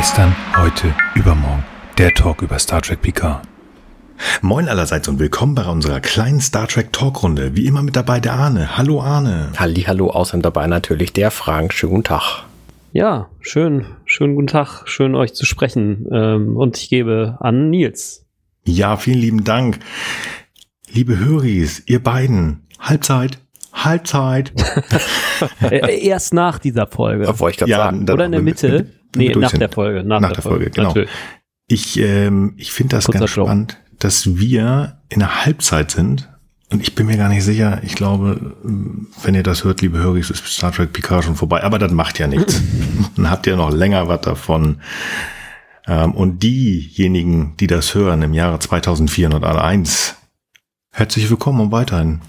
Gestern, heute, übermorgen. Der Talk über Star Trek Picard. Moin allerseits und willkommen bei unserer kleinen Star Trek Talkrunde. Wie immer mit dabei der Arne. Hallo Arne. Halli, hallo, außerdem dabei natürlich der Frank. Schönen guten Tag. Ja, schön, schönen guten Tag, schön euch zu sprechen. Ähm, und ich gebe an Nils. Ja, vielen lieben Dank. Liebe Höris, ihr beiden, Halbzeit, Halbzeit. Äh, Erst nach dieser Folge. Wollte ich Ja, sagen. Oder in der Mitte. Nee, nach sind. der Folge. Nach, Nach der Folge, genau. Natürlich. Ich, ähm, ich finde das Kurzer ganz Joke. spannend, dass wir in der Halbzeit sind. Und ich bin mir gar nicht sicher. Ich glaube, wenn ihr das hört, liebe Höris, ist Star Trek Picard schon vorbei. Aber das macht ja nichts. Dann habt ihr noch länger was davon. Ähm, und diejenigen, die das hören im Jahre 2401, herzlich willkommen und weiterhin.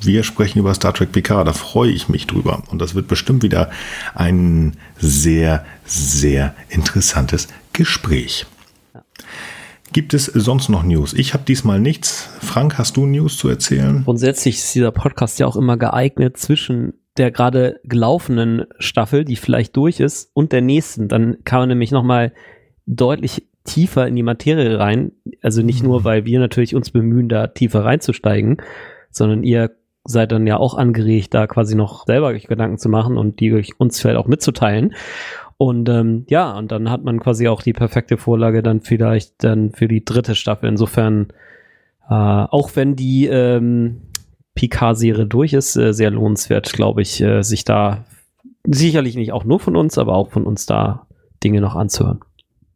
Wir sprechen über Star Trek Picard, da freue ich mich drüber. Und das wird bestimmt wieder ein sehr, sehr interessantes Gespräch. Gibt es sonst noch News? Ich habe diesmal nichts. Frank, hast du News zu erzählen? Grundsätzlich ist dieser Podcast ja auch immer geeignet zwischen der gerade gelaufenen Staffel, die vielleicht durch ist, und der nächsten. Dann kann man nämlich nochmal deutlich tiefer in die Materie rein. Also nicht nur, weil wir natürlich uns bemühen, da tiefer reinzusteigen, sondern ihr seid dann ja auch angeregt, da quasi noch selber euch Gedanken zu machen und die euch uns vielleicht auch mitzuteilen. Und ähm, ja, und dann hat man quasi auch die perfekte Vorlage dann vielleicht dann für die dritte Staffel. Insofern, äh, auch wenn die ähm, Picard-Serie durch ist, äh, sehr lohnenswert, glaube ich, äh, sich da sicherlich nicht auch nur von uns, aber auch von uns da Dinge noch anzuhören.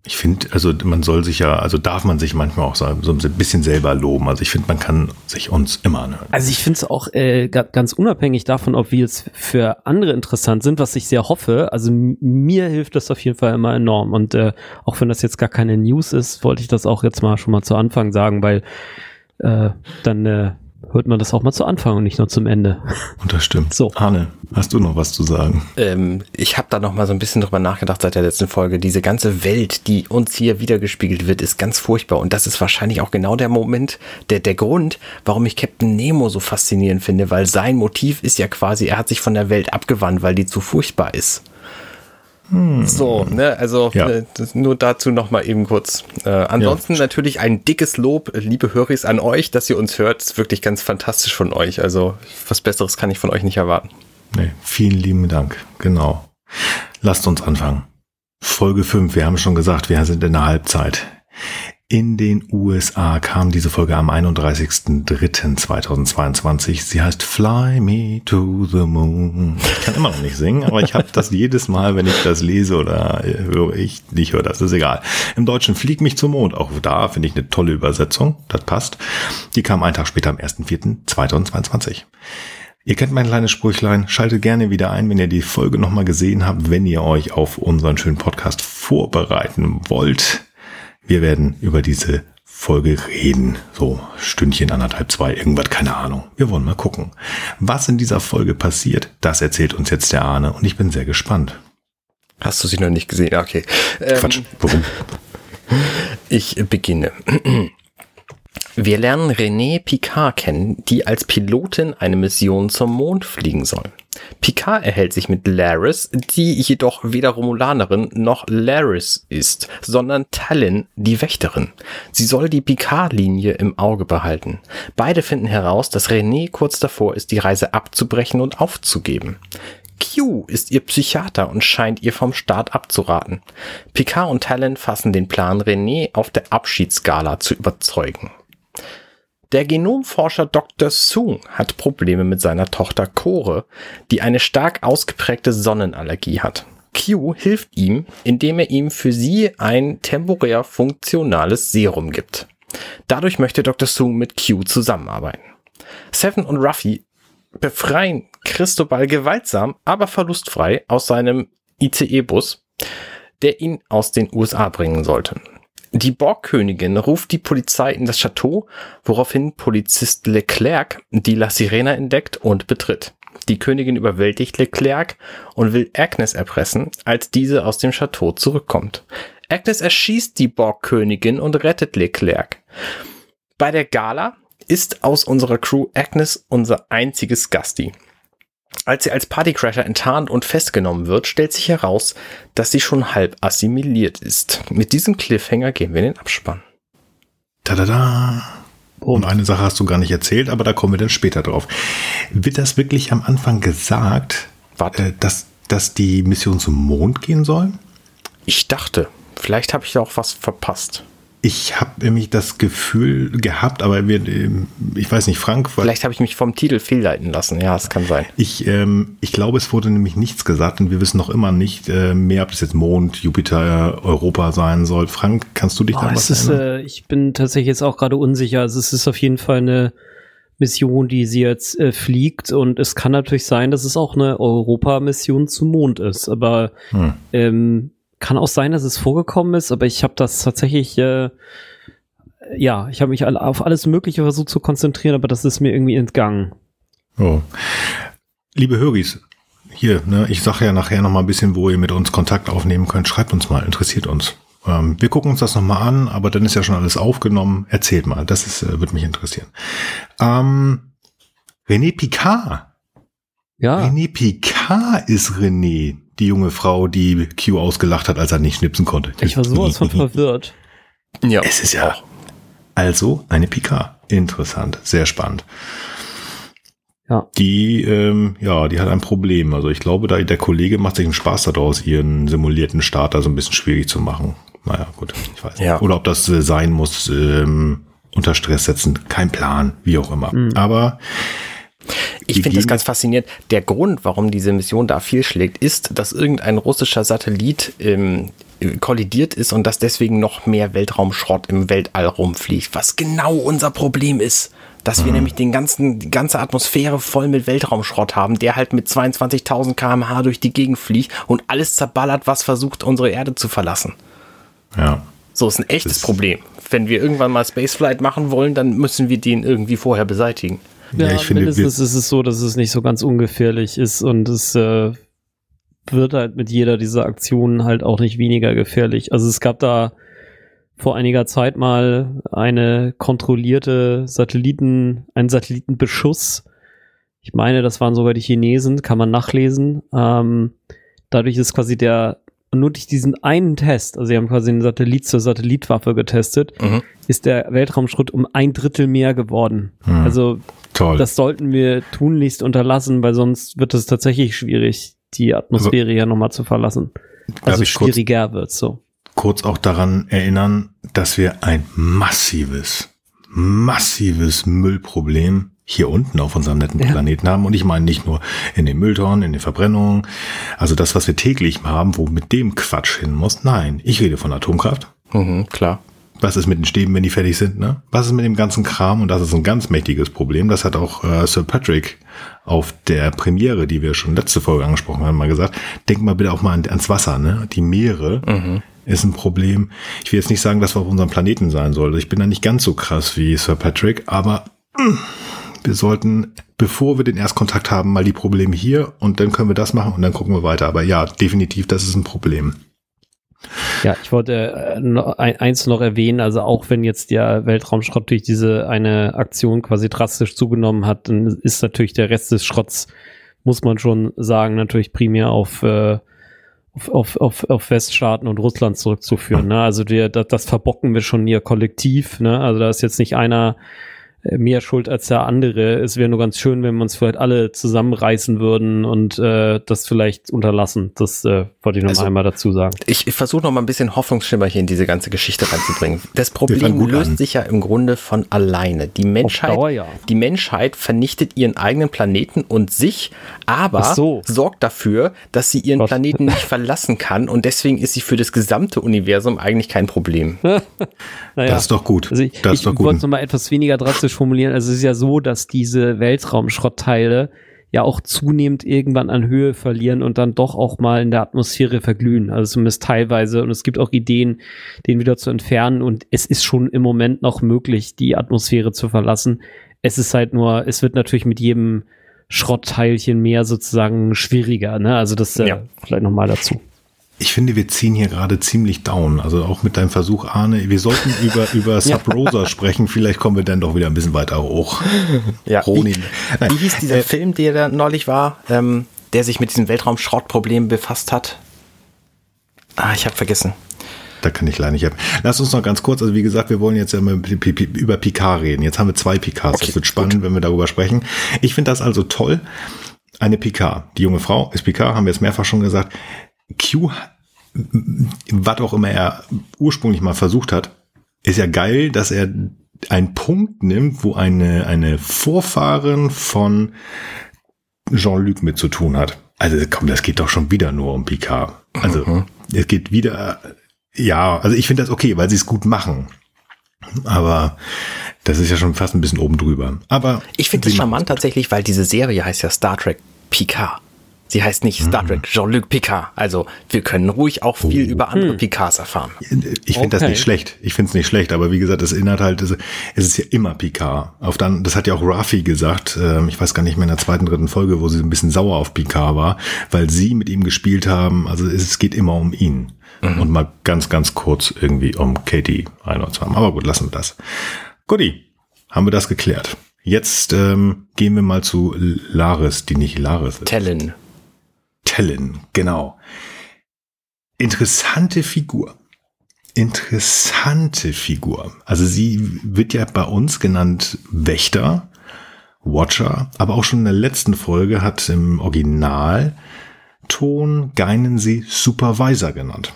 Ich finde, also man soll sich ja, also darf man sich manchmal auch so, ein bisschen selber loben. Also ich finde, man kann sich uns immer anhören. Also ich finde es auch äh, ga- ganz unabhängig davon, ob wir jetzt für andere interessant sind, was ich sehr hoffe. Also mir hilft das auf jeden Fall immer enorm. Und äh, auch wenn das jetzt gar keine News ist, wollte ich das auch jetzt mal schon mal zu Anfang sagen, weil äh, dann äh, hört man das auch mal zu Anfang und nicht nur zum Ende. Und das stimmt. So. Arne, hast du noch was zu sagen? Ähm, ich habe da noch mal so ein bisschen drüber nachgedacht seit der letzten Folge. Diese ganze Welt, die uns hier wiedergespiegelt wird, ist ganz furchtbar. Und das ist wahrscheinlich auch genau der Moment, der, der Grund, warum ich Captain Nemo so faszinierend finde, weil sein Motiv ist ja quasi, er hat sich von der Welt abgewandt, weil die zu furchtbar ist. So, ne, also Ja. äh, das, nur dazu noch mal eben kurz. Äh, ansonsten natürlich ein dickes Lob, äh, liebe Höris, an euch, dass ihr uns hört. Ist wirklich ganz fantastisch von euch. Also was Besseres kann ich von euch nicht erwarten. Nee, vielen lieben Dank. Genau. Lasst uns anfangen. Folge 5, wir haben schon gesagt, wir sind in der Halbzeit. In den USA kam diese Folge am 31.03.2022. Sie heißt Fly Me to the Moon. Ich kann immer noch nicht singen, aber ich habe das jedes Mal, wenn ich das lese oder äh, höre ich, ich höre das, ist egal. Im Deutschen Flieg mich zum Mond. Auch da finde ich eine tolle Übersetzung. Das passt. Die kam einen Tag später am 1.04.2022. Ihr kennt mein kleines Sprüchlein. Schaltet gerne wieder ein, wenn ihr die Folge nochmal gesehen habt, wenn ihr euch auf unseren schönen Podcast vorbereiten wollt. Wir werden über diese Folge reden. So Stündchen, anderthalb, zwei, irgendwas, keine Ahnung. Wir wollen mal gucken. Was in dieser Folge passiert, das erzählt uns jetzt der Arne und ich bin sehr gespannt. Hast du sie noch nicht gesehen? Okay. Ähm, Quatsch, warum? Ich beginne. Wir lernen René Picard kennen, die als Pilotin eine Mission zum Mond fliegen soll. Picard erhält sich mit Laris, die jedoch weder Romulanerin noch Laris ist, sondern Talin, die Wächterin. Sie soll die Picard-Linie im Auge behalten. Beide finden heraus, dass René kurz davor ist, die Reise abzubrechen und aufzugeben. Q ist ihr Psychiater und scheint ihr vom Start abzuraten. Picard und Talon fassen den Plan, René auf der Abschiedsskala zu überzeugen. Der Genomforscher Dr. Sung hat Probleme mit seiner Tochter Kore, die eine stark ausgeprägte Sonnenallergie hat. Q hilft ihm, indem er ihm für sie ein temporär funktionales Serum gibt. Dadurch möchte Dr. Sung mit Q zusammenarbeiten. Seven und Ruffy befreien Cristobal gewaltsam, aber verlustfrei aus seinem ICE-Bus, der ihn aus den USA bringen sollte. Die Borgkönigin ruft die Polizei in das Chateau, woraufhin Polizist Leclerc die La Sirena entdeckt und betritt. Die Königin überwältigt Leclerc und will Agnes erpressen, als diese aus dem Chateau zurückkommt. Agnes erschießt die Borgkönigin und rettet Leclerc. Bei der Gala ist aus unserer Crew Agnes unser einziges Gasti. Als sie als Partycrasher enttarnt und festgenommen wird, stellt sich heraus, dass sie schon halb assimiliert ist. Mit diesem Cliffhanger gehen wir in den Abspann. Da da da. Und eine Sache hast du gar nicht erzählt, aber da kommen wir dann später drauf. Wird das wirklich am Anfang gesagt, äh, dass, dass die Mission zum Mond gehen soll? Ich dachte, vielleicht habe ich da auch was verpasst. Ich habe nämlich das Gefühl gehabt, aber wir, ähm, ich weiß nicht, Frank, Vielleicht habe ich mich vom Titel fehlleiten lassen. Ja, es kann sein. ich, ähm, ich glaube, es wurde nämlich nichts gesagt und wir wissen noch immer nicht äh, mehr, ob das jetzt Mond, Jupiter, Europa sein soll. Frank, kannst du dich Oh, da es was ist, erinnern? äh, ich bin tatsächlich jetzt auch gerade unsicher. Also es ist auf jeden Fall eine Mission, die sie jetzt äh, fliegt und es kann natürlich sein, dass es auch eine Europa-Mission zum Mond ist. Aber Hm. ähm, kann auch sein, dass es vorgekommen ist, aber ich habe das tatsächlich, äh, ja, ich habe mich auf alles Mögliche versucht zu konzentrieren, aber das ist mir irgendwie entgangen. Oh. Liebe Höris, hier, ne, ich sage ja nachher noch mal ein bisschen, wo ihr mit uns Kontakt aufnehmen könnt. Schreibt uns mal, interessiert uns. Ähm, wir gucken uns das noch mal an, aber dann ist ja schon alles aufgenommen. Erzählt mal, das ist, äh, wird mich interessieren. Ähm, René Picard. Ja, René Picard ist René, die junge Frau, die Q ausgelacht hat, als er nicht schnipsen konnte. ich war sowas von verwirrt. Ja, Es ist ja also eine Picard. Interessant, sehr spannend. Ja. Die, ähm, ja, die hat ein Problem. Also ich glaube, da der Kollege macht sich einen Spaß daraus, ihren simulierten Starter so ein bisschen schwierig zu machen. Naja, gut, ich weiß Ja. nicht. Oder ob das äh, sein muss, ähm, unter Stress setzen, kein Plan, wie auch immer. Aber Ich finde das ganz faszinierend. Der Grund, warum diese Mission da fehlschlägt, ist, dass irgendein russischer Satellit ähm, kollidiert ist und dass deswegen noch mehr Weltraumschrott im Weltall rumfliegt, was genau unser Problem ist. Dass wir nämlich den ganzen, die ganze Atmosphäre voll mit Weltraumschrott haben, der halt mit 22.000 kmh durch die Gegend fliegt und alles zerballert, was versucht, unsere Erde zu verlassen. ja, So ist ein echtes Das- Problem. Wenn wir irgendwann mal Spaceflight machen wollen, dann müssen wir den irgendwie vorher beseitigen. Ja, ich finde, mindestens ist es so, dass es nicht so ganz ungefährlich ist und es äh, wird halt mit jeder dieser Aktionen halt auch nicht weniger gefährlich. Also es gab da vor einiger Zeit mal eine kontrollierte Satelliten, einen Satellitenbeschuss. Ich meine, das waren sogar die Chinesen, kann man nachlesen. Ähm, dadurch ist quasi der, nur durch diesen einen Test, also sie haben quasi einen Satellit zur Satellitwaffe getestet, Mhm. ist der Weltraumschritt um ein Drittel mehr geworden. Hm. Also toll. das sollten wir tunlichst unterlassen, weil sonst wird es tatsächlich schwierig, die Atmosphäre hier nochmal zu verlassen. Also ich kurz- schwieriger wird so. kurz auch daran erinnern, dass wir ein massives, massives Müllproblem hier unten auf unserem netten Ja. Planeten haben. Und ich meine nicht nur in den Mülltonnen, in den Verbrennungen, also das, was wir täglich haben, wo mit dem Quatsch hin muss. Nein, ich rede von Atomkraft. Mhm, klar. Was ist mit den Stäben, wenn die fertig sind? Ne? Was ist mit dem ganzen Kram? Und das ist ein ganz mächtiges Problem. Das hat auch äh, Sir Patrick auf der Premiere, die wir schon letzte Folge angesprochen haben, mal gesagt. Denk mal bitte auch mal an, ans Wasser. Ne? Die Meere ist ein Problem. Ich will jetzt nicht sagen, dass wir auf unserem Planeten sein soll. Ich bin da nicht ganz so krass wie Sir Patrick, aber mm, wir sollten, bevor wir den Erstkontakt haben, mal die Probleme hier und dann können wir das machen und dann gucken wir weiter. Aber ja, definitiv, das ist ein Problem. Ja, ich wollte äh, eins noch erwähnen, also auch wenn jetzt der Weltraumschrott durch diese eine Aktion quasi drastisch zugenommen hat, dann ist natürlich der Rest des Schrotts, muss man schon sagen, natürlich primär auf, äh, auf, auf, auf, Weststaaten und Russland zurückzuführen. Ne? Also der, das, das verbocken wir schon hier kollektiv. Ne? Also da ist jetzt nicht einer mehr schuld als der andere. Es wäre nur ganz schön, wenn wir uns vielleicht alle zusammenreißen würden und äh, das vielleicht unterlassen. Das äh, wollte ich noch Also- mal einmal dazu sagen. Ich, ich versuche noch mal ein bisschen Hoffnungsschimmer hier in diese ganze Geschichte reinzubringen. Das Problem löst an. sich ja im Grunde von alleine. Die Menschheit, Dauer ja. die Menschheit vernichtet ihren eigenen Planeten und sich, aber so. sorgt dafür, dass sie ihren Gott. Planeten nicht verlassen kann und deswegen ist sie für das gesamte Universum eigentlich kein Problem. Naja. Das ist doch gut. Also ich, das ich ist doch wollte es gut. nochmal etwas weniger drastisch formulieren. Also es ist ja so, dass diese Weltraumschrottteile ja auch zunehmend irgendwann an Höhe verlieren und dann doch auch mal in der Atmosphäre verglühen. Also zumindest teilweise. Und es gibt auch Ideen, den wieder zu entfernen. Und es ist schon im Moment noch möglich, die Atmosphäre zu verlassen. Es ist halt nur, es wird natürlich mit jedem Schrottteilchen mehr sozusagen schwieriger. Ne? Also das äh, Ja. vielleicht nochmal dazu. Ich finde, wir ziehen hier gerade ziemlich down. Also auch mit deinem Versuch, Arne, wir sollten über, über Sub Rosa sprechen. Vielleicht kommen wir dann doch wieder ein bisschen weiter hoch. Ja, Ronin. wie, wie hieß dieser Film, der da neulich war, ähm, der sich mit diesem Weltraumschrottproblem befasst hat? Ah, ich habe vergessen. Da kann ich leider nicht haben. Lass uns noch ganz kurz, also wie gesagt, wir wollen jetzt ja mal über Picard reden. Jetzt haben wir zwei Picards. Okay, das wird spannend, gut. wenn wir darüber sprechen. Ich finde das also toll. Eine Picard, die junge Frau ist Picard, haben wir jetzt mehrfach schon gesagt. Q, was auch immer er ursprünglich mal versucht hat, ist ja geil, dass er einen Punkt nimmt, wo eine, eine Vorfahren von Jean-Luc mit zu tun hat. Also komm, das geht doch schon wieder nur um Picard. Also es geht wieder, ja, also ich finde das okay, weil sie es gut machen. Aber das ist ja schon fast ein bisschen oben drüber. Aber Ich finde es charmant tatsächlich, weil diese Serie heißt ja Star Trek Picard. Sie heißt nicht Star Trek Jean-Luc Picard. Also wir können ruhig auch viel über andere Picards erfahren. Ich finde das Okay. nicht schlecht. Ich finde es nicht schlecht, aber wie gesagt, das erinnert halt, es es ist ja immer Picard. Auf dann, das hat ja auch Rafi gesagt, ähm, ich weiß gar nicht mehr in der zweiten, dritten Folge, wo sie ein bisschen sauer auf Picard war, weil sie mit ihm gespielt haben. Also es geht immer um ihn. Und mal ganz, ganz kurz irgendwie um Katie ein oder zwei. Aber gut, lassen wir das. Guti, haben wir das geklärt. Jetzt ähm, gehen wir mal zu Laris, die nicht Laris ist. Tellen. Tellen, genau. Interessante Figur. Interessante Figur. Also sie wird ja bei uns genannt Wächter, Watcher, aber auch schon in der letzten Folge hat im Originalton Geinen sie Supervisor genannt.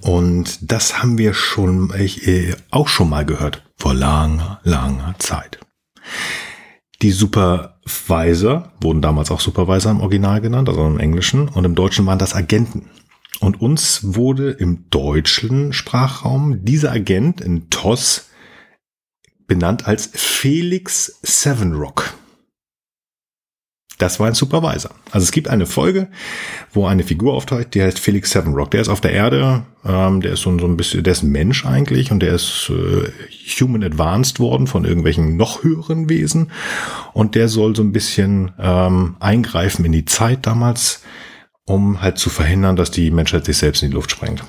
Und das haben wir schon ich, äh, auch schon mal gehört vor langer, langer Zeit. Die Supervisor wurden damals auch Supervisor im Original genannt, also im Englischen, und im Deutschen waren das Agenten. Und uns wurde im deutschen Sprachraum dieser Agent in TOS benannt als Felix Sevenrock. Das war ein Supervisor. Also es gibt eine Folge, wo eine Figur auftaucht, die heißt Felix Sevenrock. Der ist auf der Erde, ähm, der ist so, so ein bisschen, der ist ein Mensch eigentlich und der ist äh, human advanced worden von irgendwelchen noch höheren Wesen und der soll so ein bisschen ähm, eingreifen in die Zeit damals, um halt zu verhindern, dass die Menschheit sich selbst in die Luft sprengt.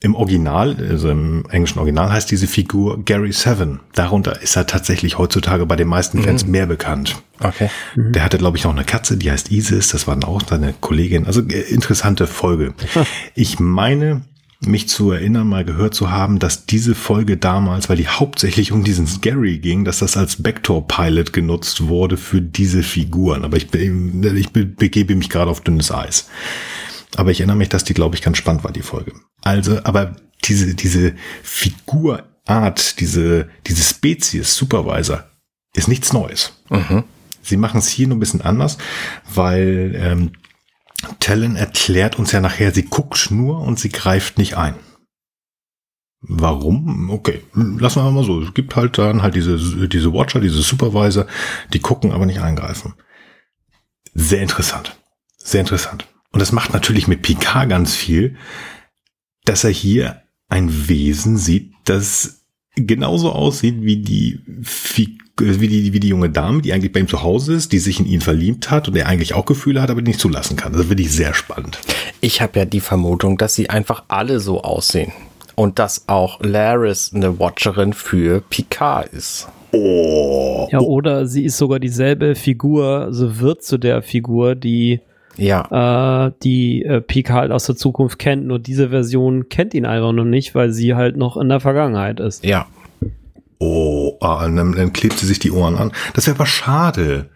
Im Original, also im englischen Original heißt diese Figur Gary Seven. Darunter ist er tatsächlich heutzutage bei den meisten Fans mehr bekannt. Okay. Der hatte, glaube ich, noch eine Katze, die heißt Isis. Das war dann auch seine Kollegin. Also äh, interessante Folge. Ich meine, mich zu erinnern, mal gehört zu haben, dass diese Folge damals, weil die hauptsächlich um diesen Gary ging, dass das als Backdoor-Pilot genutzt wurde für diese Figuren. Aber ich, ich be- begebe mich gerade auf dünnes Eis. Aber ich erinnere mich, dass die, glaube ich, ganz spannend war, die Folge. Also, aber diese, diese Figurart, diese, diese Spezies Supervisor ist nichts Neues. Sie machen es hier nur ein bisschen anders, weil ähm, Talon erklärt uns ja nachher, sie guckt nur und sie greift nicht ein. Warum? Okay, lassen wir mal so. Es gibt halt dann halt diese, diese Watcher, diese Supervisor, die gucken, aber nicht eingreifen. Sehr interessant. Sehr interessant. Und das macht natürlich mit Picard ganz viel, dass er hier ein Wesen sieht, das genauso aussieht wie die, Fi- wie die, wie die junge Dame, die eigentlich bei ihm zu Hause ist, die sich in ihn verliebt hat und der eigentlich auch Gefühle hat, aber die nicht zulassen kann. Das finde ich sehr spannend. Ich habe ja die Vermutung, dass sie einfach alle so aussehen. Und dass auch Laris eine Watcherin für Picard ist. Oh. Ja, oder sie ist sogar dieselbe Figur, also wird zu der Figur, die Ja. äh, die äh, Pika halt aus der Zukunft kennt. Nur diese Version kennt ihn einfach noch nicht, weil sie halt noch in der Vergangenheit ist. Ja. Oh, ah, und dann, dann klebt sie sich die Ohren an. Das wäre aber schade.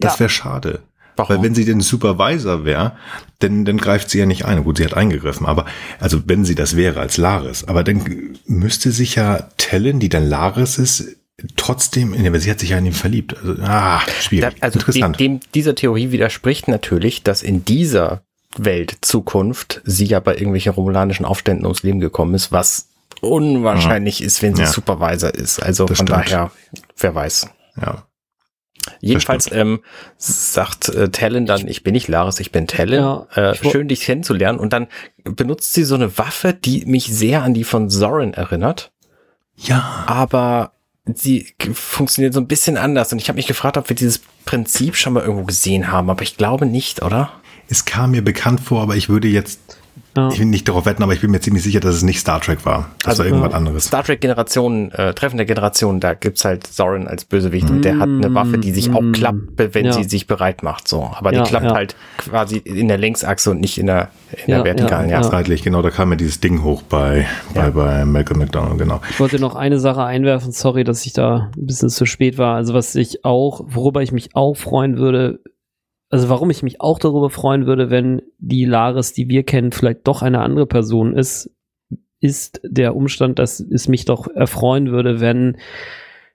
Das Ja. wäre schade. Warum? Weil wenn sie den Supervisor wäre, dann, dann greift sie ja nicht ein. Gut, sie hat eingegriffen, aber also wenn sie das wäre als Laris, aber dann müsste sich ja Tellen, die dann Laris ist, trotzdem, aber sie hat sich ja in ihn verliebt. Also, ah, Da, schwierig. also Interessant. Dem, dem, dieser Theorie widerspricht natürlich, dass in dieser Welt Zukunft sie ja bei irgendwelchen romulanischen Aufständen ums Leben gekommen ist, was unwahrscheinlich ist, wenn sie Ja. Supervisor ist. Also Das von stimmt. daher, wer weiß. ja. Jedenfalls ähm, sagt äh, Talon dann, ich bin nicht Laris, ich bin Talon. Ja, äh, schön, dich kennenzulernen. Und dann benutzt sie so eine Waffe, die mich sehr an die von Zorin erinnert. Ja. aber sie funktioniert so ein bisschen anders. Und ich habe mich gefragt, ob wir dieses Prinzip schon mal irgendwo gesehen haben, aber ich glaube nicht, oder? es kam mir bekannt vor, aber ich würde jetzt Ja. ich will nicht darauf wetten, aber ich bin mir ziemlich sicher, dass es nicht Star Trek war. Das Also, war irgendwas anderes. Star Trek Generation, äh, Treffen der Generation, da gibt's halt Soren als Bösewicht und der hat eine Waffe, die sich auch Mm, klappt, wenn ja. sie sich bereit macht, so. Aber Ja, die klappt ja. halt quasi in der Längsachse und nicht in der, in Ja, der vertikalen, ja. Zeitlich, genau, da kam mir dieses Ding hoch bei, Ja. bei, bei Malcolm McDonald, genau. Ich wollte noch eine Sache einwerfen, sorry, dass ich da ein bisschen zu spät war. Also was ich auch, worüber ich mich auch freuen würde, also warum ich mich auch darüber freuen würde, wenn die Laris, die wir kennen, vielleicht doch eine andere Person ist, ist der Umstand, dass es mich doch erfreuen würde, wenn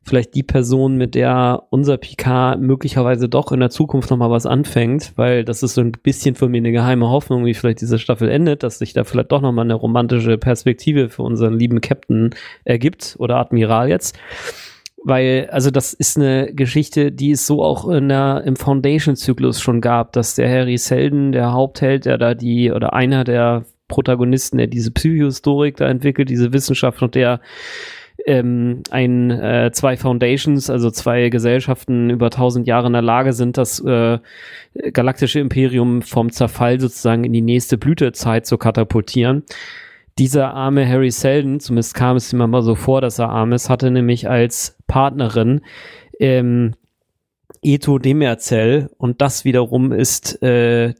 vielleicht die Person, mit der unser Picard möglicherweise doch in der Zukunft noch mal was anfängt, weil das ist so ein bisschen für mich eine geheime Hoffnung, wie vielleicht diese Staffel endet, dass sich da vielleicht doch noch mal eine romantische Perspektive für unseren lieben Captain ergibt oder Admiral jetzt. Weil, also das ist eine Geschichte, die es so auch in der, im Foundation-Zyklus schon gab, dass der Harry Selden, der Hauptheld, der da die, oder einer der Protagonisten, der diese Psychohistorik da entwickelt, diese Wissenschaft und der ähm, ein, äh, zwei Foundations, also zwei Gesellschaften über tausend Jahre in der Lage sind, das äh, galaktische Imperium vom Zerfall sozusagen in die nächste Blütezeit zu katapultieren. Dieser arme Harry Selden, zumindest kam es ihm immer so vor, dass er arm ist, hatte nämlich als Partnerin ähm, Eto Demerzell und das wiederum ist äh,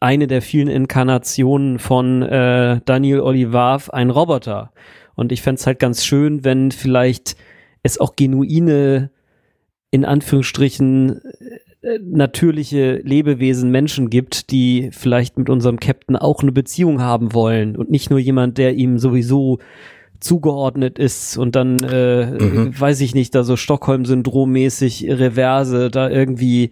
eine der vielen Inkarnationen von äh, Daniel Olivav, ein Roboter. Und ich fänd's halt ganz schön, wenn vielleicht es auch genuine, in Anführungsstrichen, natürliche Lebewesen, Menschen gibt, die vielleicht mit unserem Captain auch eine Beziehung haben wollen und nicht nur jemand, der ihm sowieso zugeordnet ist und dann, äh, Mhm. weiß ich nicht, da so Stockholm-Syndrom-mäßig Reverse, da irgendwie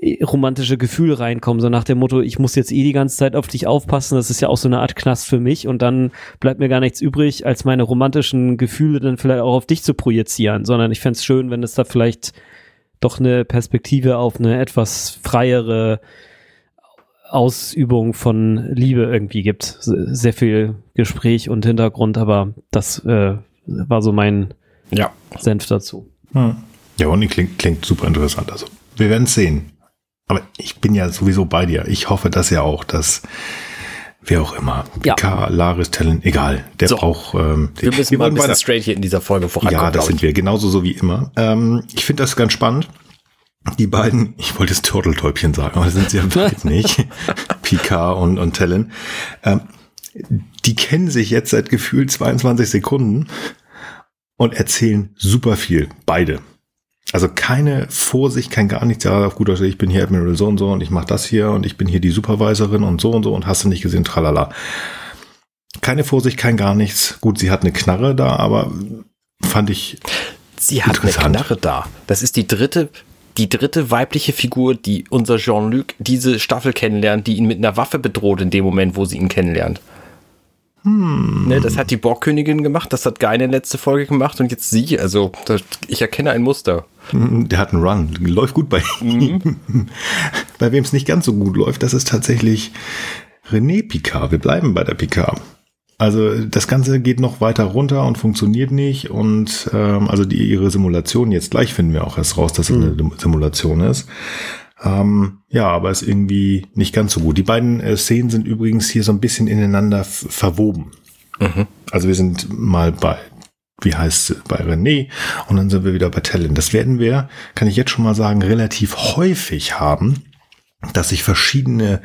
äh, romantische Gefühle reinkommen, so nach dem Motto, ich muss jetzt eh die ganze Zeit auf dich aufpassen, das ist ja auch so eine Art Knast für mich und dann bleibt mir gar nichts übrig, als meine romantischen Gefühle dann vielleicht auch auf dich zu projizieren, sondern ich fänd's schön, wenn es da vielleicht doch eine Perspektive auf eine etwas freiere Ausübung von Liebe irgendwie gibt. Sehr viel Gespräch und Hintergrund, aber das äh, war so mein Ja. Senf dazu. Hm. Ja, und die klingt, klingt super interessant. Also, wir werden es sehen. Aber ich bin ja sowieso bei dir. Ich hoffe das ja auch, dass wer auch immer, Ja. Picard, Laris, Talon, egal, der So. braucht. Ähm, Wir müssen mal ein bisschen weiter- straight hier in dieser Folge vorankommen. Ja, das sind wir, genauso so wie immer. Ähm, ich finde das ganz spannend. Die beiden, ich wollte es Turteltäubchen sagen, aber das sind sie ja beide nicht. Picard und, und Talon. Ähm, die kennen sich jetzt seit gefühlt 22 Sekunden und erzählen super viel. Beide. Also keine Vorsicht, kein gar nichts. Ja, auf gut Deutsch, ich bin hier Admiral so und so und ich mache das hier und ich bin hier die Supervisorin und so und so und hast du nicht gesehen, tralala. Keine Vorsicht, kein gar nichts. Gut, sie hat eine Knarre da, aber fand ich Sie hat eine. Knarre da. Das ist die dritte, die dritte weibliche Figur, die unser Jean-Luc diese Staffel kennenlernt, die ihn mit einer Waffe bedroht in dem Moment, wo sie ihn kennenlernt. Ne, das hat die Borgkönigin gemacht, das hat Geine letzte Folge gemacht und jetzt sie. Also das, ich erkenne ein Muster. Der hat einen Run. Läuft gut bei ihm. bei wem es nicht ganz so gut läuft, das ist tatsächlich René Picard. Wir bleiben bei der Picard. Also das Ganze geht noch weiter runter und funktioniert nicht. Und ähm, also die ihre Simulation, jetzt gleich finden wir auch erst raus, dass es eine Simulation ist. Ähm, ja, aber ist irgendwie nicht ganz so gut. Die beiden äh, Szenen sind übrigens hier so ein bisschen ineinander verwoben. Also wir sind mal bei, wie heißt es, bei René und dann sind wir wieder bei Talon. Das werden wir, kann ich jetzt schon mal sagen, relativ häufig haben, dass sich verschiedene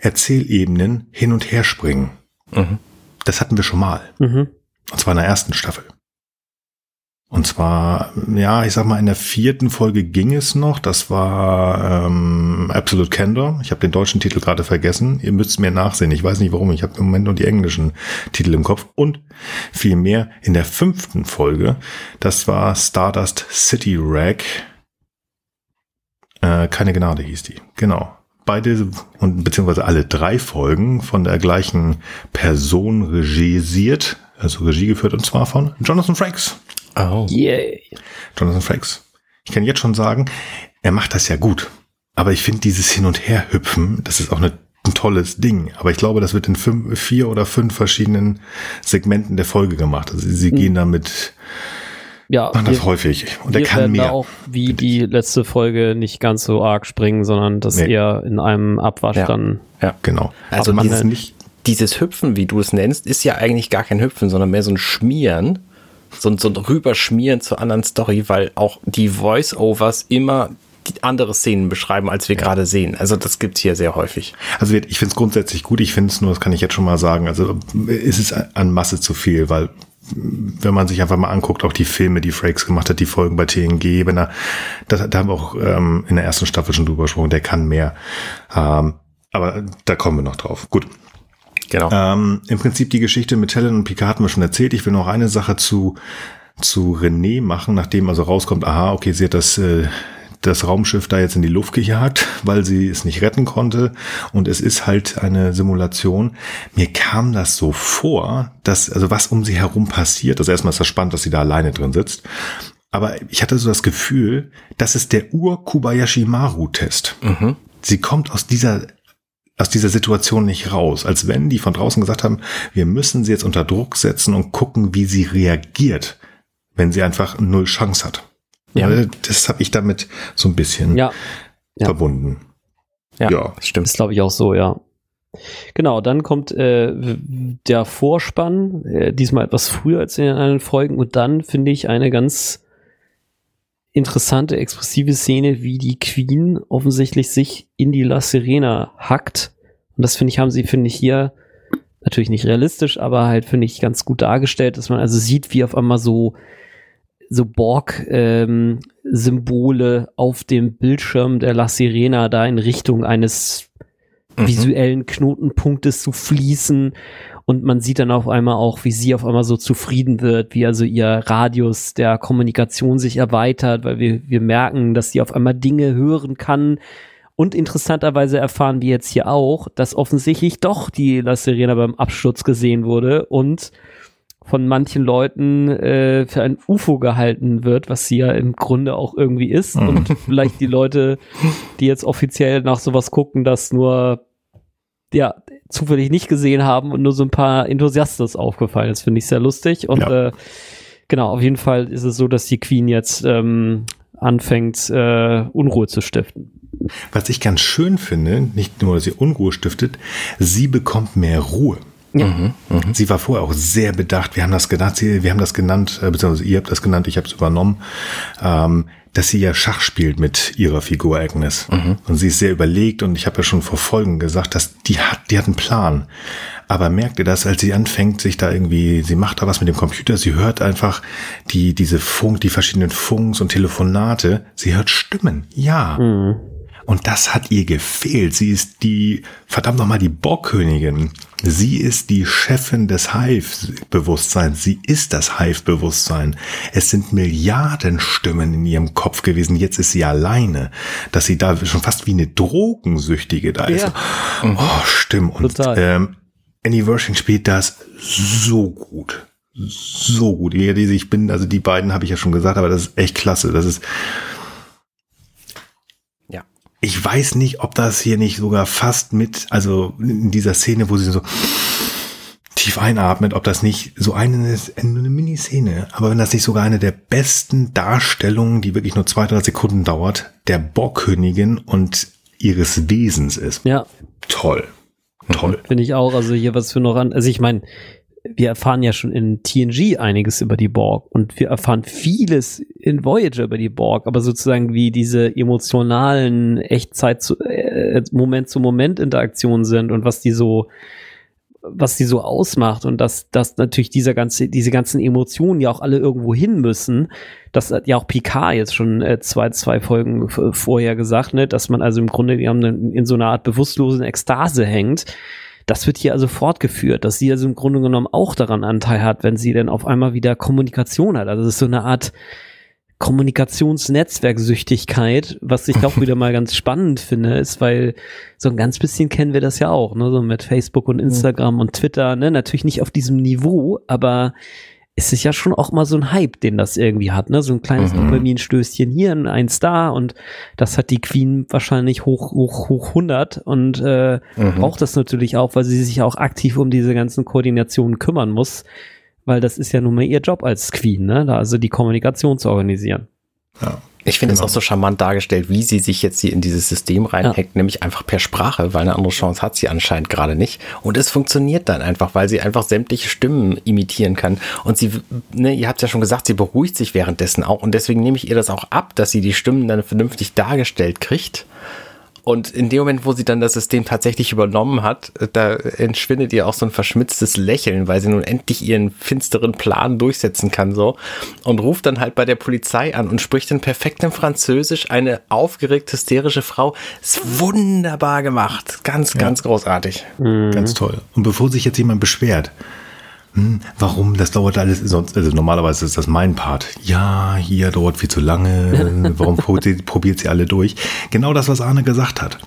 Erzählebenen hin und her springen. Mhm. Das hatten wir schon mal. Mhm. Und zwar in der ersten Staffel. Und zwar, ja, ich sag mal, in der vierten Folge ging es noch. Das war ähm, Absolute Candor. Ich habe den deutschen Titel gerade vergessen. Ihr müsst mir nachsehen. Ich weiß nicht warum. Ich habe im Moment nur die englischen Titel im Kopf. Und vielmehr in der fünften Folge, das war Stardust City Rag. Äh, keine Gnade hieß die. Genau. Beide und beziehungsweise alle drei Folgen von der gleichen Person regisiert, also Regie geführt und zwar von Jonathan Frakes. Oh. Yay. Jonathan Frakes. Ich kann jetzt schon sagen, er macht das ja gut. Aber ich finde dieses Hin- und Her-Hüpfen, das ist auch eine, ein tolles Ding. Aber ich glaube, das wird in fünf, vier oder fünf verschiedenen Segmenten der Folge gemacht. Also sie gehen da mit ja, machen das wir- häufig. Und wir kann werden da mehr. auch wie die letzte Folge nicht ganz so arg springen, sondern das Nee. eher in einem Abwasch Ja. dann. Genau. Also man ist nicht. Dieses Hüpfen, wie du es nennst, ist ja eigentlich gar kein Hüpfen, sondern mehr so ein Schmieren. So, ein- so ein Rüberschmieren zur anderen Story, weil auch die Voice-Overs immer andere Szenen beschreiben, als wir gerade sehen. Also das gibt's hier sehr häufig. Also ich finde es grundsätzlich gut. Ich finde es nur, das kann ich jetzt schon mal sagen, also ist es an Masse zu viel, weil wenn man sich einfach mal anguckt, auch die Filme, die Frakes gemacht hat, die Folgen bei TNG, wenn er, das, da haben wir auch ähm, in der ersten Staffel schon drüber gesprochen, der kann mehr. Ähm, aber da kommen wir noch drauf. Gut. Genau. Ähm, Im Prinzip die Geschichte mit Helen und Picard hatten wir schon erzählt. Ich will noch eine Sache zu, zu René machen, nachdem also rauskommt, aha, okay, sie hat das, äh, das Raumschiff da jetzt in die Luft gejagt, weil sie es nicht retten konnte. Und es ist halt eine Simulation. Mir kam das so vor, dass, also was um sie herum passiert. Also erstmal ist das spannend, dass sie da alleine drin sitzt. Aber ich hatte so das Gefühl, das ist der Ur-Kobayashi-Maru-Test. Sie kommt aus dieser aus dieser Situation nicht raus, als wenn die von draußen gesagt haben, wir müssen sie jetzt unter Druck setzen und gucken, wie sie reagiert, wenn sie einfach null Chance hat. Ja. Das habe ich damit so ein bisschen Ja, verbunden. ja, ja. stimmt. ist glaube ich auch so, ja. Genau, dann kommt äh, der Vorspann, äh, diesmal etwas früher als in den anderen Folgen und dann finde ich eine ganz interessante, expressive Szene, wie die Queen offensichtlich sich in die La Serena hackt. Und das finde ich, haben sie, finde ich, hier natürlich nicht realistisch, aber halt, finde ich, ganz gut dargestellt, dass man also sieht, wie auf einmal so so Borg-Symbole auf dem Bildschirm der La Sirena da in Richtung eines visuellen Knotenpunktes zu fließen. Und man sieht dann auf einmal auch, wie sie auf einmal so zufrieden wird, wie also ihr Radius der Kommunikation sich erweitert, weil wir, wir merken, dass sie auf einmal Dinge hören kann. Und interessanterweise erfahren wir jetzt hier auch, dass offensichtlich doch die La Sirena beim Absturz gesehen wurde und von manchen Leuten äh, für ein UFO gehalten wird, was sie ja im Grunde auch irgendwie ist. Und vielleicht die Leute, die jetzt offiziell nach sowas gucken, das nur ja zufällig nicht gesehen haben und nur so ein paar Enthusiasten ist aufgefallen. Das finde ich sehr lustig. Und Ja. äh, genau, auf jeden Fall ist es so, dass die Queen jetzt ähm, anfängt, äh, Unruhe zu stiften. Was ich ganz schön finde, nicht nur, dass sie Unruhe stiftet, sie bekommt mehr Ruhe. Mhm. Sie war vorher auch sehr bedacht. Wir haben das genannt, sie, wir haben das genannt, äh, beziehungsweise ihr habt das genannt, ich habe es übernommen, ähm, dass sie ja Schach spielt mit ihrer Figur Agnes. Und sie ist sehr überlegt und ich habe ja schon vor Folgen gesagt, dass die hat, die hat einen Plan. Aber merkt ihr das, als sie anfängt, sich da irgendwie, sie macht da was mit dem Computer, sie hört einfach die, diese Funk, die verschiedenen Funks und Telefonate, sie hört Stimmen. Ja. Und das hat ihr gefehlt. Sie ist die, verdammt nochmal, die Borgkönigin. Sie ist die Chefin des Hive-Bewusstseins. Sie ist das Hive-Bewusstsein. Es sind Milliarden Stimmen in ihrem Kopf gewesen. Jetzt ist sie alleine. Dass sie da schon fast wie eine Drogensüchtige da ist. Oh, stimmt. Und Total. ähm, Annie Wershing spielt das so gut. So gut. Ich bin, also die beiden habe ich ja schon gesagt, aber das ist echt klasse. Das ist, Ja. Ich weiß nicht, ob das hier nicht sogar fast mit, also in dieser Szene, wo sie so tief einatmet, ob das nicht so eine, eine Miniszene, aber wenn das nicht sogar eine der besten Darstellungen, die wirklich nur zwei, drei Sekunden dauert, der Borgkönigin und ihres Wesens ist. Ja, Toll. Toll. Finde ich auch. Also hier was für noch an. Also ich meine, wir erfahren ja schon in TNG einiges über die Borg und wir erfahren vieles in Voyager über die Borg, aber sozusagen wie diese emotionalen Echtzeit zu, äh, Moment zu Moment Interaktionen sind und was die so was die so ausmacht und dass, dass natürlich dieser ganze, diese ganzen Emotionen ja auch alle irgendwo hin müssen. Das hat ja auch Picard jetzt schon äh, zwei, zwei Folgen vorher gesagt, ne, dass man also im Grunde in, in so einer Art bewusstlosen Ekstase hängt. Das wird hier also fortgeführt, dass sie also im Grunde genommen auch daran Anteil hat, wenn sie dann auf einmal wieder Kommunikation hat. Also es ist so eine Art Kommunikationsnetzwerksüchtigkeit, was ich auch wieder mal ganz spannend finde, ist, weil so ein ganz bisschen kennen wir das ja auch, ne, so mit Facebook und Instagram und Twitter, ne, natürlich nicht auf diesem Niveau, aber es ist ja schon auch mal so ein Hype, den das irgendwie hat, ne, so ein kleines Mhm. Dopaminstößchen hier, ein Star und das hat die Queen wahrscheinlich hoch, hoch, hoch 100 und äh, Mhm. braucht das natürlich auch, weil sie sich auch aktiv um diese ganzen Koordinationen kümmern muss, weil das ist ja nun mal ihr Job als Queen, ne? Da also die Kommunikation zu organisieren. Ja. Ich finde es Genau. auch so charmant dargestellt, wie sie sich jetzt hier in dieses System reinhackt, nämlich einfach per Sprache, weil eine andere Chance hat sie anscheinend gerade nicht. Und es funktioniert dann einfach, weil sie einfach sämtliche Stimmen imitieren kann. Und sie, ne, ihr habt ja schon gesagt, sie beruhigt sich währenddessen auch. Und deswegen nehme ich ihr das auch ab, dass sie die Stimmen dann vernünftig dargestellt kriegt. Und in dem Moment, wo sie dann das System tatsächlich übernommen hat, da entschwindet ihr auch so ein verschmitztes Lächeln, weil sie nun endlich ihren finsteren Plan durchsetzen kann, so. Und ruft dann halt bei der Polizei an und spricht in perfektem Französisch eine aufgeregt hysterische Frau. Ist wunderbar gemacht. Ganz, ganz großartig. Ganz toll. Und bevor sich jetzt jemand beschwert, hm, warum, das dauert alles, sonst, also normalerweise ist das mein Part. Ja, hier dauert viel zu lange, warum probiert, sie alle durch? Genau das, was Arne gesagt hat.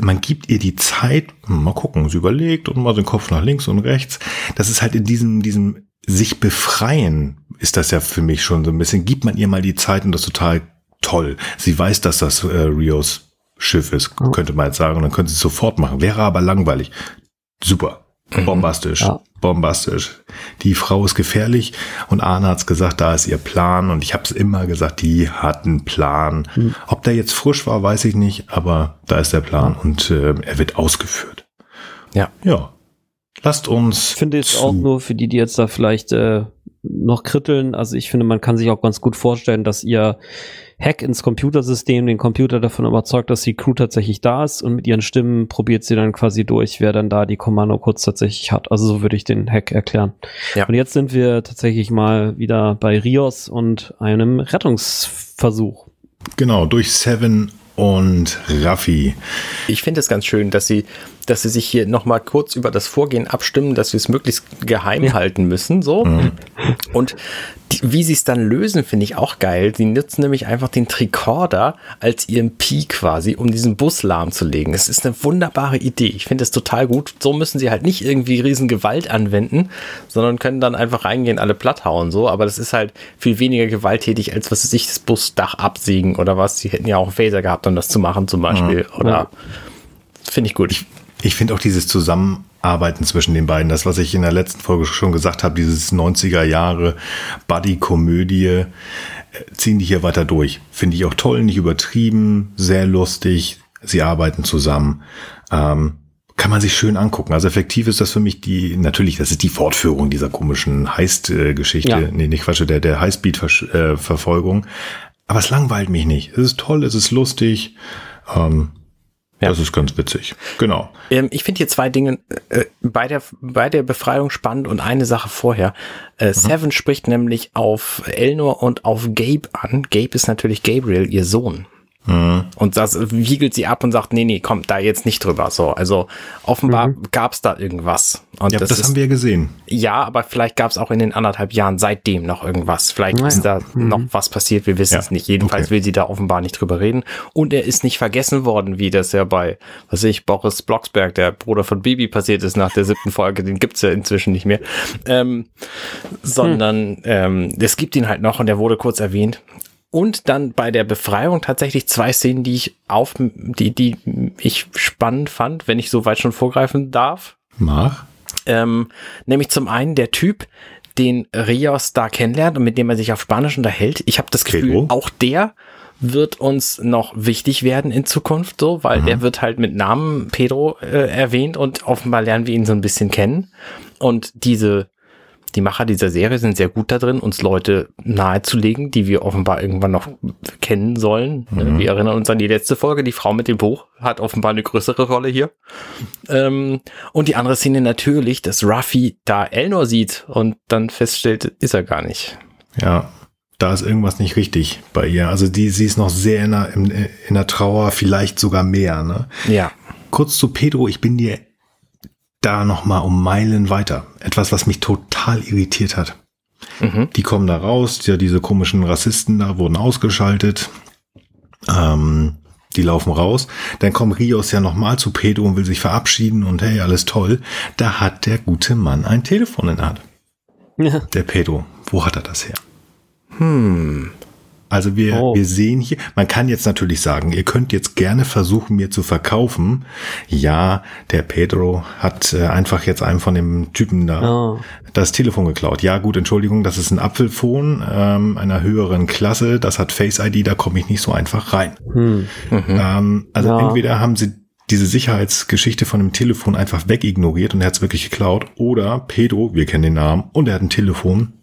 Man gibt ihr die Zeit, mal gucken, sie überlegt und mal den Kopf nach links und rechts. Das ist halt in diesem, diesem sich befreien, ist das ja für mich schon so ein bisschen, gibt man ihr mal die Zeit und das ist total toll. Sie weiß, dass das äh, Rios Schiff ist, könnte man jetzt sagen, und dann könnte sie es sofort machen. Wäre aber langweilig. Super. Bombastisch. Ja. Bombastisch. Die Frau ist gefährlich und Arne hat's gesagt, da ist ihr Plan und ich habe es immer gesagt, die hat einen Plan. Ob der jetzt frisch war, weiß ich nicht, aber da ist der Plan und äh, er wird ausgeführt. Ja. Ja. Lasst uns. Ich finde zu- auch nur für die, die jetzt da vielleicht äh, noch kritteln, also ich finde, man kann sich auch ganz gut vorstellen, dass ihr Hack ins Computersystem den Computer davon überzeugt, dass die Crew tatsächlich da ist und mit ihren Stimmen probiert sie dann quasi durch, wer dann da die Kommandocodes tatsächlich hat. Also so würde ich den Hack erklären. Ja. Und jetzt sind wir tatsächlich mal wieder bei Rios und einem Rettungsversuch. Genau, durch Seven und Raffi. Ich finde es ganz schön, dass sie, dass sie sich hier nochmal kurz über das Vorgehen abstimmen, dass sie es möglichst geheim halten müssen, so. Und die, wie sie es dann lösen, finde ich auch geil. Sie nutzen nämlich einfach den Tricorder als EMP quasi, um diesen Bus lahmzulegen. Das ist eine wunderbare Idee. Ich finde es total gut. So müssen sie halt nicht irgendwie riesen Gewalt anwenden, sondern können dann einfach reingehen, alle platt hauen, so. Aber das ist halt viel weniger gewalttätig, als was sie sich das Busdach absägen oder was. Sie hätten ja auch einen Phaser gehabt, um das zu machen, zum Beispiel. Oder finde ich gut. Ich finde auch dieses Zusammenarbeiten zwischen den beiden, das, was ich in der letzten Folge schon gesagt habe, dieses 90er Jahre Buddy-Komödie, äh, ziehen die hier weiter durch. Finde ich auch toll, nicht übertrieben, sehr lustig. Sie arbeiten zusammen. Ähm, kann man sich schön angucken. Also effektiv ist das für mich die, natürlich, das ist die Fortführung dieser komischen Heist-Geschichte. Ja. Nee, nicht Quatsch, der, der Highspeed-Verfolgung. Aber es langweilt mich nicht. Es ist toll, es ist lustig. Ähm, Ja. Das ist ganz witzig. Genau. Ähm, ich finde hier zwei Dinge äh, bei, der, bei der Befreiung spannend und eine Sache vorher. Äh, Seven spricht nämlich auf Elnor und auf Gabe an. Gabe ist natürlich Gabriel, ihr Sohn. Und das wiegelt sie ab und sagt, nee, nee, kommt da jetzt nicht drüber. So, also offenbar gab's da irgendwas. Und Ja, das, ist, haben wir gesehen. ja, aber vielleicht gab's auch in den anderthalb Jahren seitdem noch irgendwas. Vielleicht ist da noch was passiert, wir wissen Ja, es nicht. Jedenfalls okay. will sie da offenbar nicht drüber reden. Und er ist nicht vergessen worden, wie das ja bei, was weiß ich, Boris Blocksberg, der Bruder von Bibi, passiert ist nach der siebten Folge. Den gibt's ja inzwischen nicht mehr. Ähm, sondern ähm, es gibt ihn halt noch und der wurde kurz erwähnt. Und dann bei der Befreiung tatsächlich zwei Szenen, die ich auf, die, die ich spannend fand, wenn ich so weit schon vorgreifen darf. Mach. Ähm, nämlich zum einen der Typ, den Rios da kennenlernt und mit dem er sich auf Spanisch unterhält. Ich habe das Gefühl, Pedro? auch der wird uns noch wichtig werden in Zukunft, so, weil der wird halt mit Namen Pedro äh, erwähnt und offenbar lernen wir ihn so ein bisschen kennen. Und diese, die Macher dieser Serie sind sehr gut da drin, uns Leute nahezulegen, die wir offenbar irgendwann noch kennen sollen. Äh, Wir erinnern uns an die letzte Folge, die Frau mit dem Buch hat offenbar eine größere Rolle hier. Ähm, und die andere Szene natürlich, dass Ruffy da Elnor sieht und dann feststellt, ist er gar nicht. Ja, da ist irgendwas nicht richtig bei ihr. Also die, sie ist noch sehr in der, in, in der Trauer, vielleicht sogar mehr. Ne? Ja. Kurz zu Pedro, ich bin dir da noch mal um Meilen weiter. Etwas, was mich total irritiert hat. Mhm. Die kommen da raus, ja, diese komischen Rassisten da wurden ausgeschaltet. Ähm, die laufen raus. Dann kommt Rios ja nochmal zu Pedro und will sich verabschieden und hey, alles toll. Da hat der gute Mann ein Telefon in der Hand. Ja. Der Pedro. Wo hat er das her? Hm. Also wir, Oh. wir sehen hier, man kann jetzt natürlich sagen, ihr könnt jetzt gerne versuchen, mir zu verkaufen. Ja, der Pedro hat äh, einfach jetzt einem von dem Typen da Ah. das Telefon geklaut. Ja, gut, Entschuldigung, das ist ein Apfelfon ähm, einer höheren Klasse. Das hat Face ID, da komme ich nicht so einfach rein. Hm. Ähm, also Ja. entweder haben sie diese Sicherheitsgeschichte von dem Telefon einfach wegignoriert und er hat es wirklich geklaut. Oder Pedro, wir kennen den Namen, und er hat ein Telefon.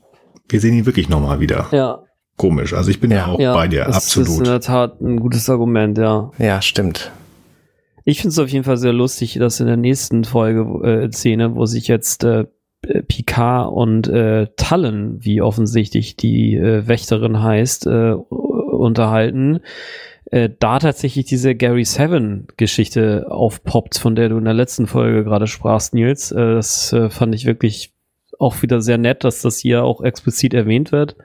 Wir sehen ihn wirklich nochmal wieder. Ja, Komisch. Also ich bin ja, Ja. auch ja. bei dir, das ist in absolut. der Tat ein gutes Argument, ja. Ja, stimmt. Ich finde es auf jeden Fall sehr lustig, dass in der nächsten Folge, äh, Szene, wo sich jetzt äh, Picard und äh, Talon, wie offensichtlich die äh, Wächterin heißt, äh, unterhalten, äh, da tatsächlich diese Gary Seven Geschichte aufpoppt, von der du in der letzten Folge gerade sprachst, Nils. Äh, das äh, fand ich wirklich auch wieder sehr nett, dass das hier auch explizit erwähnt wird.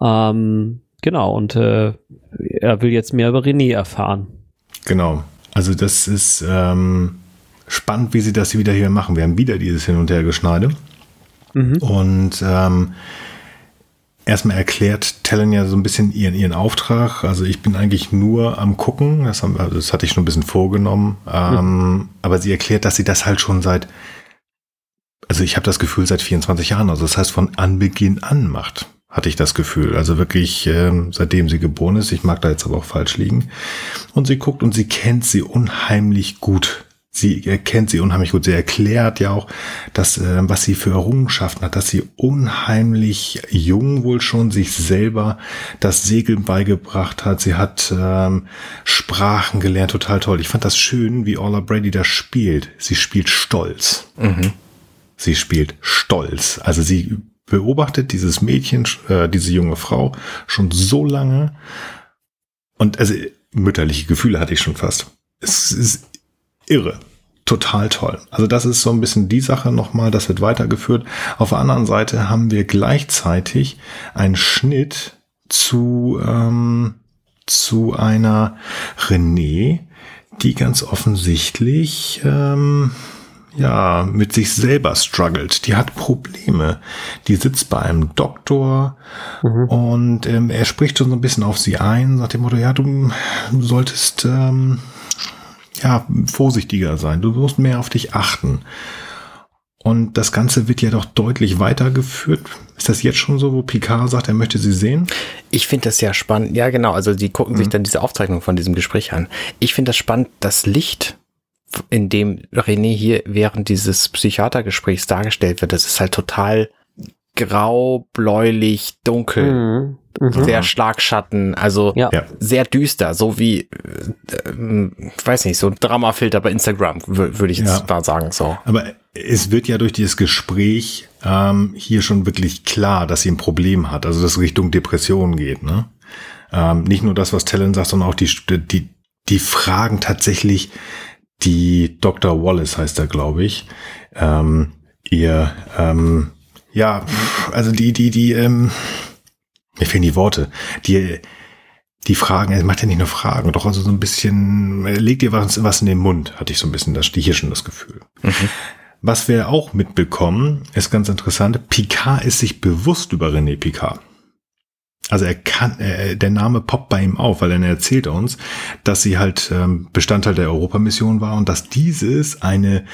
Ähm, genau, und äh, er will jetzt mehr über René erfahren. Genau. Also das ist ähm, spannend, wie sie das wieder hier machen. Wir haben wieder dieses Hin- und Hergeschneide. Mhm. Und ähm, erstmal erklärt Talon ja so ein bisschen ihren, ihren Auftrag. Also ich bin eigentlich nur am Gucken. Das, haben, also das hatte ich schon ein bisschen vorgenommen. Ähm, Aber sie erklärt, dass sie das halt schon seit, also ich habe das Gefühl seit 24 Jahren, also das heißt von Anbeginn an macht, hatte ich das Gefühl. Also wirklich ähm, seitdem sie geboren ist. Ich mag da jetzt aber auch falsch liegen. Und sie guckt und sie kennt sie unheimlich gut. Sie erkennt sie unheimlich gut. Sie erklärt ja auch, dass, äh, was sie für Errungenschaften hat, dass sie unheimlich jung wohl schon sich selber das Segeln beigebracht hat. Sie hat ähm, Sprachen gelernt, total toll. Ich fand das schön, wie Orla Brady das spielt. Sie spielt stolz. Sie spielt stolz. Also sie beobachtet dieses Mädchen, äh, diese junge Frau schon so lange. Und also mütterliche Gefühle hatte ich schon fast. Es ist irre. Total toll. Also das ist so ein bisschen die Sache nochmal, das wird weitergeführt. Auf der anderen Seite haben wir gleichzeitig einen Schnitt zu, ähm, zu einer René, die ganz offensichtlich ähm, ja, mit sich selber struggelt. Die hat Probleme. Die sitzt bei einem Doktor und ähm, er spricht schon so ein bisschen auf sie ein, nach dem Motto, ja, du, du solltest ähm, ja, vorsichtiger sein. Du musst mehr auf dich achten. Und das Ganze wird ja doch deutlich weitergeführt. Ist das jetzt schon so, wo Picard sagt, er möchte sie sehen? Ich finde das ja spannend. Ja, genau. Also die gucken sich dann diese Aufzeichnung von diesem Gespräch an. Ich finde das spannend, das Licht, in dem René hier während dieses Psychiatergesprächs dargestellt wird, das ist halt total grau, bläulich, dunkel, Mhm. Mhm. sehr Schlagschatten, also Ja. Sehr düster, so wie, äh, ich weiß nicht, so ein Dramafilter bei Instagram, wür- würde ich jetzt Ja. mal sagen, so. Aber es wird ja durch dieses Gespräch ähm, hier schon wirklich klar, dass sie ein Problem hat, also dass es Richtung Depression geht. Ne? Ähm, nicht nur das, was Talon sagt, sondern auch die, die, die Fragen tatsächlich, die Dr. Wallace heißt er, glaube ich, ähm, ihr, ähm, ja, also die, die, die, ähm, mir fehlen die Worte, die, die Fragen, er macht ja nicht nur Fragen, doch also so ein bisschen, er legt ihr was, was in den Mund, hatte ich so ein bisschen das, hier schon das Gefühl. Was wir auch mitbekommen, ist ganz interessant, Picard ist sich bewusst über René Picard. Also er kann, äh, der Name poppt bei ihm auf, weil er erzählt uns, dass sie halt ähm, Bestandteil der Europamission war und dass dieses eine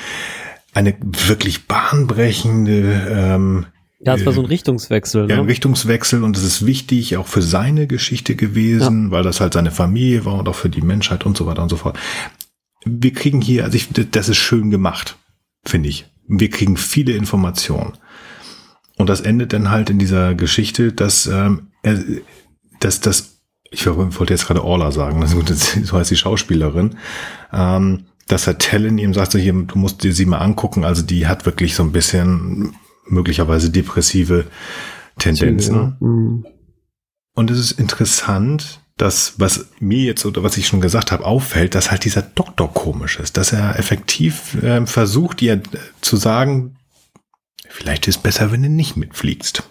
eine wirklich bahnbrechende ähm, Ja, es war so ein Richtungswechsel. ja, ein Ne? Richtungswechsel und es ist wichtig auch für seine Geschichte gewesen, weil das halt seine Familie war und auch für die Menschheit und so weiter und so fort. Wir kriegen hier, also ich, das ist schön gemacht, finde ich. Wir kriegen viele Informationen. Und das endet dann halt in dieser Geschichte, dass, ähm, er, dass das, ich wollte jetzt gerade Orla sagen, das das- so heißt die Schauspielerin, ähm, dass Herr Tellen ihm sagt, so hier, du musst dir sie mal angucken, also die hat wirklich so ein bisschen möglicherweise depressive Tendenzen. Mhm. Und es ist interessant, dass, was mir jetzt oder was ich schon gesagt habe, auffällt, dass halt dieser Doktor komisch ist, dass er effektiv ähm, versucht, ihr äh, zu sagen, vielleicht ist besser, wenn du nicht mitfliegst.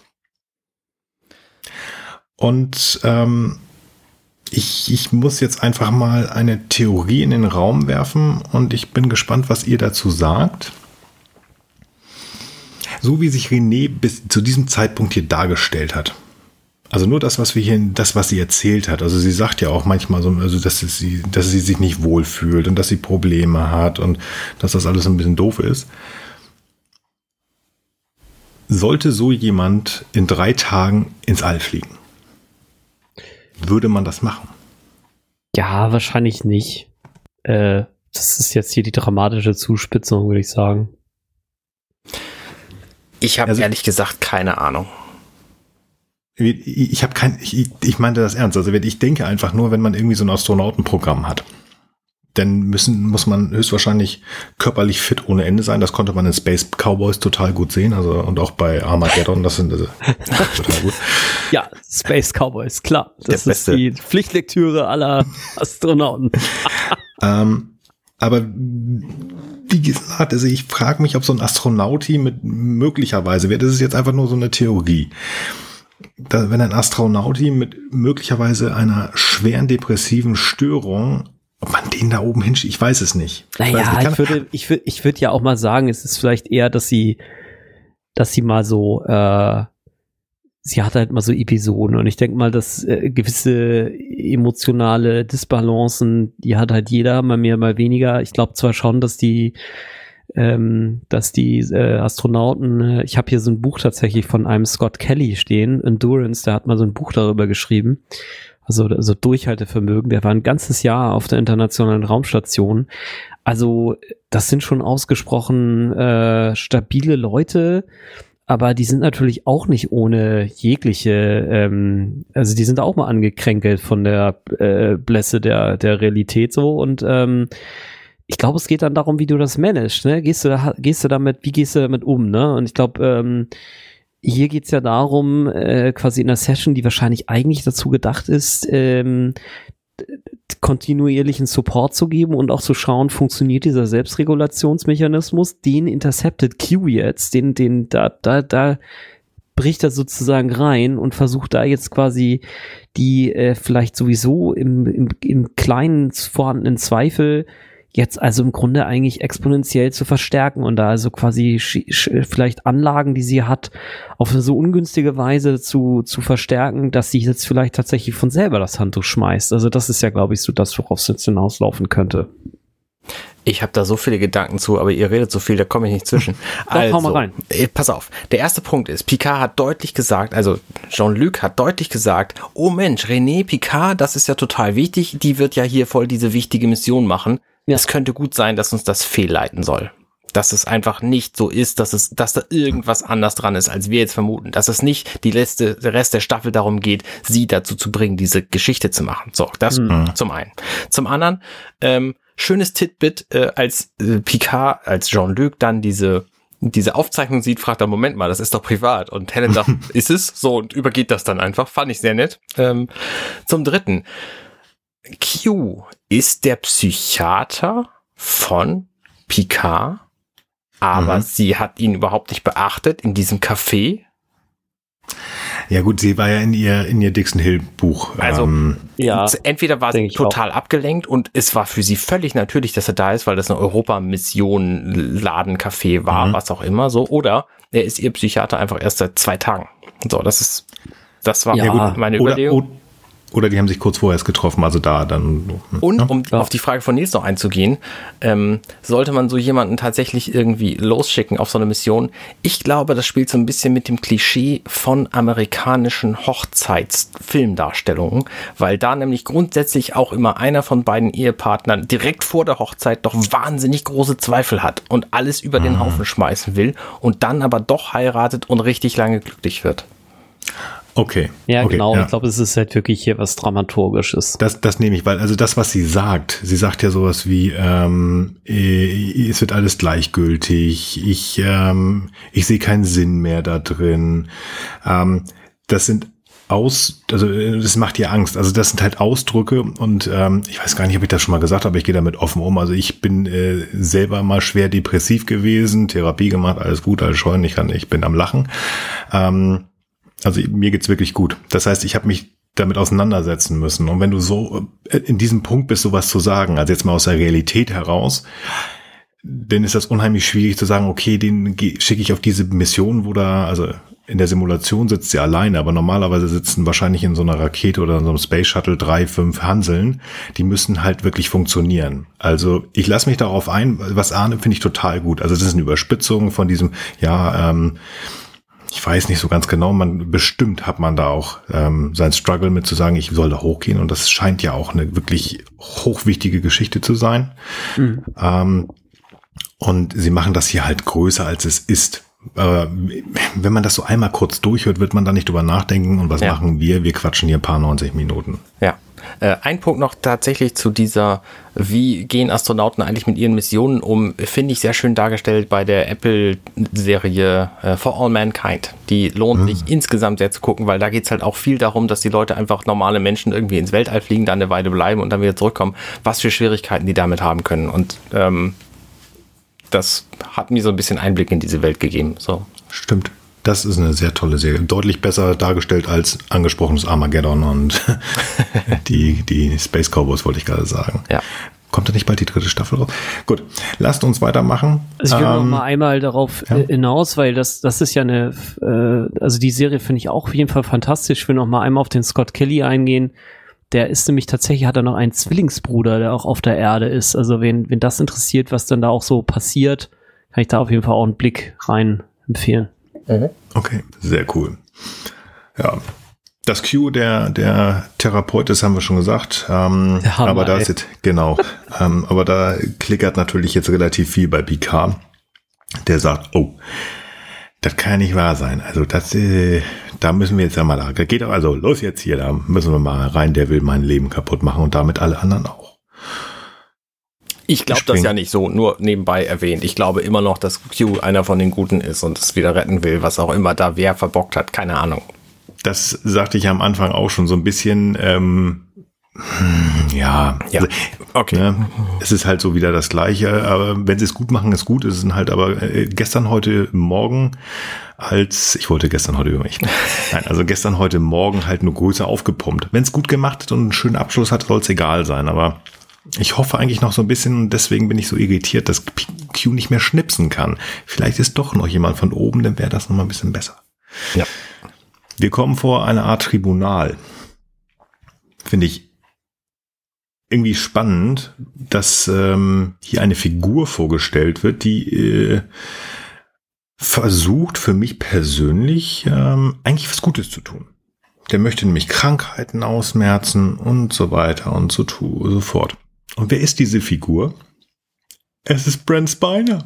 Und ähm, ich, ich muss jetzt einfach mal eine Theorie in den Raum werfen und ich bin gespannt, was ihr dazu sagt. So wie sich René bis zu diesem Zeitpunkt hier dargestellt hat, Also nur das, was wir hier, das, was sie erzählt hat. Also sie sagt ja auch manchmal so, also dass sie, dass sie sich nicht wohlfühlt und dass sie Probleme hat und dass das alles ein bisschen doof ist. Sollte so jemand in drei Tagen ins All fliegen, würde man das machen? Ja, wahrscheinlich nicht. Äh, das ist jetzt hier die dramatische Zuspitzung, würde ich sagen. Ich habe Also- ehrlich gesagt keine Ahnung. Ich, ich habe kein, ich, ich meinte das ernst. Also ich denke einfach nur, wenn man irgendwie so ein Astronautenprogramm hat, dann müssen, muss man höchstwahrscheinlich körperlich fit ohne Ende sein. Das konnte man in Space Cowboys total gut sehen. Also und auch bei Armageddon, das sind also, total gut. Ja, Space Cowboys, klar. Das Der ist Beste. die Pflichtlektüre aller Astronauten. Ähm, aber wie gesagt, also ich frage mich, ob so ein Astronauti mit möglicherweise wäre, das ist jetzt einfach nur so eine Theorie. Da, wenn ein Astronauti mit möglicherweise einer schweren depressiven Störung, ob man den da oben hinschiebt, ich weiß es nicht. Ich Naja, nicht, ich würde, ich würde, ich würde ja auch mal sagen, es ist vielleicht eher, dass sie, dass sie mal so, äh, sie hat halt mal so Episoden und ich denke mal, dass äh, gewisse emotionale Disbalancen, die hat halt jeder, mal mehr, mal weniger. Ich glaube zwar schon, dass die, ähm, dass die äh, Astronauten, äh, ich habe hier so ein Buch tatsächlich von einem Scott Kelly stehen, Endurance, der hat mal so ein Buch darüber geschrieben. Also, also Durchhaltevermögen, der war ein ganzes Jahr auf der internationalen Raumstation. Also, das sind schon ausgesprochen äh, stabile Leute, aber die sind natürlich auch nicht ohne jegliche, ähm, also die sind auch mal angekränkelt von der äh, Blässe der, der Realität so und ähm, ich glaube, es geht dann darum, wie du das managst, ne? Gehst du da, gehst du damit, wie gehst du damit um, ne? Und ich glaube, ähm, hier geht's ja darum, äh, quasi in der Session, die wahrscheinlich eigentlich dazu gedacht ist, ähm, kontinuierlichen Support zu geben und auch zu schauen, funktioniert dieser Selbstregulationsmechanismus, den intercepted Q jetzt, den, den, da, da, da bricht er sozusagen rein und versucht da jetzt quasi die äh, vielleicht sowieso im, im, im kleinen vorhandenen Zweifel jetzt also im Grunde eigentlich exponentiell zu verstärken und da also quasi vielleicht Anlagen, die sie hat, auf eine so ungünstige Weise zu, zu verstärken, dass sie jetzt vielleicht tatsächlich von selber das Handtuch schmeißt. Also das ist ja, glaube ich, so das, worauf es jetzt hinauslaufen könnte. Ich habe da so viele Gedanken zu, aber ihr redet so viel, da komme ich nicht zwischen. Doch, hau mal rein. äh, Pass auf. Der erste Punkt ist, Picard hat deutlich gesagt, also Jean-Luc hat deutlich gesagt, oh Mensch, René Picard, das ist ja total wichtig, die wird ja hier voll diese wichtige Mission machen. Ja. Es könnte gut sein, dass uns das fehlleiten soll. Dass es einfach nicht so ist, dass es, dass da irgendwas anders dran ist, als wir jetzt vermuten. Dass es nicht die letzte, der Rest der Staffel darum geht, sie dazu zu bringen, diese Geschichte zu machen. So, das zum einen. Zum anderen, ähm, schönes Titbit, äh, als äh, Picard, als Jean-Luc dann diese diese Aufzeichnung sieht, fragt er, Moment mal, das ist doch privat. Und Helen sagt, ist es? So, und übergeht das dann einfach. Fand ich sehr nett. Ähm, zum dritten. Q ist der Psychiater von Picard, aber Mhm. sie hat ihn überhaupt nicht beachtet in diesem Café. Ja gut, sie war ja in ihr in ihr Dixon Hill Buch. Also- ähm, Ja, Entweder war sie total abgelenkt und es war für sie völlig natürlich, dass er da ist, weil das eine Europamission Ladencafé war, Mhm. was auch immer so. Oder er ist ihr Psychiater einfach erst seit zwei Tagen. So, das ist, das war Ja, gut, meine oder, Überlegung. o- oder die haben sich kurz vorher erst getroffen, also da dann. Und ja. um Ja. auf die Frage von Nils noch einzugehen, ähm, sollte man so jemanden tatsächlich irgendwie losschicken auf so eine Mission? Ich glaube, das spielt so ein bisschen mit dem Klischee von amerikanischen Hochzeitsfilmdarstellungen, weil da nämlich grundsätzlich auch immer einer von beiden Ehepartnern direkt vor der Hochzeit doch wahnsinnig große Zweifel hat und alles über den Haufen schmeißen will und dann aber doch heiratet und richtig lange glücklich wird. Okay. ja okay, genau. ja. Ich glaube, es ist halt wirklich hier was Dramaturgisches. Das, das nehme ich, weil also das, was sie sagt, sie sagt ja sowas wie, ähm, äh, es wird alles gleichgültig, ich, ähm, ich sehe keinen Sinn mehr da drin. Ähm, das sind aus, also äh, das macht ihr Angst. Also das sind halt Ausdrücke und ähm, ich weiß gar nicht, ob ich das schon mal gesagt habe, aber ich gehe damit offen um. Also ich bin äh, selber mal schwer depressiv gewesen, Therapie gemacht, alles gut, alles scheuen, ich kann, ich bin am Lachen. Ähm, also mir geht's wirklich gut. Das heißt, ich habe mich damit auseinandersetzen müssen. Und wenn du so äh, in diesem Punkt bist, sowas zu sagen, also jetzt mal aus der Realität heraus, dann ist das unheimlich schwierig zu sagen, okay, den schicke ich auf diese Mission, wo da, also in der Simulation sitzt sie alleine, aber normalerweise sitzen wahrscheinlich in so einer Rakete oder in so einem Space Shuttle drei, fünf Hanseln. Die müssen halt wirklich funktionieren. Also ich lasse mich darauf ein, was Arne finde ich total gut. Also das ist eine Überspitzung von diesem, ja, ähm, ich weiß nicht so ganz genau, man bestimmt hat man da auch ähm, sein Struggle mit zu sagen, ich soll da hochgehen und das scheint ja auch eine wirklich hochwichtige Geschichte zu sein. Mhm. Ähm, und sie machen das hier halt größer, als es ist. Aber wenn man das so einmal kurz durchhört, wird man da nicht drüber nachdenken. Und was ja. machen wir? Wir quatschen hier ein paar 90 Minuten. Ja. Äh, ein Punkt noch tatsächlich zu dieser, wie gehen Astronauten eigentlich mit ihren Missionen um, finde ich sehr schön dargestellt bei der Apple-Serie äh, For All Mankind. Die lohnt mhm. sich insgesamt sehr zu gucken, weil da geht es halt auch viel darum, dass die Leute einfach normale Menschen irgendwie ins Weltall fliegen, da eine Weile bleiben und dann wieder zurückkommen, was für Schwierigkeiten die damit haben können. Und ähm, das hat mir so ein bisschen Einblick in diese Welt gegeben. So. Stimmt. Das ist eine sehr tolle Serie. Deutlich besser dargestellt als angesprochenes Armageddon und die, die Space Cowboys, wollte ich gerade sagen. Ja. Kommt da nicht bald die dritte Staffel raus? Gut, lasst uns weitermachen. Also ich will ähm, noch mal einmal darauf ja. Äh, hinaus, weil das, das ist ja eine, äh, also die Serie finde ich auch auf jeden Fall fantastisch. Ich will noch mal einmal auf den Scott Kelly eingehen. Der ist nämlich tatsächlich, hat er noch einen Zwillingsbruder, der auch auf der Erde ist. Also wenn, wenn das interessiert, was dann da auch so passiert, kann ich da auf jeden Fall auch einen Blick rein empfehlen. Mhm. Okay, sehr cool. Ja. Das Q der, der Therapeut, das haben wir schon gesagt. Ähm, Hammer, aber da ist genau. ähm, aber da klickert natürlich jetzt relativ viel bei Picard. Der sagt, oh, das kann ja nicht wahr sein. Also das, äh, da müssen wir jetzt ja mal, da geht also los jetzt hier, da müssen wir mal rein, der will mein Leben kaputt machen und damit alle anderen auch. Ich glaube das ja nicht so, nur nebenbei erwähnt. Ich glaube immer noch, dass Q einer von den Guten ist und es wieder retten will, was auch immer da wer verbockt hat, keine Ahnung. Das sagte ich am Anfang auch schon so ein bisschen, ähm, hm, ja, ja. Also, okay. Ne, es ist halt so wieder das Gleiche, aber wenn sie es gut machen, ist gut. Es ist halt aber äh, gestern, heute, morgen als, ich wollte gestern, heute über mich. Nein, also gestern, heute, morgen halt nur größer aufgepumpt. Wenn es gut gemacht hat und einen schönen Abschluss hat, soll es egal sein, aber ich hoffe eigentlich noch so ein bisschen und deswegen bin ich so irritiert, dass Q nicht mehr schnipsen kann. Vielleicht ist doch noch jemand von oben, dann wäre das noch mal ein bisschen besser. Ja. Wir kommen vor eine Art Tribunal. Finde ich irgendwie spannend, dass ähm, hier eine Figur vorgestellt wird, die äh, versucht für mich persönlich ähm, eigentlich was Gutes zu tun. Der möchte nämlich Krankheiten ausmerzen und so weiter und so, so fort. Und wer ist diese Figur? Es ist Brent Spiner.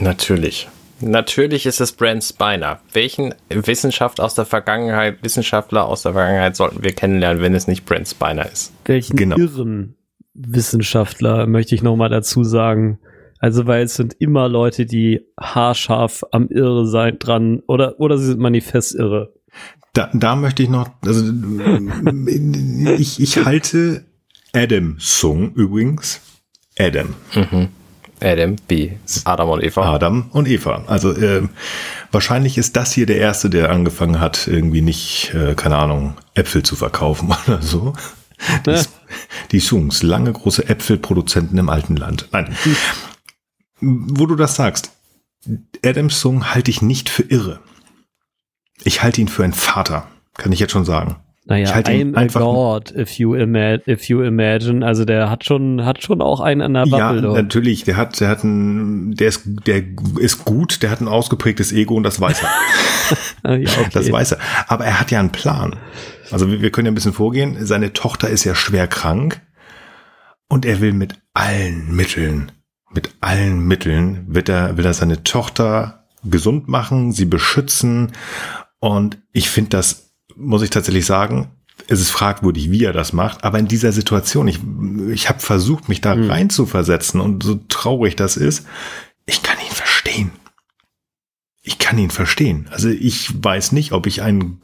Natürlich. Natürlich ist es Brent Spiner. Welchen Wissenschaft aus der Vergangenheit, Wissenschaftler aus der Vergangenheit sollten wir kennenlernen, wenn es nicht Brent Spiner ist? Welchen genau. irren Wissenschaftler möchte ich nochmal dazu sagen? Also, weil es sind immer Leute, die haarscharf am Irre sein dran oder, oder sie sind manifest irre. Da, da möchte ich noch, also ich, ich halte Adam Sung übrigens. Adam. Mhm. Adam, wie Adam und Eva. Adam und Eva. Also äh, wahrscheinlich ist das hier der erste, der angefangen hat, irgendwie nicht, äh, keine Ahnung, Äpfel zu verkaufen oder so. Die, die Sungs, lange große Äpfelproduzenten im alten Land. Nein. Wo du das sagst, Adam Sung halte ich nicht für irre. Ich halte ihn für einen Vater, kann ich jetzt schon sagen. Naja, ich halte I'm einfach, a God, if you, imagine, if you imagine. Also der hat schon, hat schon auch einen an der Bubble. Ja, natürlich. Der hat, der hat ein, der ist, der ist gut, der hat ein ausgeprägtes Ego und das weiß er. ja, okay. Das weiß er. Aber er hat ja einen Plan. Also wir, wir können ja ein bisschen vorgehen. Seine Tochter ist ja schwer krank und er will mit allen Mitteln, mit allen Mitteln wird er, will er seine Tochter gesund machen, sie beschützen und ich finde das muss ich tatsächlich sagen, es ist fragwürdig, wie er das macht, aber in dieser Situation, ich, ich habe versucht, mich da mhm. rein zu versetzen und so traurig das ist, ich kann ihn verstehen. Ich kann ihn verstehen. Also ich weiß nicht, ob ich einen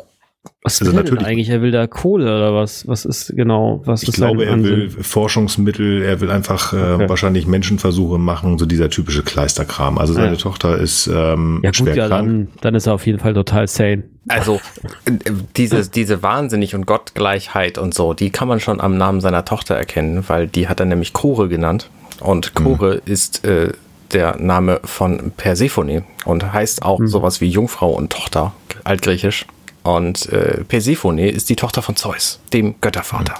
was also will natürlich, er eigentlich? Er will da Kohle oder was? Was ist genau? Was ich glaube, er will Forschungsmittel, er will einfach äh, okay. wahrscheinlich Menschenversuche machen, so dieser typische Kleisterkram. Also seine ja. Tochter ist ähm, ja, gut, schwer ja, krank. Dann, dann ist er auf jeden Fall total sane. Also diese, diese Wahnsinnig und Gottgleichheit und so, die kann man schon am Namen seiner Tochter erkennen, weil die hat er nämlich Chore genannt. Und Chore mhm. ist äh, der Name von Persephone und heißt auch Mhm. sowas wie Jungfrau und Tochter, altgriechisch. Und äh, Persephone ist die Tochter von Zeus, dem Göttervater.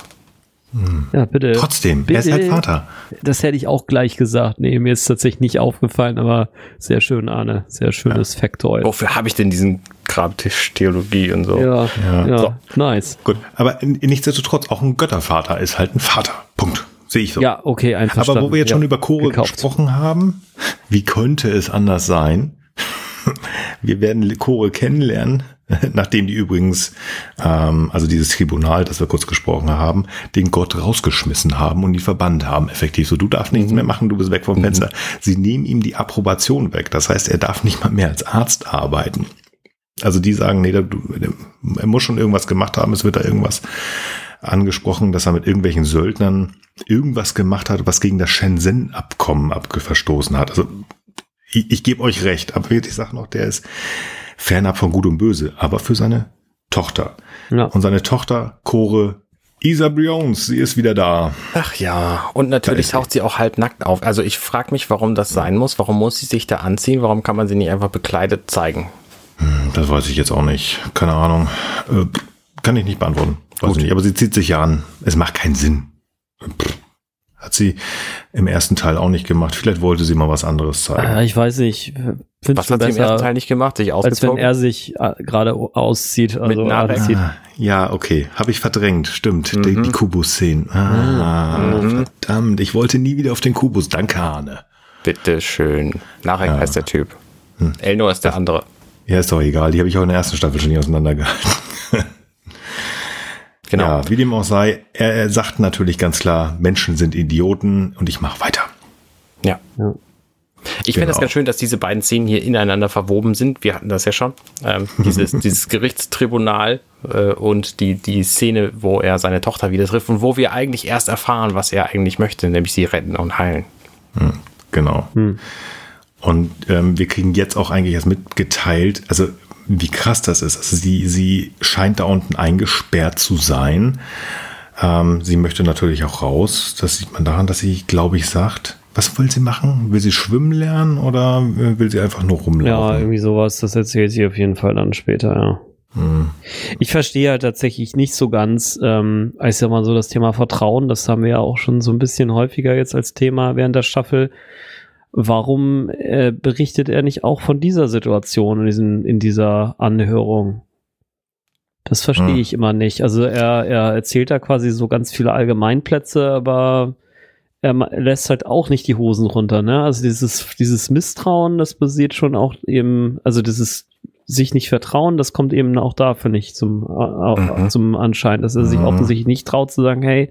Ja, bitte. Trotzdem, er ist bitte. halt Vater. Das hätte ich auch gleich gesagt. Nee, mir ist tatsächlich nicht aufgefallen, aber sehr schön, Arne. Sehr schönes Factoid. Wofür habe ich denn diesen Grabtisch Theologie und so? Ja, Ja. ja, So. nice. Gut, aber nichtsdestotrotz, auch ein Göttervater ist halt ein Vater. Punkt. Sehe ich so. Ja, okay, einverstanden. Aber wo wir jetzt ja, schon über Chore gekauft. gesprochen haben, wie könnte es anders sein? Wir werden Chore kennenlernen, nachdem die übrigens, ähm, also dieses Tribunal, das wir kurz gesprochen haben, den Gott rausgeschmissen haben und ihn verbannt haben, effektiv. So, du darfst nichts mehr machen, du bist weg vom Fenster. Sie nehmen ihm die Approbation weg. Das heißt, er darf nicht mal mehr als Arzt arbeiten. Also die sagen, nee, du, er muss schon irgendwas gemacht haben, es wird da irgendwas angesprochen, dass er mit irgendwelchen Söldnern irgendwas gemacht hat, was gegen das Shenzhen-Abkommen abgeverstoßen hat. Also ich, ich gebe euch recht, aber ich sage noch, der ist fernab von Gut und Böse, aber für seine Tochter. Ja. Und seine Tochter, Chore Isa Briones, sie ist wieder da. Ach ja, und natürlich taucht sie auch halb nackt auf. Also ich frage mich, warum das sein muss. Warum muss sie sich da anziehen? Warum kann man sie nicht einfach bekleidet zeigen? Das weiß ich jetzt auch nicht. Keine Ahnung. Äh, kann ich nicht beantworten. Weiß ich nicht. Aber sie zieht sich ja an. Es macht keinen Sinn. Pff. Hat sie im ersten Teil auch nicht gemacht. Vielleicht wollte sie mal was anderes zeigen. Ah, ich weiß nicht. Finde Was hat sie im ersten Teil nicht gemacht? Sich als wenn er sich äh, gerade auszieht. Also anzieht. Ah, ja, okay. Habe ich verdrängt. Stimmt. Die, Mhm. die Kubus-Szenen. Ah, Mhm. verdammt. Ich wollte nie wieder auf den Kubus. Danke, Arne. Bitte schön. Narek Ja. heißt der Typ. Hm. Elnor ist der andere. Ja, ist doch egal. Die habe ich auch in der ersten Staffel schon nie auseinandergehalten. Genau. Ja, wie dem auch sei, er, er sagt natürlich ganz klar, Menschen sind Idioten und ich mache weiter. Ja. Ich finde das Genau. ganz schön, dass diese beiden Szenen hier ineinander verwoben sind. Wir hatten das ja schon. Ähm, dieses, dieses Gerichtstribunal äh, und die, die Szene, wo er seine Tochter wieder trifft und wo wir eigentlich erst erfahren, was er eigentlich möchte, nämlich sie retten und heilen. Genau. Und ähm, wir kriegen jetzt auch eigentlich erst mitgeteilt, also wie krass das ist. Also sie, sie scheint da unten eingesperrt zu sein. Ähm, sie möchte natürlich auch raus. Das sieht man daran, dass sie, glaube ich, sagt, was will sie machen? Will sie schwimmen lernen oder äh, will sie einfach nur Ja, rumlaufen? irgendwie sowas. Das erzählt sie auf jeden Fall dann später, ja. Hm. Ich verstehe halt tatsächlich nicht so ganz, ähm, ich sag mal so, das Thema Vertrauen, das haben wir ja auch schon so ein bisschen häufiger jetzt als Thema während der Staffel. Warum äh, berichtet er nicht auch von dieser Situation in, diesen, in dieser Anhörung? Das verstehe Hm. ich immer nicht. Also er, er erzählt da quasi so ganz viele Allgemeinplätze, aber er lässt halt auch nicht die Hosen runter, ne? Also dieses, dieses Misstrauen, das basiert schon auch eben, also dieses sich nicht vertrauen, das kommt eben auch dafür nicht zum, äh, Mhm. zum Anschein, dass er sich Mhm. offensichtlich nicht traut zu sagen, hey,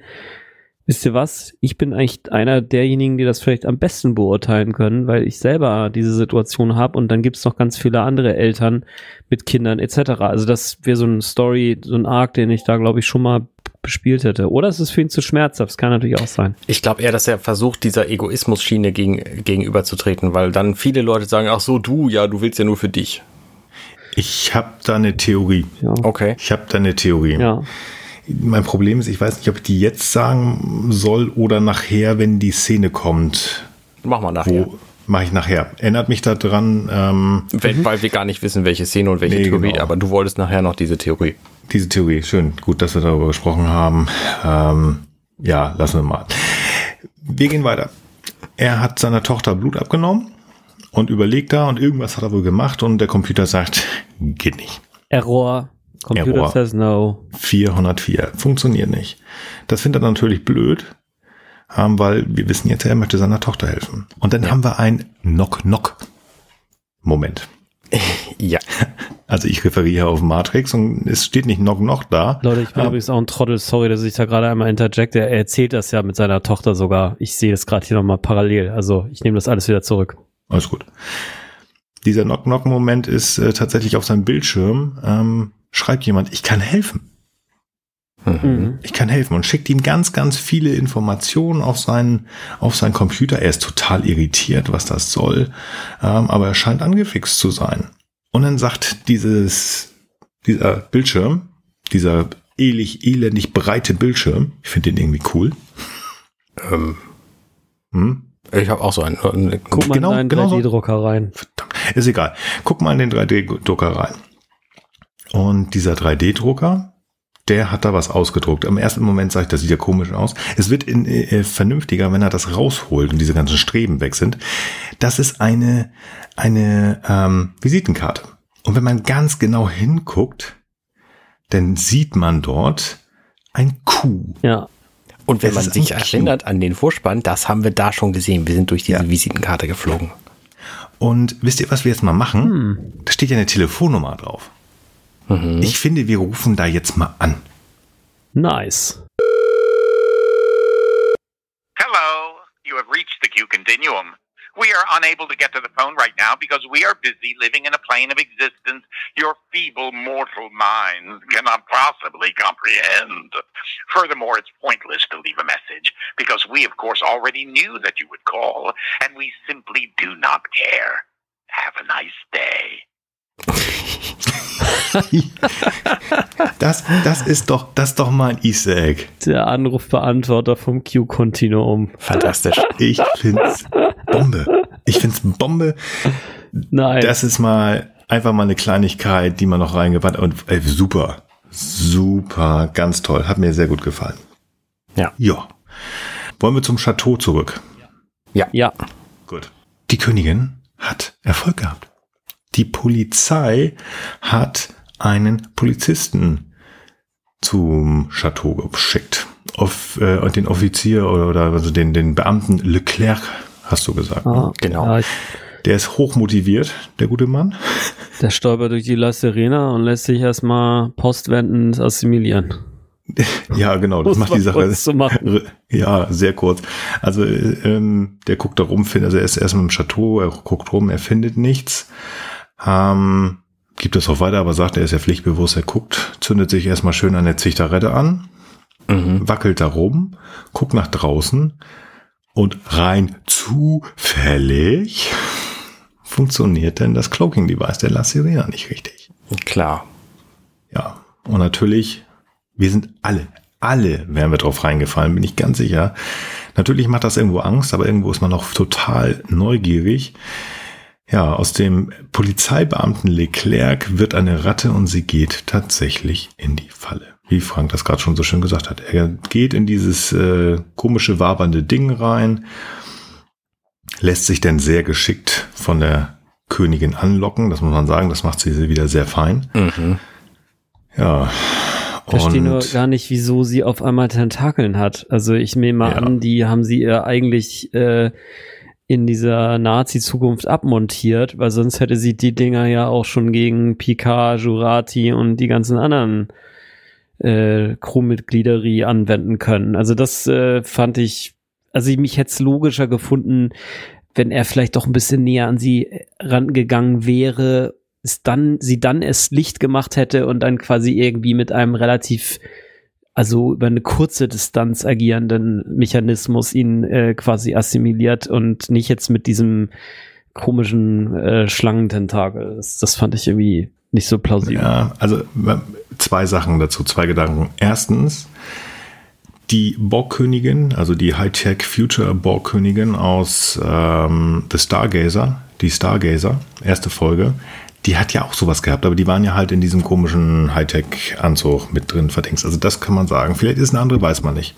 wisst ihr was, ich bin eigentlich einer derjenigen, die das vielleicht am besten beurteilen können, weil ich selber diese Situation habe und dann gibt es noch ganz viele andere Eltern mit Kindern etc. Also das wäre so ein Story, so ein Arc, den ich da glaube ich schon mal bespielt hätte. Oder es ist für ihn zu schmerzhaft, das kann natürlich auch sein. Ich glaube eher, dass er versucht, dieser Egoismus-Schiene gegen, gegenüberzutreten, weil dann viele Leute sagen, ach so, du, ja, du willst ja nur für dich. Ich habe da eine Theorie. Ja. Okay. Ich habe da eine Theorie. Ja. Mein Problem ist, ich weiß nicht, ob ich die jetzt sagen soll oder nachher, wenn die Szene kommt. Mach mal nachher. Wo mache ich nachher? Erinnert mich daran, ähm, Weil, weil wir gar nicht wissen, welche Szene und welche Nee, Theorie, genau. aber du wolltest nachher noch diese Theorie. diese Theorie. Schön, gut, dass wir darüber gesprochen haben. Ähm, ja, lassen wir mal. Wir gehen weiter. Er hat seiner Tochter Blut abgenommen und überlegt da und irgendwas hat er wohl gemacht und der Computer sagt, geht nicht. Error. Computer Error. says no. 404. Funktioniert nicht. Das findet er natürlich blöd, ähm, weil wir wissen jetzt, er möchte seiner Tochter helfen. Und dann haben wir ein Knock-Knock-Moment. Ja. Also ich referiere auf Matrix und es steht nicht Knock-Knock da. Leute, ich bin Ja. übrigens auch ein Trottel, sorry, dass ich da gerade einmal interjecte. Er erzählt das ja mit seiner Tochter sogar. Ich sehe das gerade hier nochmal parallel. Also ich nehme das alles wieder zurück. Alles gut. Dieser Knock-Knock-Moment ist äh, tatsächlich auf seinem Bildschirm. Ähm, schreibt jemand, ich kann helfen. Mhm. Ich kann helfen und schickt ihm ganz, ganz viele Informationen auf seinen, auf seinen Computer. Er ist total irritiert, was das soll, ähm, aber er scheint angefixt zu sein. Und dann sagt dieses, dieser Bildschirm, dieser elig, elendig breite Bildschirm, ich finde den irgendwie cool. Ähm, Hm? Ich habe auch so einen. einen Guck mal Genau- in genau so. 3D-Drucker rein. Verdammt, ist egal. Guck mal in den 3D-Drucker rein. Und dieser 3D-Drucker, der hat da was ausgedruckt. Im ersten Moment sage ich, das sieht ja komisch aus. Es wird in, äh, vernünftiger, wenn er das rausholt und diese ganzen Streben weg sind. Das ist eine, eine ähm, Visitenkarte. Und wenn man ganz genau hinguckt, dann sieht man dort ein Q. Ja. Und wenn Es man sich erinnert an den Vorspann, das haben wir da schon gesehen. Wir sind durch diese Visitenkarte geflogen. Und wisst ihr, was wir jetzt mal machen? Hm. Da steht ja eine Telefonnummer drauf. Mhm. Ich finde, wir rufen da jetzt mal an. Nice. Hello, you have reached the Q Continuum. We are unable to get to the phone right now because we are busy living in a plane of existence your feeble mortal minds cannot possibly comprehend. Furthermore, it's pointless to leave a message because we, of course, already knew that you would call and we simply do not care. Have a nice day. Das, das ist doch, das ist doch mal ein Easter Egg. Der Anrufbeantworter vom Q-Kontinuum. Fantastisch. Ich find's Bombe. Ich find's Bombe. Nein. Das ist mal einfach mal eine Kleinigkeit, die man noch reingewandt und ey, super. Super, ganz toll. Hat mir sehr gut gefallen. Ja. Ja. Wollen wir zum Chateau zurück? ja. Gut. Die Königin hat Erfolg gehabt. Die Polizei hat einen Polizisten zum Chateau geschickt. Auf, äh, und den Offizier oder, oder also den, den Beamten Leclerc, hast du gesagt. ne? Ah, Genau. Ja, ich- Der ist hochmotiviert, der gute Mann. der stolpert durch die La Serena und lässt sich erstmal postwendend assimilieren. Ja, genau, das Muss macht die Sache. kurz zu machen. Ja, sehr kurz. Also äh, ähm, der guckt da rum, findet, also er ist erstmal im Chateau, er guckt rum, er findet nichts. Ähm, gibt es auch weiter, aber sagt, er ist ja pflichtbewusst, er guckt, zündet sich erstmal schön eine Zichterette an, Mhm. wackelt da rum, guckt nach draußen und rein zufällig funktioniert denn das Cloaking Device der La Sirena nicht richtig. Klar. Ja, und natürlich, wir sind alle, alle wären wir drauf reingefallen, bin ich ganz sicher. Natürlich macht das irgendwo Angst, aber irgendwo ist man auch total neugierig. Ja, aus dem Polizeibeamten Leclerc wird eine Ratte und sie geht tatsächlich in die Falle. Wie Frank das gerade schon so schön gesagt hat. Er geht in dieses äh, komische, wabernde Ding rein, lässt sich dann sehr geschickt von der Königin anlocken. Das muss man sagen, das macht sie wieder sehr fein. Mhm. Ja. Verstehe nur gar nicht, wieso sie auf einmal Tentakeln hat. Also ich nehme mal Ja. an, die haben sie ihr eigentlich äh, in dieser Nazi-Zukunft abmontiert, weil sonst hätte sie die Dinger ja auch schon gegen Picard, Jurati und die ganzen anderen äh, Crewmitgliederie anwenden können. Also das äh, fand ich, also ich mich hätte es logischer gefunden, wenn er vielleicht doch ein bisschen näher an sie rangegangen wäre, es dann, sie dann erst Licht gemacht hätte und dann quasi irgendwie mit einem relativ, also über eine kurze Distanz agierenden Mechanismus ihn äh, quasi assimiliert und nicht jetzt mit diesem komischen äh, Schlangententakel. Das, das fand ich irgendwie nicht so plausibel. Ja, also zwei Sachen dazu, zwei Gedanken. Erstens, die Borgkönigin, also die Hightech Future Borgkönigin aus ähm, The Stargazer, die Stargazer, erste Folge, die hat ja auch sowas gehabt, aber die waren ja halt in diesem komischen Hightech-Anzug mit drin verdingst. Also das kann man sagen. Vielleicht ist eine andere, weiß man nicht.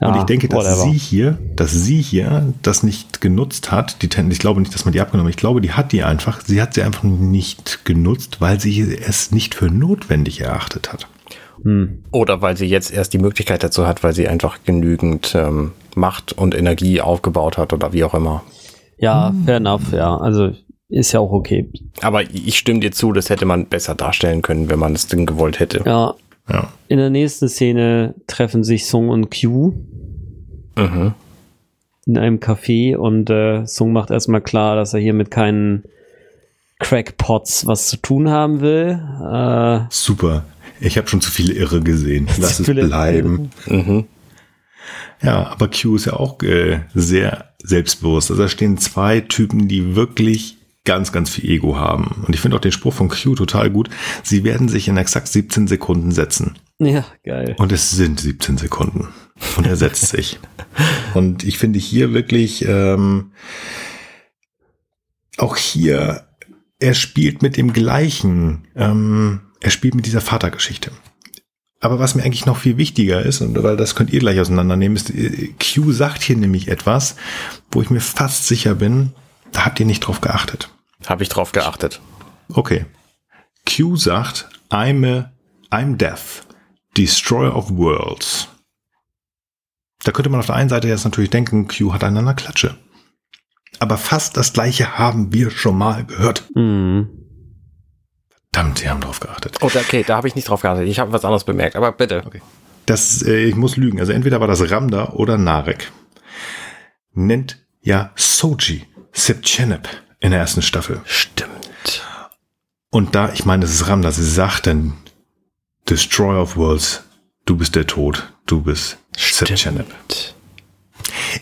Und Ja, ich denke, dass whatever. sie hier, dass sie hier das nicht genutzt hat. Die, Ten- ich glaube nicht, dass man die abgenommen hat. Ich glaube, die hat die einfach. Sie hat sie einfach nicht genutzt, weil sie es nicht für notwendig erachtet hat. Hm. Oder weil sie jetzt erst die Möglichkeit dazu hat, weil sie einfach genügend ähm, Macht und Energie aufgebaut hat oder wie auch immer. Ja, fair enough, ja. Also ist ja auch okay. Aber ich stimme dir zu, das hätte man besser darstellen können, wenn man es denn gewollt hätte. Ja, Ja. in der nächsten Szene treffen sich Sung und Q Mhm. in einem Café und äh, Sung macht erstmal klar, dass er hier mit keinen Crackpots was zu tun haben will. Äh, Super. Ich habe schon zu viele Irre gesehen. Lass es bleiben. Mhm. Ja, aber Q ist ja auch äh, sehr selbstbewusst. Also da stehen zwei Typen, die wirklich ganz, ganz viel Ego haben. Und ich finde auch den Spruch von Q total gut. Sie werden sich in exakt 17 Sekunden setzen. ja, geil. Und es sind 17 Sekunden. Und er setzt sich. Und ich finde hier wirklich, ähm, auch hier, er spielt mit dem gleichen, ähm, er spielt mit dieser Vatergeschichte. Aber was mir eigentlich noch viel wichtiger ist, und weil das könnt ihr gleich auseinandernehmen, ist, äh, Q sagt hier nämlich etwas, wo ich mir fast sicher bin, da habt ihr nicht drauf geachtet. Habe ich drauf geachtet. Okay. Q sagt, I'm a, I'm Death, Destroyer of Worlds. Da könnte man auf der einen Seite jetzt natürlich denken, Q hat einander Klatsche. Aber fast das gleiche haben wir schon mal gehört. Mhm. Verdammt, sie haben drauf geachtet. Oh, okay, da habe ich nicht drauf geachtet. Ich habe was anderes bemerkt, aber bitte. Okay. Das, äh, ich muss lügen. Also entweder war das Ramda oder Narek. Nennt ja Soji Sipchenep in der ersten Staffel. Stimmt. Und da, ich meine, das ist Ramda, sie sagt dann, Destroyer of Worlds, du bist der Tod, du bist Sipchenep.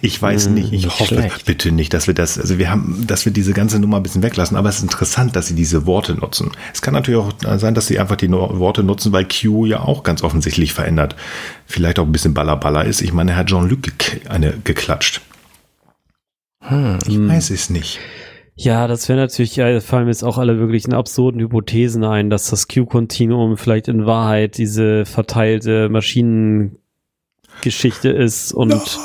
Ich weiß Hm, nicht, ich hoffe schlecht. bitte nicht, dass wir das, also wir haben, dass wir diese ganze Nummer ein bisschen weglassen, aber es ist interessant, dass sie diese Worte nutzen. Es kann natürlich auch sein, dass sie einfach die Worte nutzen, weil Q ja auch ganz offensichtlich verändert. Vielleicht auch ein bisschen ballerballer ist. Ich meine, er hat Jean-Luc eine geklatscht. Hm. Ich weiß es nicht. Ja, das wäre natürlich, ja, fallen jetzt auch alle wirklichen absurden Hypothesen ein, dass das Q-Kontinuum vielleicht in Wahrheit diese verteilte Maschinengeschichte ist und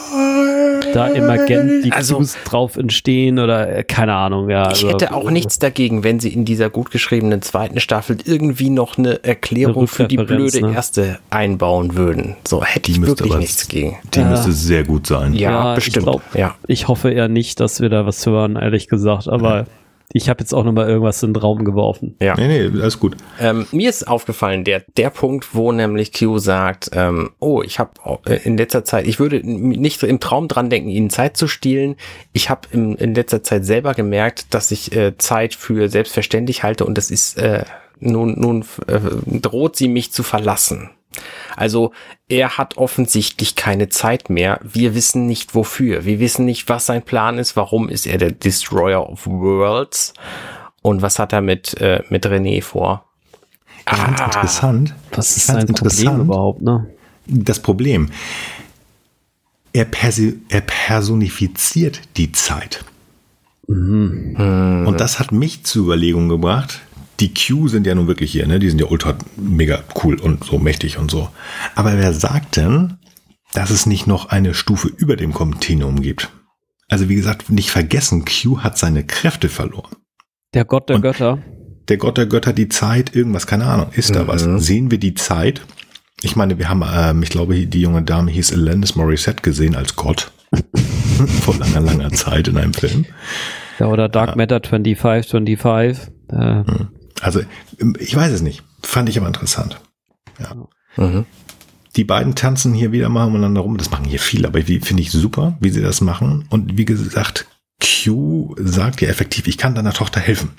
da emergent die Also- Qs drauf entstehen oder äh, keine Ahnung, ja. Ich also, hätte auch nichts dagegen, wenn sie in dieser gut geschriebenen zweiten Staffel irgendwie noch eine Erklärung Eine für die blöde ne? erste einbauen würden. So hätte Die ich wirklich aber- nichts gegen. Die Ja. müsste sehr gut sein. Ja, Ja, ich bestimmt. glaub- ja. Ich hoffe eher nicht, dass wir da was hören, ehrlich gesagt, aber ich habe jetzt auch nochmal irgendwas in den Raum geworfen. Ja. Nee, nee, alles gut. Ähm, mir ist aufgefallen, der, der Punkt, wo nämlich Q sagt, ähm, oh, ich habe in letzter Zeit, ich würde nicht im Traum dran denken, ihnen Zeit zu stehlen. Ich habe in letzter Zeit selber gemerkt, dass ich äh, Zeit für selbstverständlich halte und das ist, äh, nun, nun äh, droht sie mich zu verlassen. Also er hat offensichtlich keine Zeit mehr. Wir wissen nicht wofür. Wir wissen nicht, was sein Plan ist. Warum ist er der Destroyer of Worlds? Und was hat er mit, äh, mit René vor? Ich fand's Ah. interessant. Was ist fand's sein Problem überhaupt, ne? Das Problem, er, persi- er personifiziert die Zeit. Und das hat mich zur Überlegung gebracht. Die Q sind ja nun wirklich hier, ne? Die sind ja ultra mega cool und so mächtig und so. Aber wer sagt denn, dass es nicht noch eine Stufe über dem Kontinuum gibt? Also wie gesagt, nicht vergessen, Q hat seine Kräfte verloren. Der Gott der Und- Götter. Der Gott der Götter, die Zeit, irgendwas, keine Ahnung. Ist da was? Sehen wir die Zeit? Ich meine, wir haben, ähm, ich glaube, die junge Dame hieß Alanis Morissette gesehen als Gott. Vor langer, langer Zeit in einem Film. Ja, oder Dark Matter 25, 25. Äh, Also, ich weiß es nicht. Fand ich aber interessant. Ja. Mhm. Die beiden tanzen hier wieder mal umeinander rum. Das machen hier viele, aber finde ich super, wie sie das machen. Und wie gesagt, Q sagt ja effektiv, ich kann deiner Tochter helfen.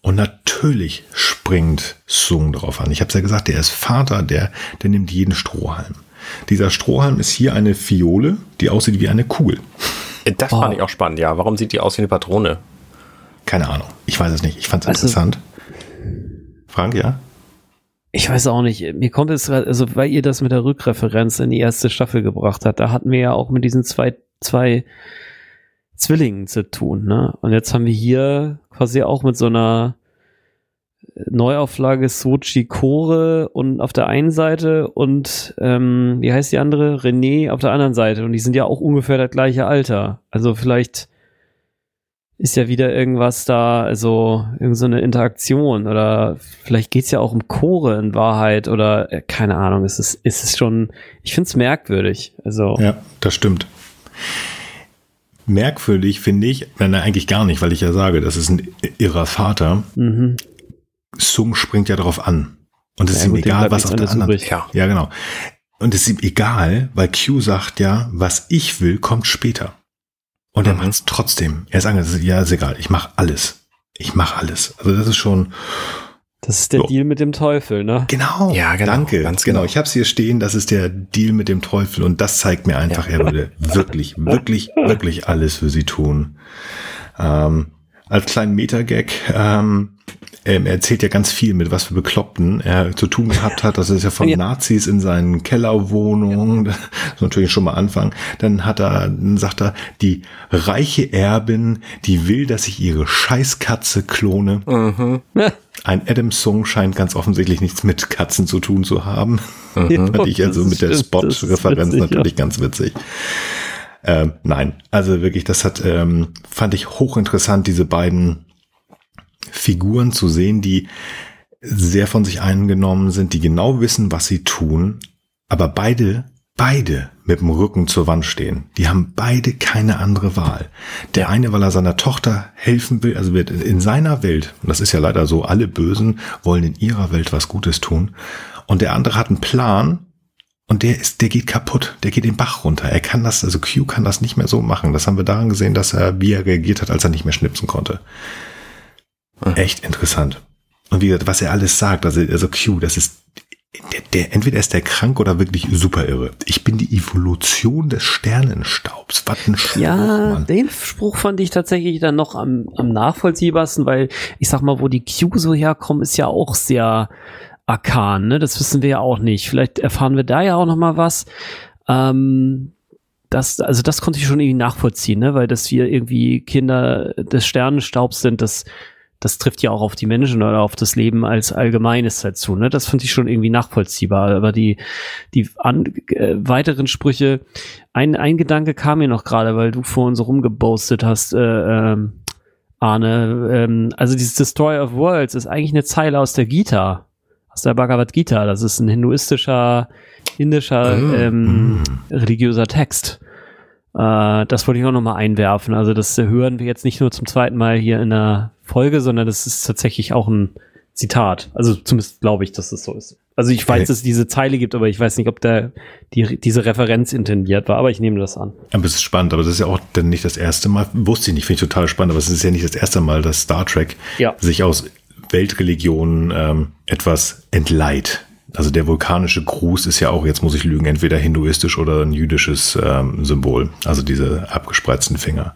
Und natürlich springt Sung drauf an. Ich habe es ja gesagt, der ist Vater, der, der nimmt jeden Strohhalm. Dieser Strohhalm ist hier eine Fiole, die aussieht wie eine Kugel. Das Oh. fand ich auch spannend, ja. Warum sieht die aus wie eine Patrone? Keine Ahnung. Ich weiß es nicht. Ich fand es Also- interessant. Frank, ja? ich weiß auch nicht, mir kommt es gerade, also weil ihr das mit der Rückreferenz in die erste Staffel gebracht habt, da hatten wir ja auch mit diesen zwei, zwei Zwillingen zu tun, ne? Und jetzt haben wir hier quasi auch mit so einer Neuauflage Sochi Kore und auf der einen Seite und ähm, wie heißt die andere? René auf der anderen Seite. Und die sind ja auch ungefähr das gleiche Alter. Also vielleicht ist ja wieder irgendwas da, also irgend so eine Interaktion oder vielleicht geht's ja auch um Chore in Wahrheit oder äh, keine Ahnung, es ist, es ist schon, ich find's merkwürdig. Also Ja, das stimmt. Merkwürdig finde ich, nein, nein, eigentlich gar nicht, weil ich ja sage, das ist ein irrer Vater. mhm. Sung springt ja darauf an. Und es Ja, ist ihm gut, egal, was auf der anderen. übrig. Ja. Ja, genau. Und es ist ihm egal, weil Q sagt ja, was ich will, kommt später. Und er Mhm. macht's trotzdem. Er sagt, ja, ist egal, ich mache alles. Ich mache alles. Also das ist schon das ist der So. Deal mit dem Teufel, ne? genau. Ja, genau, Danke. ganz genau. genau. Ich habe es hier stehen. Das ist der Deal mit dem Teufel und das zeigt mir einfach, er würde wirklich, wirklich, wirklich alles für sie tun. Ähm, als kleinen Metagag, ähm, ähm, er erzählt ja ganz viel, mit was für Bekloppten er zu tun gehabt hat. Das ist ja von Ja. Nazis in seinen Kellerwohnungen. Das ist natürlich schon mal Anfang. Dann hat er, dann sagt er, die reiche Erbin, die will, dass ich ihre Scheißkatze klone. Ein Adam-Song scheint ganz offensichtlich nichts mit Katzen zu tun zu haben. Fand ich also mit der Spot-Referenz natürlich ganz witzig. Ähm, nein, also wirklich, das hat, ähm, fand ich hochinteressant, diese beiden Figuren zu sehen, die sehr von sich eingenommen sind, die genau wissen, was sie tun, aber beide, beide mit dem Rücken zur Wand stehen. Die haben beide keine andere Wahl. Der eine, weil er seiner Tochter helfen will, also wird in seiner Welt, und das ist ja leider so, alle Bösen wollen in ihrer Welt was Gutes tun, und der andere hat einen Plan, und der ist, der geht kaputt, der geht den Bach runter. Er kann das, also Q kann das nicht mehr so machen. Das haben wir daran gesehen, dass er, wie er reagiert hat, als er nicht mehr schnipsen konnte. Echt interessant. Und wie gesagt, was er alles sagt, also, also Q, das ist, der, der, entweder ist der krank oder wirklich super irre. Ich bin die Evolution des Sternenstaubs. Was ein Spruch, Ja, Mann. den Spruch fand ich tatsächlich dann noch am, am nachvollziehbarsten, weil ich sag mal, wo die Q so herkommen, ist ja auch sehr arkan, ne? Das wissen wir ja auch nicht. Vielleicht erfahren wir da ja auch noch mal was. Ähm, das, also das konnte ich schon irgendwie nachvollziehen, ne? Weil dass wir irgendwie Kinder des Sternenstaubs sind, das, das trifft ja auch auf die Menschen oder auf das Leben als Allgemeines halt zu, ne? Das fand ich schon irgendwie nachvollziehbar. Aber die, die an, äh, weiteren Sprüche, ein, ein Gedanke kam mir noch gerade, weil du vorhin so rumgebostet hast, äh, ähm, Arne. Ähm, also dieses Destroyer of Worlds ist eigentlich eine Zeile aus der Gita, aus der Bhagavad Gita. Das ist ein hinduistischer, indischer ähm, religiöser Text. Äh, das wollte ich auch noch mal einwerfen. Also das hören wir jetzt nicht nur zum zweiten Mal hier in der Folge, sondern das ist tatsächlich auch ein Zitat. Also zumindest glaube ich, dass es so ist. Also ich weiß, Okay. dass es diese Zeile gibt, aber ich weiß nicht, ob da die, diese Referenz intendiert war. Aber ich nehme das an. Aber es ist spannend, aber das ist ja auch dann nicht das erste Mal, wusste ich nicht, finde ich total spannend, aber es ist ja nicht das erste Mal, dass Star Trek Ja. sich aus Weltreligionen ähm, etwas entleiht. Also der vulkanische Gruß ist ja auch, jetzt muss ich lügen, entweder hinduistisch oder ein jüdisches ähm, Symbol. Also diese abgespreizten Finger.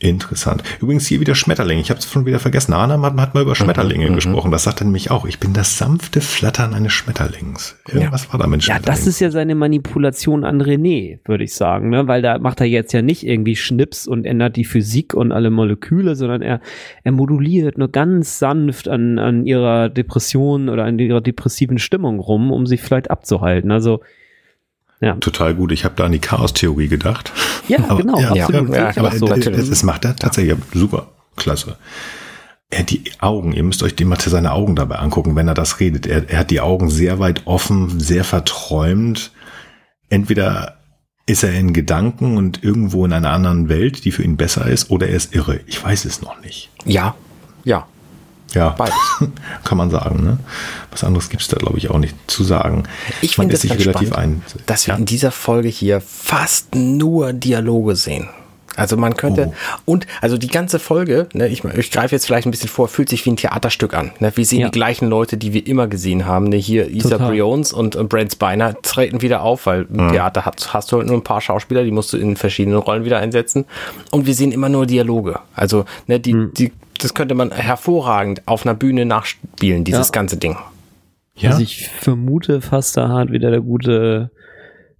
Interessant. Übrigens hier wieder Schmetterlinge. Ich habe es schon wieder vergessen. Anna hat, hat mal über Schmetterlinge gesprochen. Das sagt er nämlich auch. Ich bin das sanfte Flattern eines Schmetterlings. Irgendwas war da mit Ja, Schmetterlingen. das ist ja seine Manipulation an René, würde ich sagen, ne? Weil da macht er jetzt ja nicht irgendwie Schnips und ändert die Physik und alle Moleküle, sondern er, er moduliert nur ganz sanft an, an ihrer Depression oder an ihrer depressiven Stimmung rum, um sie vielleicht abzuhalten. Also, ja. total gut. Ich habe da an die Chaos-Theorie gedacht. Ja, Aber- genau, ja, absolut. ja, Aber so. das macht er tatsächlich super. Klasse. Er hat die Augen, ihr müsst euch die mal seine Augen dabei angucken, wenn er das redet. Er, er hat die Augen sehr weit offen, sehr verträumt. Entweder ist er in Gedanken und irgendwo in einer anderen Welt, die für ihn besser ist, oder er ist irre. Ich weiß es noch nicht. Ja, ja, Ja, beides. kann man sagen. Ne? Was anderes gibt es da, glaube ich, auch nicht zu sagen. Ich finde ist es relativ spannend, ein. dass wir Ja? in dieser Folge hier fast nur Dialoge sehen. Also man könnte, Oh. und also die ganze Folge, ne, ich, ich greife jetzt vielleicht ein bisschen vor, fühlt sich wie ein Theaterstück an. Ne? Wir sehen Ja. die gleichen Leute, die wir immer gesehen haben. Ne? Hier Isa Total. Briones und, und Brent Spiner treten wieder auf, weil im Theater hast, hast du halt nur ein paar Schauspieler, die musst du in verschiedenen Rollen wieder einsetzen. Und wir sehen immer nur Dialoge. Also ne, die, die, das könnte man hervorragend auf einer Bühne nachspielen, dieses Ja. ganze Ding. Ja? Also ich vermute fast, da hat wieder der gute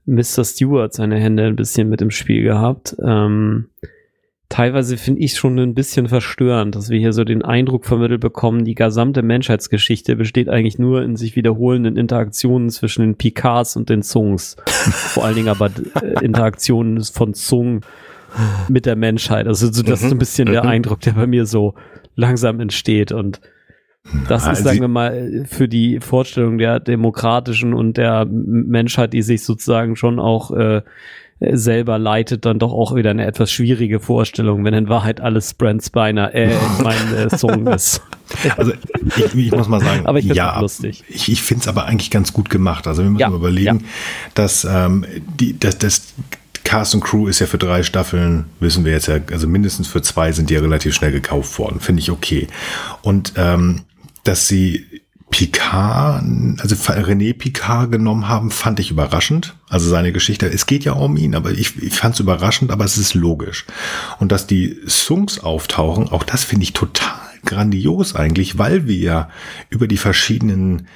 Mr. Stewart seine Hände ein bisschen mit im Spiel gehabt. Ähm, teilweise finde ich schon ein bisschen verstörend, dass wir hier so den Eindruck vermittelt bekommen, die gesamte Menschheitsgeschichte besteht eigentlich nur in sich wiederholenden Interaktionen zwischen den Picards und den Zungs. Vor allen Dingen aber äh, Interaktionen von Zung mit der Menschheit. Also so, das ist ein bisschen der Eindruck, der bei mir so langsam entsteht und das ist, Also- sagen wir mal, für die Vorstellung der demokratischen und der Menschheit, die sich sozusagen schon auch äh, selber leitet, dann doch auch wieder eine etwas schwierige Vorstellung, wenn in Wahrheit alles Brent Spiner, äh, mein äh, Song ist. Also ich, ich muss mal sagen, Aber ich ja, lustig. ich, ich finde es aber eigentlich ganz gut gemacht. Also wir müssen Ja, mal überlegen, dass ähm, die, dass das Cast und Crew ist ja für drei Staffeln, wissen wir jetzt ja, also mindestens für zwei sind die ja relativ schnell gekauft worden. Finde ich okay. Und ähm, dass sie Picard, also René Picard genommen haben, fand ich überraschend. Also seine Geschichte, es geht ja um ihn, aber ich, ich fand es überraschend, aber es ist logisch. Und dass die Sunks auftauchen, auch das finde ich total grandios eigentlich, weil wir ja über die verschiedenen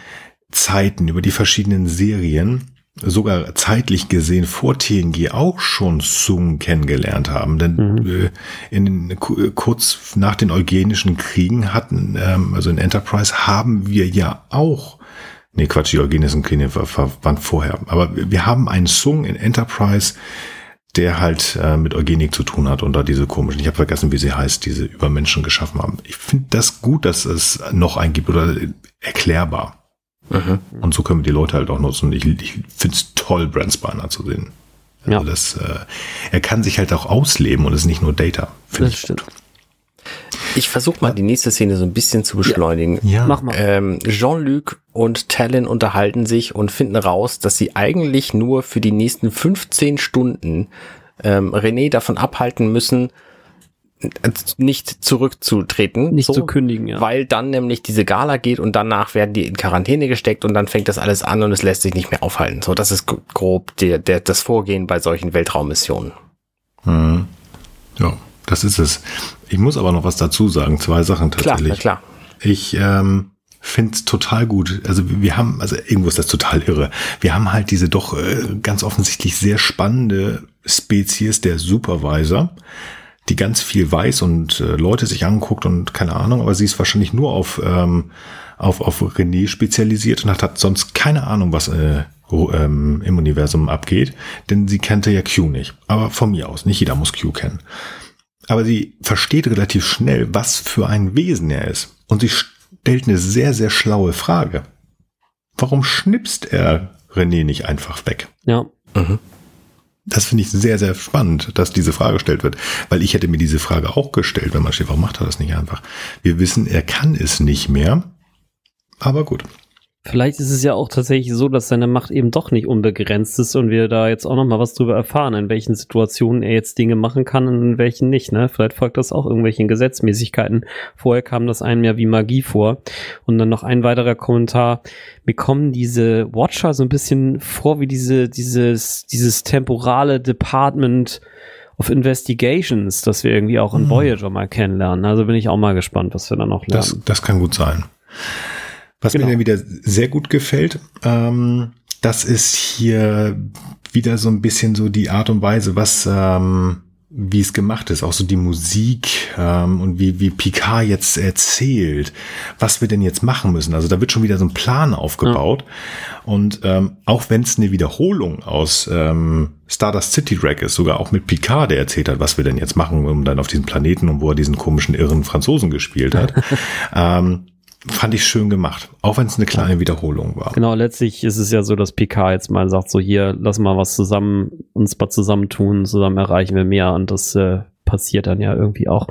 Zeiten, über die verschiedenen Serien sogar zeitlich gesehen vor TNG auch schon Sung kennengelernt haben. Denn Mhm. äh, in, ku- kurz nach den eugenischen Kriegen hatten, ähm, also in Enterprise haben wir ja auch Nee, Quatsch, die eugenischen Kriege war- war- waren vorher. Aber wir haben einen Sung in Enterprise, der halt äh, mit Eugenik zu tun hat und da diese komischen, ich habe vergessen, wie sie heißt, diese Übermenschen geschaffen haben. Ich finde das gut, dass es noch einen gibt oder erklärbar. Mhm. Und so können wir die Leute halt auch nutzen. Ich, ich finde es toll, Brent Spiner zu sehen. Also Ja. das, äh, er kann sich halt auch ausleben und ist nicht nur Data. Finde Das ich stimmt. gut. Ich versuche mal die nächste Szene so ein bisschen zu beschleunigen. Ja. Mach mal. Ähm, Jean-Luc und Talon unterhalten sich und finden raus, dass sie eigentlich nur für die nächsten 15 Stunden ähm, René davon abhalten müssen, äh, nicht zurückzutreten. Nicht zu kündigen, ja. Weil dann nämlich diese Gala geht und danach werden die in Quarantäne gesteckt und dann fängt das alles an und es lässt sich nicht mehr aufhalten. So, das ist grob der, der, das Vorgehen bei solchen Weltraummissionen. Mhm. Ja, das ist es. Ich muss aber noch was dazu sagen. Zwei Sachen Klar, tatsächlich. na klar. Ich ähm, finde es total gut. Also wir haben, also irgendwo ist das total irre. Wir haben halt diese doch äh, ganz offensichtlich sehr spannende Spezies der Supervisor, die ganz viel weiß und äh, Leute sich anguckt und keine Ahnung, aber sie ist wahrscheinlich nur auf, ähm, auf, auf René spezialisiert und hat, hat sonst keine Ahnung, was äh, ähm, im Universum abgeht, denn sie kannte ja Q nicht. Aber von mir aus, nicht jeder muss Q kennen. Aber sie versteht relativ schnell, was für ein Wesen er ist. Und sie stellt eine sehr, sehr schlaue Frage. Warum schnipst er René nicht einfach weg? Ja. Das finde ich sehr, sehr spannend, dass diese Frage gestellt wird. Weil ich hätte mir diese Frage auch gestellt, wenn man steht, warum macht er das nicht einfach? Wir wissen, er kann es nicht mehr. Aber gut. Vielleicht ist es ja auch tatsächlich so, dass seine Macht eben doch nicht unbegrenzt ist und wir da jetzt auch noch mal was drüber erfahren, in welchen Situationen er jetzt Dinge machen kann und in welchen nicht. Ne? Vielleicht folgt das auch irgendwelchen Gesetzmäßigkeiten. Vorher kam das einem ja wie Magie vor. Und dann noch ein weiterer Kommentar. Mir kommen diese Watcher so ein bisschen vor wie diese, dieses, dieses temporale Department of Investigations, das wir irgendwie auch in Hm. Voyager mal kennenlernen. Also bin ich auch mal gespannt, was wir da noch lernen. Das, das kann gut sein. Was Genau. mir dann wieder sehr gut gefällt, ähm, das ist hier wieder so ein bisschen so die Art und Weise, was ähm, wie es gemacht ist, auch so die Musik ähm, und wie, wie Picard jetzt erzählt, was wir denn jetzt machen müssen. Also da wird schon wieder so ein Plan aufgebaut. Und ähm, auch wenn es eine Wiederholung aus ähm, Stardust City Rack ist, sogar auch mit Picard, der erzählt hat, was wir denn jetzt machen, um dann auf diesem Planeten und wo er diesen komischen irren Franzosen gespielt hat, ähm, fand ich schön gemacht. Auch wenn es eine kleine Wiederholung war. Genau, letztlich ist es ja so, dass PK jetzt mal sagt, so hier, lass mal was zusammen, uns mal zusammentun, zusammen erreichen wir mehr und das äh, passiert dann ja irgendwie auch.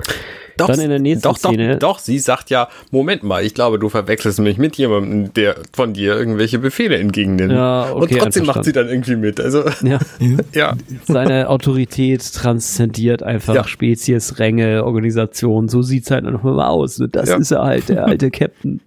Doch, Dann in der nächsten doch, Szene- Doch, doch, sie sagt ja, Moment mal, ich glaube, du verwechselst mich mit jemandem, der von dir irgendwelche Befehle entgegennimmt. Ja, okay, Und trotzdem macht sie dann irgendwie mit. Also, Ja, ja. seine Autorität transzendiert einfach Ja. Spezies, Ränge, Organisation, so sieht's halt noch mal aus. Das Ja. ist er halt, der alte Captain.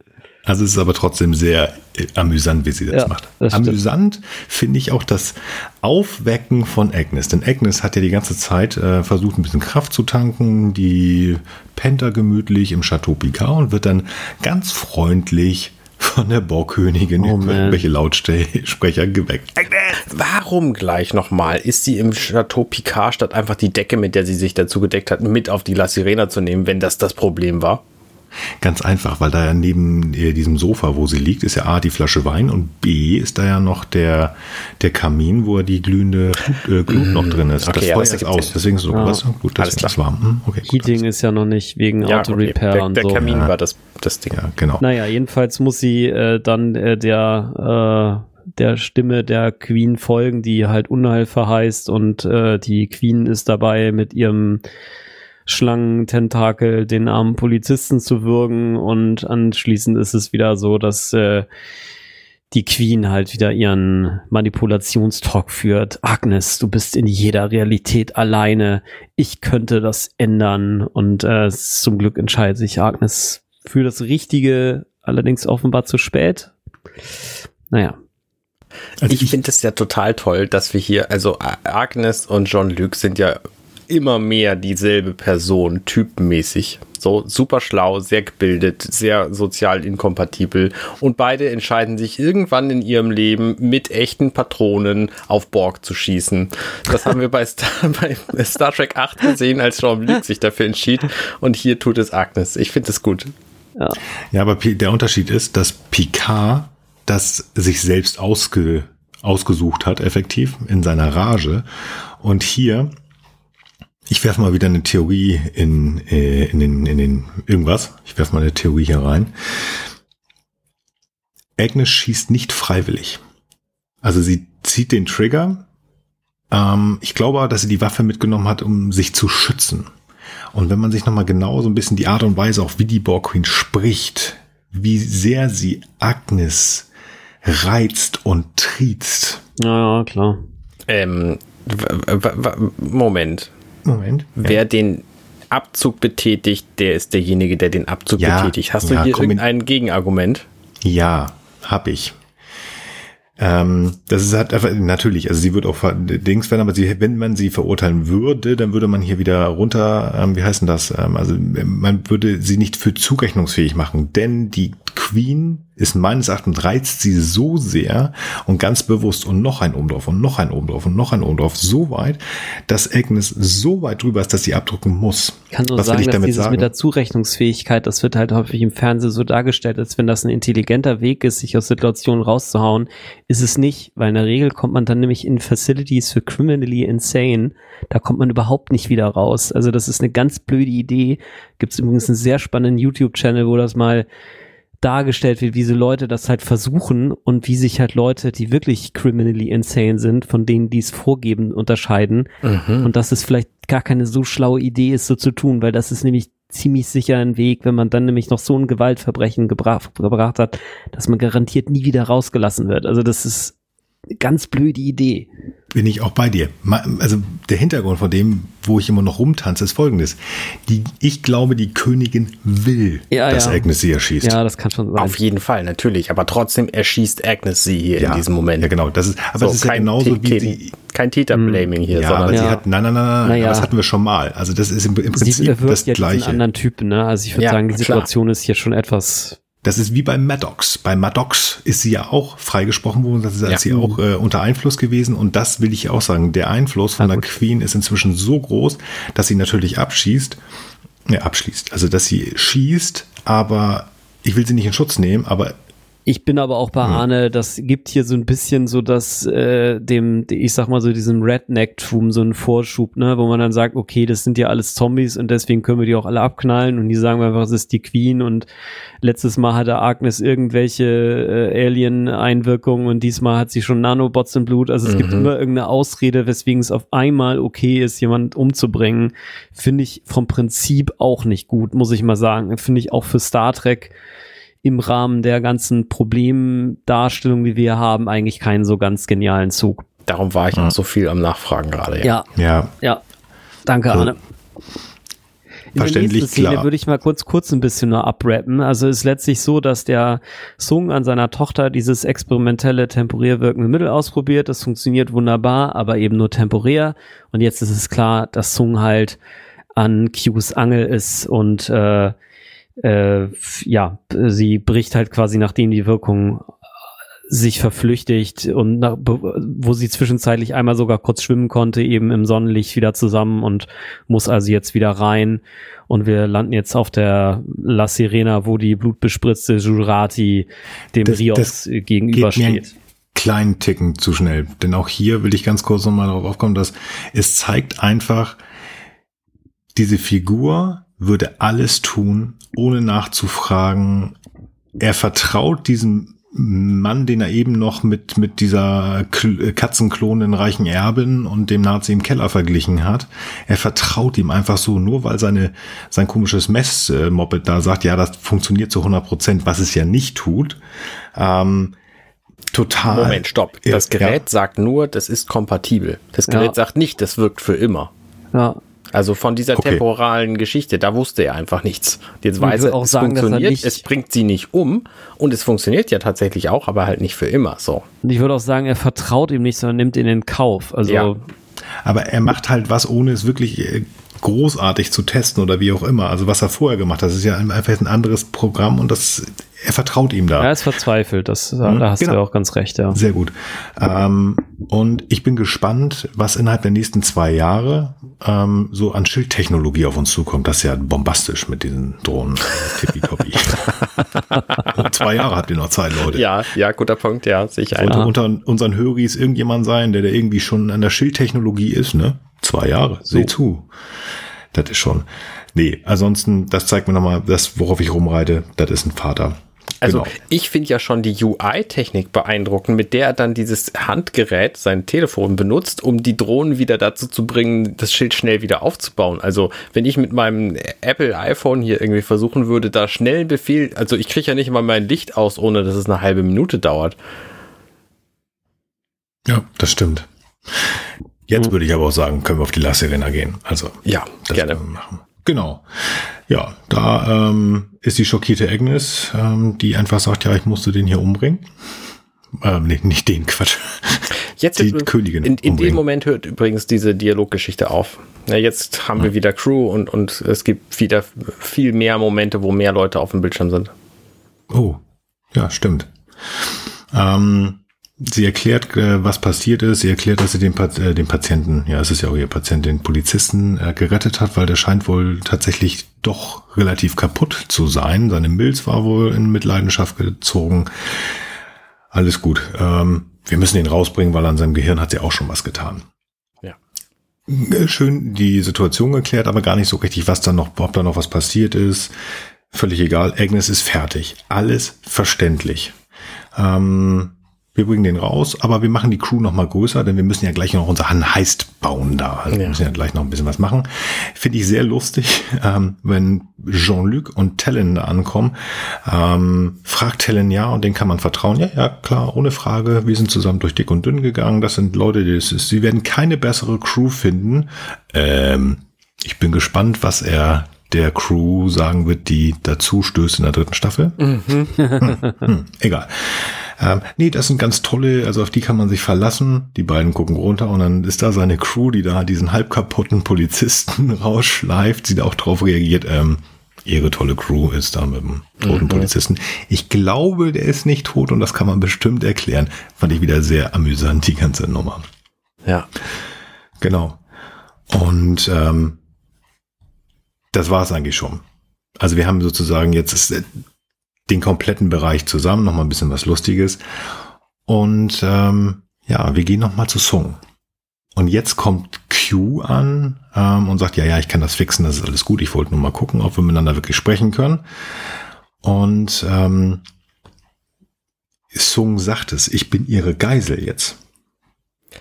Also es ist aber trotzdem sehr äh, amüsant, wie sie das Ja, macht. das amüsant finde ich auch das Aufwecken von Agnes. Denn Agnes hat ja die ganze Zeit äh, versucht, ein bisschen Kraft zu tanken, die Penta gemütlich im Chateau Picard und wird dann ganz freundlich von der Borgkönigin Oh, über irgendwelche Lautsprecher geweckt. Warum gleich nochmal? Ist sie im Chateau Picard statt einfach die Decke, mit der sie sich dazu gedeckt hat, mit auf die La Sirena zu nehmen, wenn das das Problem war? Ganz einfach, weil da ja neben äh, diesem Sofa, wo sie liegt, ist ja A, die Flasche Wein und B, ist da ja noch der, der Kamin, wo die glühende Glut, äh, Glut noch drin ist. Okay, das ja, Feuer das ist aus, Sinn. deswegen ist es so, Ja. was? Gut, Alles deswegen ist warm. Hm, Okay, gut, Heating ist ja noch nicht wegen okay. Auto-Repair Der, und der so. Kamin Ja. war das, das Ding. Ja, genau. Naja, jedenfalls muss sie äh, dann äh, der, äh, der Stimme der Queen folgen, die halt Unheil verheißt und äh, die Queen ist dabei mit ihrem Schlangententakel den armen Polizisten zu würgen und anschließend ist es wieder so, dass äh, die Queen halt wieder ihren Manipulationstalk führt. Agnes, du bist in jeder Realität alleine. Ich könnte das ändern. Und äh, zum Glück entscheidet sich Agnes für das Richtige, allerdings offenbar zu spät. Naja, Also ich finde es ja total toll, dass wir hier, also Agnes und Jean-Luc sind ja immer mehr dieselbe Person, typenmäßig. So super schlau, sehr gebildet, sehr sozial inkompatibel. Und beide entscheiden sich irgendwann in ihrem Leben mit echten Patronen auf Borg zu schießen. Das haben wir bei Star, bei Star Trek 8 gesehen, als Jean-Luc sich dafür entschied. Und hier tut es Agnes. Ich finde es gut. Ja. Ja, aber der Unterschied ist, dass Picard das sich selbst ausge, ausgesucht hat, effektiv, in seiner Rage. Und hier, ich werfe mal wieder eine Theorie in, äh, in, den, in den irgendwas. Ich werfe mal eine Theorie hier rein. Agnes schießt nicht freiwillig. Also sie zieht den Trigger. Ähm, ich glaube, dass sie die Waffe mitgenommen hat, um sich zu schützen. Und wenn man sich nochmal genau so ein bisschen die Art und Weise, auch wie die Borg Queen spricht, wie sehr sie Agnes reizt und triezt. Ja, ja, klar. Ähm, Moment. Moment. Wer den Abzug betätigt, der ist derjenige, der den Abzug Ja, betätigt. Hast du ja, hier irgendein Gegenargument? Ja, hab ich. Ähm, das ist halt einfach, natürlich, also sie wird auch Dings werden, aber sie, wenn man sie verurteilen würde, dann würde man hier wieder runter, ähm, wie heißt denn das? Ähm, also man würde sie nicht für zurechnungsfähig machen, denn die Queen ist meines Erachtens reizt sie so sehr und ganz bewusst und noch ein oben drauf und noch ein oben drauf und noch ein oben drauf so weit, dass Agnes so weit drüber ist, dass sie abdrucken muss. Ich kann nur Was will sagen, ich dass damit dieses sagen? mit der Zurechnungsfähigkeit, das wird halt häufig im Fernsehen so dargestellt, als wenn das ein intelligenter Weg ist, sich aus Situationen rauszuhauen. Ist es nicht, weil in der Regel kommt man dann nämlich in Facilities für criminally insane. Da kommt man überhaupt nicht wieder raus. Also das ist eine ganz blöde Idee. Gibt es übrigens einen sehr spannenden YouTube-Channel, wo das mal dargestellt wird, wie diese Leute das halt versuchen und wie sich halt Leute, die wirklich criminally insane sind, von denen, die es vorgeben, unterscheiden. Und dass es vielleicht gar keine so schlaue Idee ist, so zu tun, weil das ist nämlich ziemlich sicher ein Weg, wenn man dann nämlich noch so ein Gewaltverbrechen gebracht, gebracht hat, dass man garantiert nie wieder rausgelassen wird. Also das ist eine ganz blöde Idee. Bin ich auch bei dir. Also der Hintergrund von dem, wo ich immer noch rumtanze, ist folgendes. Die, ich glaube, die Königin will, Ja, dass ja. Agnes sie erschießt. Ja, das kann schon sein. Auf jeden Fall, natürlich. Aber trotzdem erschießt Agnes sie hier in diesem Moment. Ja, genau. Das ist, aber So, das ist ja genauso wie sie. kein Täterblaming hier, Ja, sondern aber sie Ja. hat, nein, nein, nein, nein, Naja. das hatten wir schon mal. Also das ist im, im Sie Prinzip wirkt das ja Gleiche. anderen Typen, ne? Also ich würde Ja, sagen, die klar. Situation ist hier schon etwas. Das ist wie bei Maddox. Bei Maddox ist sie ja auch freigesprochen worden, das ist Ja. sie auch äh, unter Einfluss gewesen. Und das will ich auch sagen. Der Einfluss von Ah, der. Queen ist inzwischen so groß, dass sie natürlich abschießt. Ja, abschließt. Also, dass sie schießt, aber ich will sie nicht in Schutz nehmen, aber Ich bin aber auch bei Arne, das gibt hier so ein bisschen so das, äh, dem, ich sag mal so diesem Redneck-Tum so einen Vorschub, ne, wo man dann sagt, okay, das sind ja alles Zombies und deswegen können wir die auch alle abknallen und die sagen einfach, es ist die Queen und letztes Mal hatte Agnes irgendwelche äh, Alien-Einwirkungen und diesmal hat sie schon Nanobots im Blut. Also es gibt immer irgendeine Ausrede, weswegen es auf einmal okay ist, jemand umzubringen. Finde ich vom Prinzip auch nicht gut, muss ich mal sagen. Finde ich auch für Star Trek im Rahmen der ganzen Problemdarstellung, die wir haben, eigentlich keinen so ganz genialen Zug. darum war ich auch so viel am Nachfragen gerade. Ja, ja, ja. Danke, Also, Arne. In verständlich, der nächsten Szene klar. würde ich mal kurz, kurz ein bisschen nur abrappen. Also es ist letztlich so, dass der Sung an seiner Tochter dieses experimentelle, temporär wirkende Mittel ausprobiert. Das funktioniert wunderbar, aber eben nur temporär. Und jetzt ist es klar, dass Sung halt an Qs Angel ist und äh, äh, ja, sie bricht halt quasi, nachdem die Wirkung sich verflüchtigt und nach, wo sie zwischenzeitlich einmal sogar kurz schwimmen konnte, eben im Sonnenlicht wieder zusammen und muss also jetzt wieder rein. Und wir landen jetzt auf der La Sirena, wo die blutbespritzte Jurati dem Das- Rios das äh, gegenübersteht. kleinen Ticken zu schnell. Denn auch hier will ich ganz kurz nochmal darauf aufkommen, dass es zeigt einfach, diese Figur würde alles tun, ohne nachzufragen. Er vertraut diesem Mann, den er eben noch mit, mit dieser Kl- Katzenklon den reichen Erben und dem Nazi im Keller verglichen hat. Er vertraut ihm einfach so, nur weil seine, sein komisches Mess-Moped da sagt, ja, das funktioniert zu 100 Prozent, was es ja nicht tut. Ähm, total. Moment, stopp. Das Gerät ja. sagt nur, das ist kompatibel. Das Gerät Ja. sagt nicht, das wirkt für immer. Ja. Also von dieser Okay. temporalen Geschichte, da wusste er einfach nichts. Jetzt Ich weiß er, auch es sagen, dass er funktioniert, nicht- es bringt sie nicht um und es funktioniert ja tatsächlich auch, aber halt nicht für immer so. Und ich würde auch sagen, er vertraut ihm nicht, sondern nimmt ihn in Kauf. Also Ja. Aber er macht halt was, ohne es wirklich äh, großartig zu testen oder wie auch immer. Also was er vorher gemacht hat, das ist ja einfach ein anderes Programm und das, er vertraut ihm da. Er ist verzweifelt, das, da hast genau. du ja auch ganz recht, ja. Sehr gut. Ähm, und ich bin gespannt, was innerhalb der nächsten zwei Jahre ähm, so an Schildtechnologie auf uns zukommt. Das ist ja bombastisch mit diesen Drohnen. Tippitoppi. zwei Jahre habt ihr noch Zeit, Leute. Ja, ja, guter Punkt, ja, sicher. Sollte unter unseren Höris irgendjemand sein, der da irgendwie schon an der Schildtechnologie ist, ne? Zwei Jahre, so. seh zu. Das ist schon. Nee, ansonsten, das zeigt mir nochmal, das, worauf ich rumreite, das ist ein Vater. Also genau. ich finde ja schon die UI-Technik beeindruckend, mit der er dann dieses Handgerät, sein Telefon benutzt, um die Drohnen wieder dazu zu bringen, das Schild schnell wieder aufzubauen. Also wenn ich mit meinem Apple iPhone hier irgendwie versuchen würde, da schnell einen Befehl, also ich kriege ja nicht mal mein Licht aus, ohne dass es eine halbe Minute dauert. Ja, das stimmt. Jetzt würde ich aber auch sagen, können wir auf die La Serena gehen. Also ja, gerne machen. Genau. Ja, da ähm, ist die schockierte Agnes, ähm, die einfach sagt, ja, ich musste den hier umbringen. Ähm, nee, nicht den, Quatsch. Jetzt die Königin. In, in dem Moment hört übrigens diese Dialoggeschichte auf. Ja, jetzt haben ja. wir wieder Crew und, und es gibt wieder viel mehr Momente, wo mehr Leute auf dem Bildschirm sind. Oh, ja, stimmt. Ähm, Sie erklärt, äh, was passiert ist. Sie erklärt, dass sie den, äh, den Patienten, ja, es ist ja auch ihr Patient, den Polizisten äh, gerettet hat, weil der scheint wohl tatsächlich doch relativ kaputt zu sein. Seine Milz war wohl in Mitleidenschaft gezogen. Alles gut. Ähm, wir müssen ihn rausbringen, weil an seinem Gehirn hat sie auch schon was getan. Ja. Schön die Situation geklärt, aber gar nicht so richtig, was da noch, ob da noch was passiert ist. Völlig egal. Agnes ist fertig. Alles verständlich. Ähm, wir bringen den raus, aber wir machen die Crew noch mal größer, denn wir müssen ja gleich noch unser Heist bauen da. Also ja. Wir müssen ja gleich noch ein bisschen was machen. Finde ich sehr lustig, ähm, wenn Jean-Luc und Tellen da ankommen. Ähm, fragt Tellen ja und den kann man vertrauen. Ja, ja, klar, ohne Frage. Wir sind zusammen durch dick und dünn gegangen. Das sind Leute, die, ist, sie werden keine bessere Crew finden. Ähm, ich bin gespannt, was er der Crew sagen wird, die dazu stößt in der dritten Staffel. Mhm. hm, hm, egal. Ähm, nee, das sind ganz tolle, also auf die kann man sich verlassen. Die beiden gucken runter und dann ist da seine Crew, die da diesen halb kaputten Polizisten rausschleift, sie da auch drauf reagiert. Ähm, ihre tolle Crew ist da mit dem toten mhm. Polizisten. Ich glaube, der ist nicht tot und das kann man bestimmt erklären. Fand ich wieder sehr amüsant, die ganze Nummer. Ja. Genau. Und ähm, das war es eigentlich schon. Also wir haben sozusagen jetzt ist, den kompletten Bereich zusammen, nochmal ein bisschen was Lustiges. Und ähm, ja, wir gehen nochmal zu Song. Und jetzt kommt Q an ähm, und sagt, ja, ja, ich kann das fixen, das ist alles gut. Ich wollte nur mal gucken, ob wir miteinander wirklich sprechen können. Und ähm, Sung sagt es, ich bin ihre Geisel jetzt.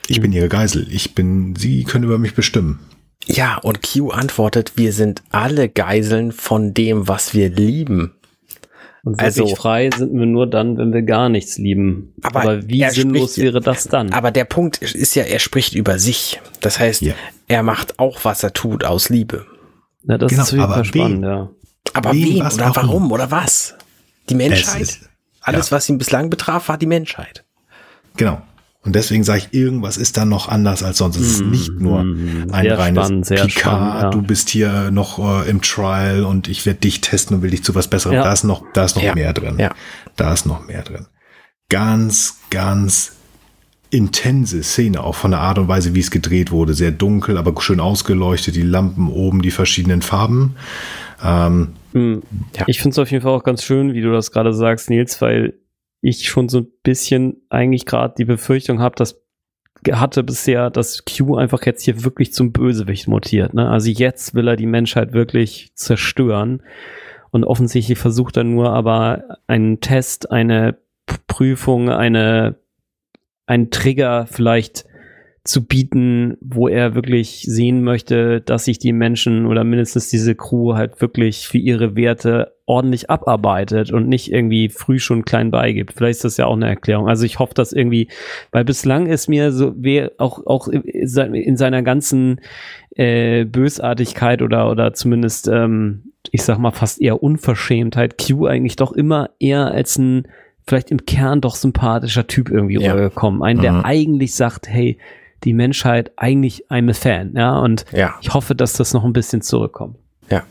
Ich bin ihre Geisel. Ich bin, sie können über mich bestimmen. Ja, und Q antwortet, wir sind alle Geiseln von dem, was wir lieben. Und wirklich also, frei sind wir nur dann, wenn wir gar nichts lieben. Aber, aber wie sinnlos spricht, wäre das dann? Aber der Punkt ist ja, er spricht über sich. Das heißt, ja. er macht auch, was er tut, aus Liebe. Ja, das genau, ist super spannend, ja. Aber wen, wen oder warum? warum oder was? Die Menschheit? Ist, Alles, ja. was ihn bislang betraf, war die Menschheit. Genau. Und deswegen sage ich, irgendwas ist da noch anders als sonst. Es ist nicht nur mhm. ein sehr reines spannend, Picard, spannend, ja. du bist hier noch äh, im Trial und ich werde dich testen und will dich zu was Besserem. Ja. Da ist noch, da ist noch ja. mehr drin. Ja. Da ist noch mehr drin. Ganz, ganz intense Szene, auch von der Art und Weise, wie es gedreht wurde. Sehr dunkel, aber schön ausgeleuchtet, die Lampen oben, die verschiedenen Farben. Ähm, hm. ja. Ich finde es auf jeden Fall auch ganz schön, wie du das gerade sagst, Nils, weil ich schon so ein bisschen eigentlich gerade die Befürchtung habe, dass hatte bisher, dass Q einfach jetzt hier wirklich zum Bösewicht mutiert. Ne? Also jetzt will er die Menschheit wirklich zerstören. Und offensichtlich versucht er nur aber einen Test, eine Prüfung, eine, einen Trigger vielleicht zu bieten, wo er wirklich sehen möchte, dass sich die Menschen oder mindestens diese Crew halt wirklich für ihre Werte ordentlich abarbeitet und nicht irgendwie früh schon klein beigibt. Vielleicht ist das ja auch eine Erklärung. Also ich hoffe, dass irgendwie, weil bislang ist mir so, wer auch, auch in seiner ganzen äh, Bösartigkeit oder, oder zumindest, ähm, ich sag mal, fast eher Unverschämtheit Q eigentlich doch immer eher als ein vielleicht im Kern doch sympathischer Typ irgendwie ja. rübergekommen. Ein, der mhm. eigentlich sagt, hey, die Menschheit eigentlich I'm a Fan, ja, und Ja. ich hoffe, dass das noch ein bisschen zurückkommt.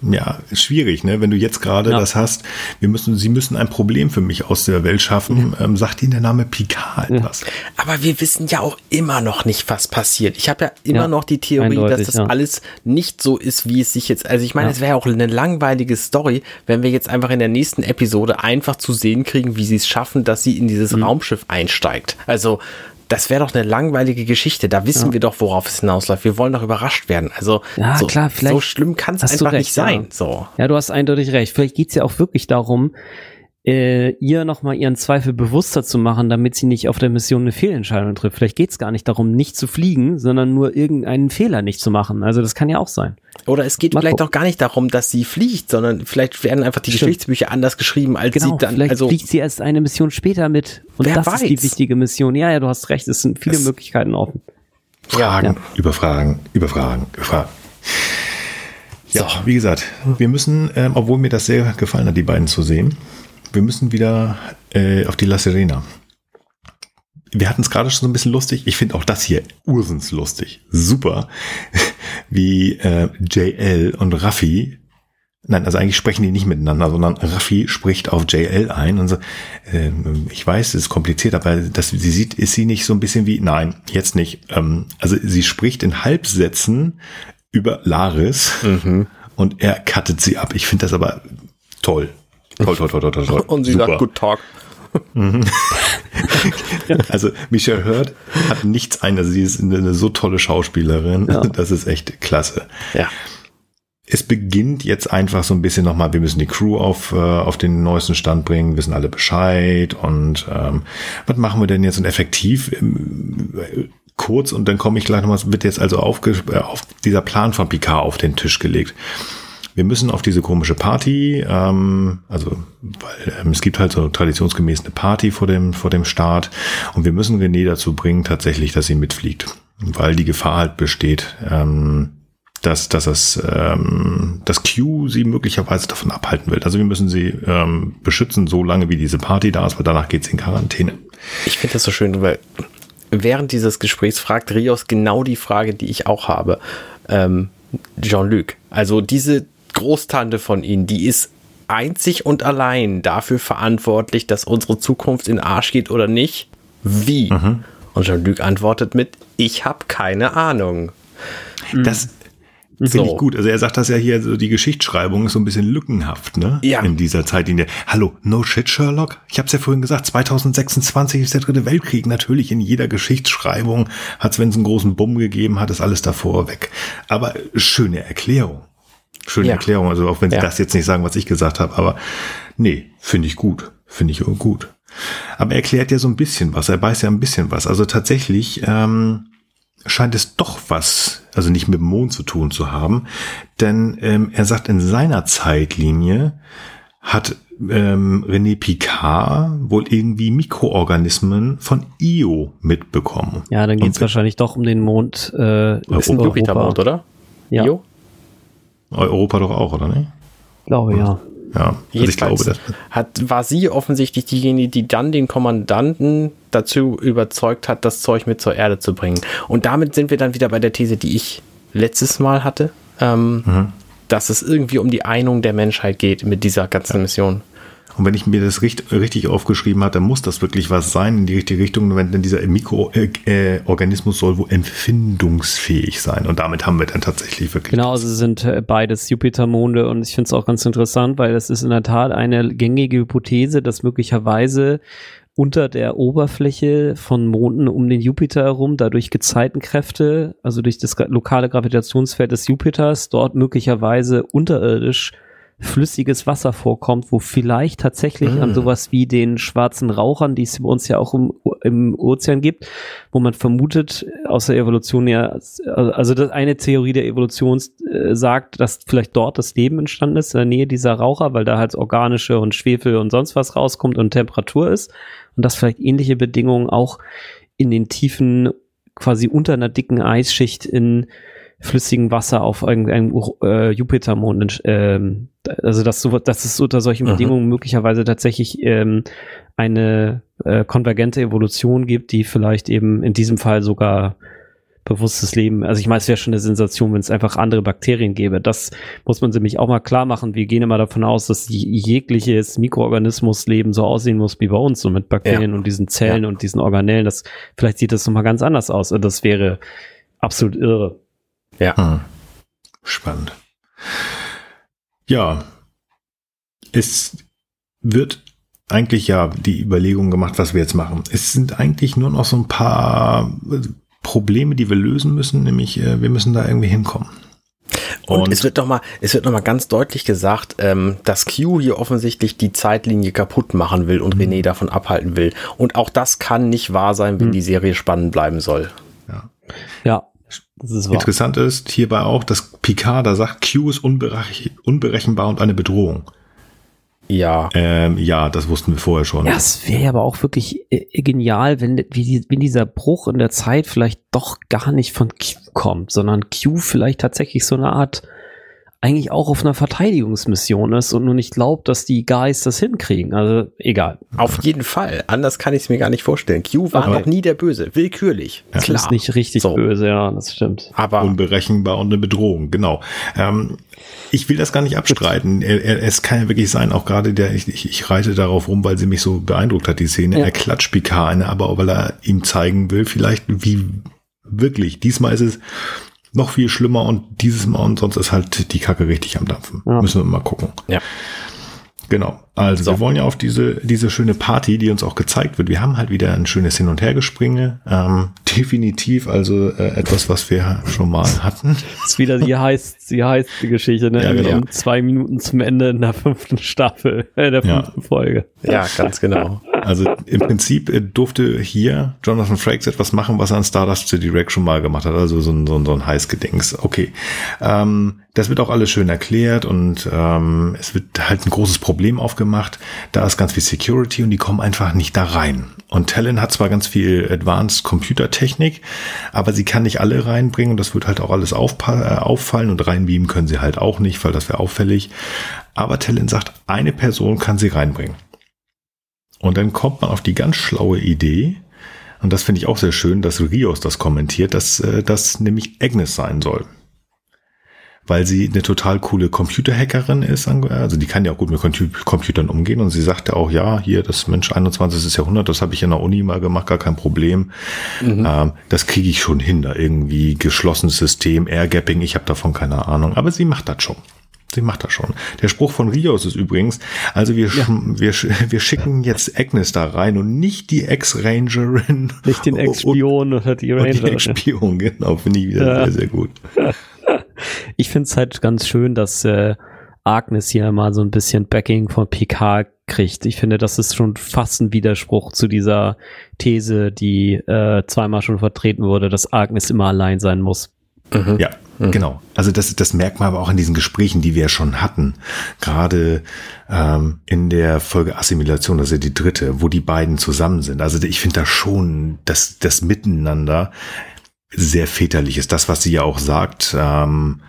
Ja, schwierig, ne? Wenn du jetzt gerade Ja. das hast, wir müssen, sie müssen ein Problem für mich aus der Welt schaffen. Ähm, sagt ihnen der Name Picard etwas? Aber wir wissen ja auch immer noch nicht, was passiert. Ich habe ja immer Ja, noch die Theorie, dass das ja. alles nicht so ist, wie es sich jetzt. Also ich meine, Ja. es wäre ja auch eine langweilige Story, wenn wir jetzt einfach in der nächsten Episode einfach zu sehen kriegen, wie sie es schaffen, dass sie in dieses Mhm. Raumschiff einsteigt. Also das wäre doch eine langweilige Geschichte. Da wissen wir doch, worauf es hinausläuft. Wir wollen doch überrascht werden. Also Ja, so, klar, vielleicht so schlimm kann es einfach recht, nicht sein. ja. So. Ja, du hast eindeutig recht. Vielleicht geht's ja auch wirklich darum, äh, ihr nochmal ihren Zweifel bewusster zu machen, damit sie nicht auf der Mission eine Fehlentscheidung trifft. Vielleicht geht's gar nicht darum, nicht zu fliegen, sondern nur irgendeinen Fehler nicht zu machen. Also das kann ja auch sein. Oder es geht Mal vielleicht gucken. auch gar nicht darum, dass sie fliegt, sondern vielleicht werden einfach die Stimmt. Geschichtsbücher anders geschrieben, als Genau, sie dann. vielleicht Also fliegt sie erst eine Mission später mit. Und Wer das ist die weiß? wichtige Mission. Ja, ja, du hast recht. Es sind viele Es- Möglichkeiten offen. Fragen, überfragen, überfragen, überfragen. Ja, So. wie gesagt, wir müssen, ähm, obwohl mir das sehr gefallen hat, die beiden zu sehen, wir müssen wieder äh, auf die La Serena. Wir hatten es gerade schon so ein bisschen lustig. Ich finde auch das hier ursens lustig. Super. Wie äh, JL und Raffi Nein, also eigentlich sprechen die nicht miteinander, sondern Raffi spricht auf JL ein und so, ähm, ich weiß, es ist kompliziert, aber das, sie sieht, ist sie nicht so ein bisschen wie, nein, jetzt nicht. Ähm, also sie spricht in Halbsätzen über Laris und er cuttet sie ab. Ich finde das aber toll. Toll, toll, toll, toll, toll. toll. und sie Super. sagt Good Talk. Also Michelle Hurd hat nichts ein, also sie ist eine, so tolle Schauspielerin, das ist echt klasse. Ja. es beginnt jetzt einfach so ein bisschen nochmal, wir müssen die Crew auf, äh, auf den neuesten Stand bringen, wissen alle Bescheid und ähm, was machen wir denn jetzt und effektiv äh, kurz und dann komme ich gleich nochmal, es wird jetzt also aufge, äh, auf dieser Plan von Picard auf den Tisch gelegt. Wir müssen auf diese komische Party, ähm, also weil ähm, es gibt halt so traditionsgemäß eine Party vor dem vor dem Start und wir müssen René dazu bringen tatsächlich, dass sie mitfliegt, weil die Gefahr halt besteht, ähm, dass, dass das, ähm, das Q sie möglicherweise davon abhalten will. Also wir müssen sie ähm, beschützen, so lange wie diese Party da ist, weil danach geht sie in Quarantäne. Ich finde das so schön, weil während dieses Gesprächs fragt Rios genau die Frage, die ich auch habe. Ähm, Jean-Luc, also diese Großtante von Ihnen, die ist einzig und allein dafür verantwortlich, dass unsere Zukunft in Arsch geht oder nicht? Wie? Und Jean-Luc antwortet mit, ich habe keine Ahnung. Das finde So. ich gut. Also er sagt das ja hier, so die Geschichtsschreibung ist so ein bisschen lückenhaft, ne? Ja. In dieser Zeit, in der, hallo, no shit, Sherlock? Ich habe es ja vorhin gesagt, 2026 ist der dritte Weltkrieg. Natürlich in jeder Geschichtsschreibung hat es, wenn es einen großen Bumm gegeben hat, ist alles davor weg. Aber schöne Erklärung. Schöne Ja. Erklärung. Also auch wenn sie Ja. das jetzt nicht sagen, was ich gesagt habe, aber nee, finde ich gut. Finde ich gut. Aber er erklärt ja so ein bisschen was. Er weiß ja ein bisschen was. Also tatsächlich, ähm, scheint es doch was, also nicht mit dem Mond zu tun zu haben, denn ähm, er sagt, in seiner Zeitlinie hat ähm, René Picard wohl irgendwie Mikroorganismen von Io mitbekommen. Ja, dann geht's Und- wahrscheinlich doch um den Mond. Äh, ist ein Europa. Jupitermond, oder? Ja. Jo? Europa doch auch, oder nicht? Glaube ja. Ja, also ich glaube, das hat, war sie offensichtlich diejenige, die dann den Kommandanten dazu überzeugt hat, das Zeug mit zur Erde zu bringen. Und damit sind wir dann wieder bei der These, die ich letztes Mal hatte, ähm, Mhm. dass es irgendwie um die Einung der Menschheit geht mit dieser ganzen Mission. Und wenn ich mir das richt, richtig aufgeschrieben habe, dann muss das wirklich was sein in die richtige Richtung, wenn denn dieser Mikroorganismus äh, soll wohl empfindungsfähig sein. Und damit haben wir dann tatsächlich wirklich. Genau, also sind äh, beides Jupitermonde und ich finde es auch ganz interessant, weil das ist in der Tat eine gängige Hypothese, dass möglicherweise unter der Oberfläche von Monden um den Jupiter herum, dadurch Gezeitenkräfte, also durch das lokale Gravitationsfeld des Jupiters, dort möglicherweise unterirdisch flüssiges Wasser vorkommt, wo vielleicht tatsächlich an sowas wie den schwarzen Rauchern, die es bei uns ja auch im, im Ozean gibt, wo man vermutet, aus der Evolution ja, also das eine Theorie der Evolution äh, sagt, dass vielleicht dort das Leben entstanden ist, in der Nähe dieser Raucher, weil da halt organische und Schwefel und sonst was rauskommt und Temperatur ist. Und dass vielleicht ähnliche Bedingungen auch in den Tiefen quasi unter einer dicken Eisschicht in flüssigem Wasser auf irgendeinem äh, Jupitermond, ähm, also dass, so, dass es unter solchen Mhm. Bedingungen möglicherweise tatsächlich ähm, eine äh, konvergente Evolution gibt, die vielleicht eben in diesem Fall sogar bewusstes Leben. Also ich meine, es wäre schon eine Sensation, wenn es einfach andere Bakterien gäbe. Das muss man nämlich auch mal klar machen. Wir gehen immer davon aus, dass jegliches Mikroorganismusleben so aussehen muss wie bei uns, so mit Bakterien ja. und diesen Zellen ja. und diesen Organellen. Das, vielleicht sieht das nochmal ganz anders aus. Und das wäre absolut irre. Ja. Hm. Spannend. Ja. Es wird eigentlich ja die Überlegung gemacht, was wir jetzt machen. Es sind eigentlich nur noch so ein paar Probleme, die wir lösen müssen, nämlich äh, wir müssen da irgendwie hinkommen. Und, und, es wird noch mal, es wird noch mal ganz deutlich gesagt, ähm, dass Q hier offensichtlich die Zeitlinie kaputt machen will und mhm. René davon abhalten will. Und auch das kann nicht wahr sein, wenn mhm. die Serie spannend bleiben soll. Ja. Ja. Das ist. Interessant ist hierbei auch, dass Picard da sagt, Q ist unberechenbar und eine Bedrohung. Ja. Ähm, ja, das wussten wir vorher schon. Ja, es wäre aber auch wirklich äh, genial, wenn, wie, wenn dieser Bruch in der Zeit vielleicht doch gar nicht von Q kommt, sondern Q vielleicht tatsächlich so eine Art eigentlich auch auf einer Verteidigungsmission ist und nur nicht glaubt, dass die Guys das hinkriegen. Also egal. Auf jeden Fall. Anders kann ich es mir gar nicht vorstellen. Q war noch nie der Böse. Willkürlich. Ja. Klar. Ist nicht richtig so. böse, ja, das stimmt. Aber unberechenbar und eine Bedrohung, genau. Ähm, ich will das gar nicht abstreiten. Er, er, es kann ja wirklich sein, auch gerade der, ich, ich reite darauf rum, weil sie mich so beeindruckt hat, die Szene. Ja. Er klatscht Picard eine, aber weil er ihm zeigen will, vielleicht wie wirklich. Diesmal ist es noch viel schlimmer und dieses Mal und sonst ist halt die Kacke richtig am Dampfen. Ja. Müssen wir mal gucken. Ja. Genau. Also so. wir wollen ja auf diese, diese schöne Party, die uns auch gezeigt wird. Wir haben halt wieder ein schönes Hin- und Hergespringe. Ähm, definitiv also äh, etwas, was wir schon mal hatten. Das ist wieder die heißt, die heißt die Geschichte, ne? Ja, genau. Um zwei Minuten zum Ende in der fünften Staffel, äh, der fünften ja. Folge. Ja, ganz genau. Also im Prinzip äh, durfte hier Jonathan Frakes etwas machen, was er an Stardust to Direct schon mal gemacht hat. Also so ein, so ein, so ein Heißgedings. Okay. Ähm, das wird auch alles schön erklärt und ähm, es wird halt ein großes Problem aufgemacht. Da ist ganz viel Security und die kommen einfach nicht da rein. Und Talon hat zwar ganz viel Advanced Computertechnik, aber sie kann nicht alle reinbringen und das wird halt auch alles äh, auffallen und reinbeamen können sie halt auch nicht, weil das wäre auffällig. Aber Talon sagt, eine Person kann sie reinbringen. Und dann kommt man auf die ganz schlaue Idee, und das finde ich auch sehr schön, dass Rios das kommentiert, dass äh, das nämlich Agnes sein soll. Weil sie eine total coole Computerhackerin ist, also die kann ja auch gut mit Computern umgehen und sie sagte auch, ja, hier das Mensch 21. Jahrhundert, das habe ich in der Uni mal gemacht, gar kein Problem. Mhm. Ähm, das kriege ich schon hin, da irgendwie geschlossenes System, Airgapping, ich habe davon keine Ahnung, aber sie macht das schon. Sie macht das schon. Der Spruch von Rios ist übrigens, also wir, ja. wir, wir schicken jetzt Agnes da rein und nicht die Ex-Rangerin. Nicht den Ex-Spion oder die Ranger. Die Ex-Spion, genau, finde ich wieder ja. sehr, sehr gut. Ich finde es halt ganz schön, dass äh, Agnes hier mal so ein bisschen Backing von PK kriegt. Ich finde, das ist schon fast ein Widerspruch zu dieser These, die äh, zweimal schon vertreten wurde, dass Agnes immer allein sein muss. Mhm. Ja, mhm. genau. Also das, das merkt man aber auch in diesen Gesprächen, die wir schon hatten. Gerade ähm, in der Folge Assimilation, ja die dritte, wo die beiden zusammen sind. Also ich finde da schon, dass das Miteinander sehr väterlich ist. Das, was sie ja auch sagt, ähm,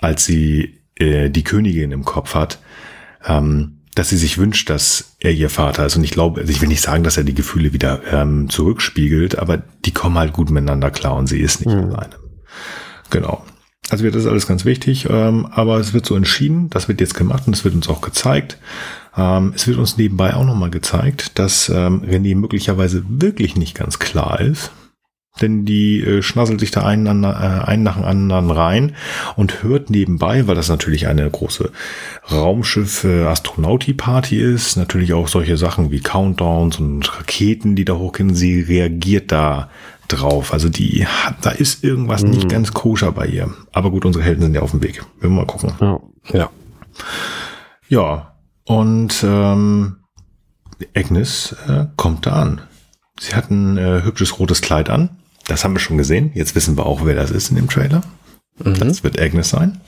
als sie äh, die Königin im Kopf hat, ähm, dass sie sich wünscht, dass er ihr Vater ist. Und ich glaube, also ich will nicht sagen, dass er die Gefühle wieder ähm, zurückspiegelt, aber die kommen halt gut miteinander klar und sie ist nicht mhm. alleine. Genau. Also wird das alles ganz wichtig, ähm, aber es wird so entschieden, das wird jetzt gemacht und es wird uns auch gezeigt. Ähm, es wird uns nebenbei auch nochmal gezeigt, dass ähm, René möglicherweise wirklich nicht ganz klar ist, denn die äh, schnasselt sich da einen, äh, einen nach dem anderen rein und hört nebenbei, weil das natürlich eine große Raumschiff-Astronauti-Party ist, natürlich auch solche Sachen wie Countdowns und Raketen, die da hochgehen. Sie reagiert da drauf. Also die hat, da ist irgendwas mhm. nicht ganz koscher bei ihr. Aber gut, unsere Helden sind ja auf dem Weg. Wir mal gucken. Ja. Ja, ja und ähm, Agnes äh, kommt da an. Sie hat ein äh, hübsches rotes Kleid an. Das haben wir schon gesehen. Jetzt wissen wir auch, wer das ist in dem Trailer. Mhm. Das wird Agnes sein.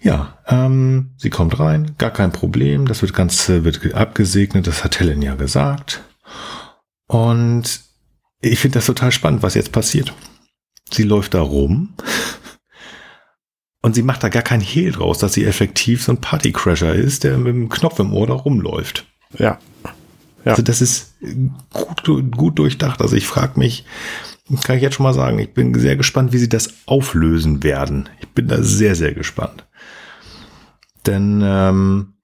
Ja, ähm, sie kommt rein, gar kein Problem. Das wird ganz äh, wird abgesegnet. Das hat Helen ja gesagt. Und ich finde das total spannend, was jetzt passiert. Sie läuft da rum und sie macht da gar kein Hehl draus, dass sie effektiv so ein Partycrasher ist, der mit dem Knopf im Ohr da rumläuft. Ja. ja. Also das ist gut, gut durchdacht. Also ich frage mich, kann ich jetzt schon mal sagen. Ich bin sehr gespannt, wie sie das auflösen werden. Ich bin da sehr, sehr gespannt. Denn ähm,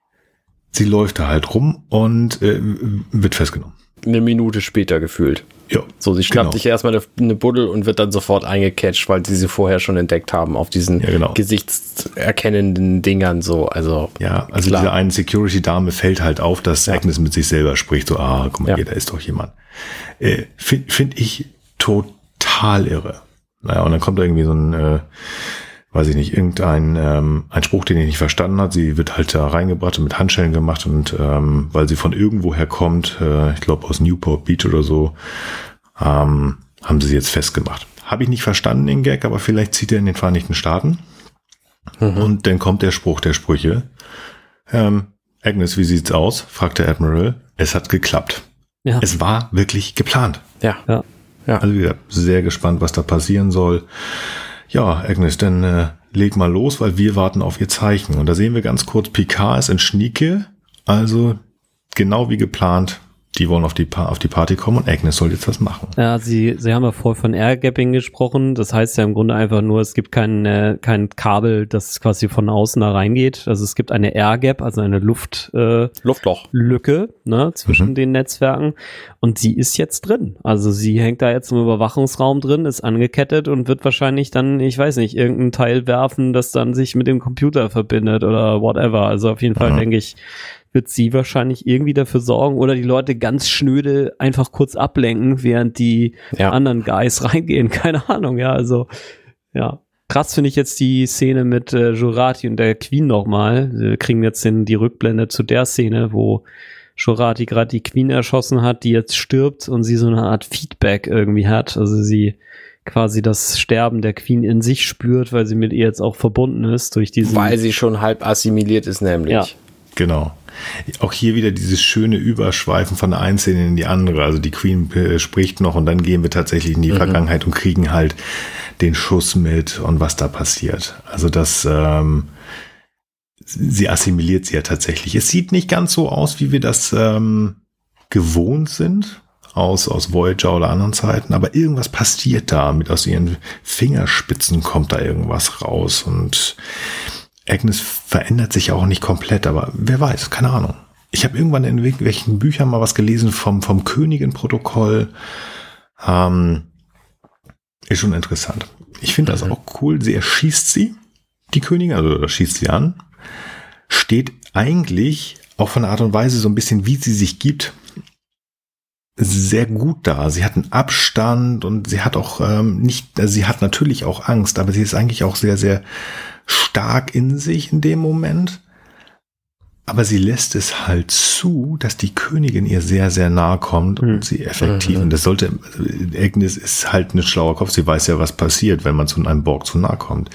sie läuft da halt rum und äh, wird festgenommen. Eine Minute später gefühlt. Ja, So, sie schnappt Genau. sich erstmal eine, Buddel und wird dann sofort eingecatcht, weil sie sie vorher schon entdeckt haben auf diesen Ja, genau. gesichtserkennenden Dingern so. Also Ja, also Klar. diese eine Security-Dame fällt halt auf, dass Agnes mit sich selber spricht. So, ah, guck mal, Ja. hier, da ist doch jemand. Äh, Finde find ich total irre. Naja, und dann kommt da irgendwie so ein, äh, weiß ich nicht, irgendein ähm, ein Spruch, den ich nicht verstanden hat. Sie wird halt da reingebracht und mit Handschellen gemacht und ähm, weil sie von irgendwoher kommt, äh, ich glaube aus Newport Beach oder so, ähm, haben sie sie jetzt festgemacht. Habe ich nicht verstanden, den Gag, aber vielleicht zieht er in den Vereinigten Staaten. Und dann kommt der Spruch der Sprüche. Ähm, Agnes, wie sieht's aus? fragt der Admiral. Es hat geklappt. Ja. Es war wirklich geplant. ja. Ja. Also wie gesagt, sehr gespannt, was da passieren soll. Ja, Agnes, dann äh, leg mal los, weil wir warten auf ihr Zeichen. Und da sehen wir ganz kurz, Picard ist in Schnieke, also genau wie geplant. Die wollen auf die, pa auf die Party kommen und Agnes soll jetzt was machen. Ja, Sie, Sie haben ja vorher von Airgapping gesprochen. Das heißt ja im Grunde einfach nur, es gibt kein, äh, kein Kabel, das quasi von außen da reingeht. Also es gibt eine Airgap, also eine Luftlücke äh, Luftloch. Lücke, ne, zwischen Mhm. den Netzwerken. Und sie ist jetzt drin. Also sie hängt da jetzt im Überwachungsraum drin, ist angekettet und wird wahrscheinlich dann, ich weiß nicht, irgendein Teil werfen, das dann sich mit dem Computer verbindet oder whatever. Also auf jeden Fall Mhm. denke ich, wird sie wahrscheinlich irgendwie dafür sorgen oder die Leute ganz schnöde einfach kurz ablenken, während die Ja. anderen Guys reingehen. Keine Ahnung, ja, also, ja. Krass finde ich jetzt die Szene mit äh, Jurati und der Queen nochmal. Wir kriegen jetzt den, die Rückblende zu der Szene, wo Jurati gerade die Queen erschossen hat, die jetzt stirbt und sie so eine Art Feedback irgendwie hat. Also sie quasi das Sterben der Queen in sich spürt, weil sie mit ihr jetzt auch verbunden ist durch diesen. Weil sie schon halb assimiliert ist, nämlich. Ja. Genau. Auch hier wieder dieses schöne Überschweifen von der einen Szene in die andere. Also die Queen äh, spricht noch und dann gehen wir tatsächlich in die Vergangenheit und kriegen halt den Schuss mit und was da passiert. Also das, ähm, sie assimiliert sie ja tatsächlich. Es sieht nicht ganz so aus, wie wir das ähm, gewohnt sind aus, aus Voyager oder anderen Zeiten, aber irgendwas passiert da. Mit aus ihren Fingerspitzen kommt da irgendwas raus und Agnes verändert sich auch nicht komplett, aber wer weiß, keine Ahnung. Ich habe irgendwann in irgendwelchen Büchern mal was gelesen vom, vom Königin-Protokoll. Ähm, ist schon interessant. Ich finde das auch cool. Sie erschießt sie, die Königin, also da schießt sie an. Steht eigentlich auch von der Art und Weise so ein bisschen, wie sie sich gibt, sehr gut da. Sie hat einen Abstand und sie hat auch ähm, nicht, also sie hat natürlich auch Angst, aber sie ist eigentlich auch sehr, sehr stark in sich in dem Moment. Aber sie lässt es halt zu, dass die Königin ihr sehr, sehr nahe kommt und Mhm. sie effektiv, Mhm. und das sollte, Agnes ist halt ein schlauer Kopf, sie weiß ja, was passiert, wenn man zu einem Borg zu nahe kommt.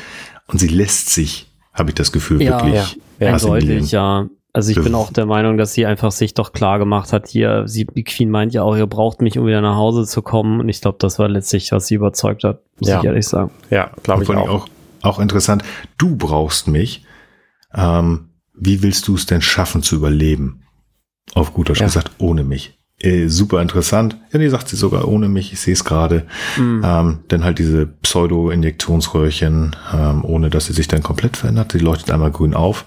Und sie lässt sich, habe ich das Gefühl, Ja, wirklich ja. Eindeutig, ja. Also ich bin auch der Meinung, dass sie einfach sich doch klar gemacht hat, hier, sie, die Queen meint ja auch, ihr braucht mich, um wieder nach Hause zu kommen. Und ich glaube, das war letztlich, was sie überzeugt hat, muss Ja. ich ehrlich sagen. Ja, glaube ich auch. auch. Auch interessant, du brauchst mich. Ähm, wie willst du es denn schaffen zu überleben? Auf gut Deutsch Ja. gesagt, ohne mich. Äh, super interessant. Ja, nee, sagt sie sogar ohne mich. Ich sehe es gerade. Mhm. Ähm, dann halt diese Pseudo-Injektionsröhrchen, ähm, ohne dass sie sich dann komplett verändert. Die leuchtet einmal grün auf.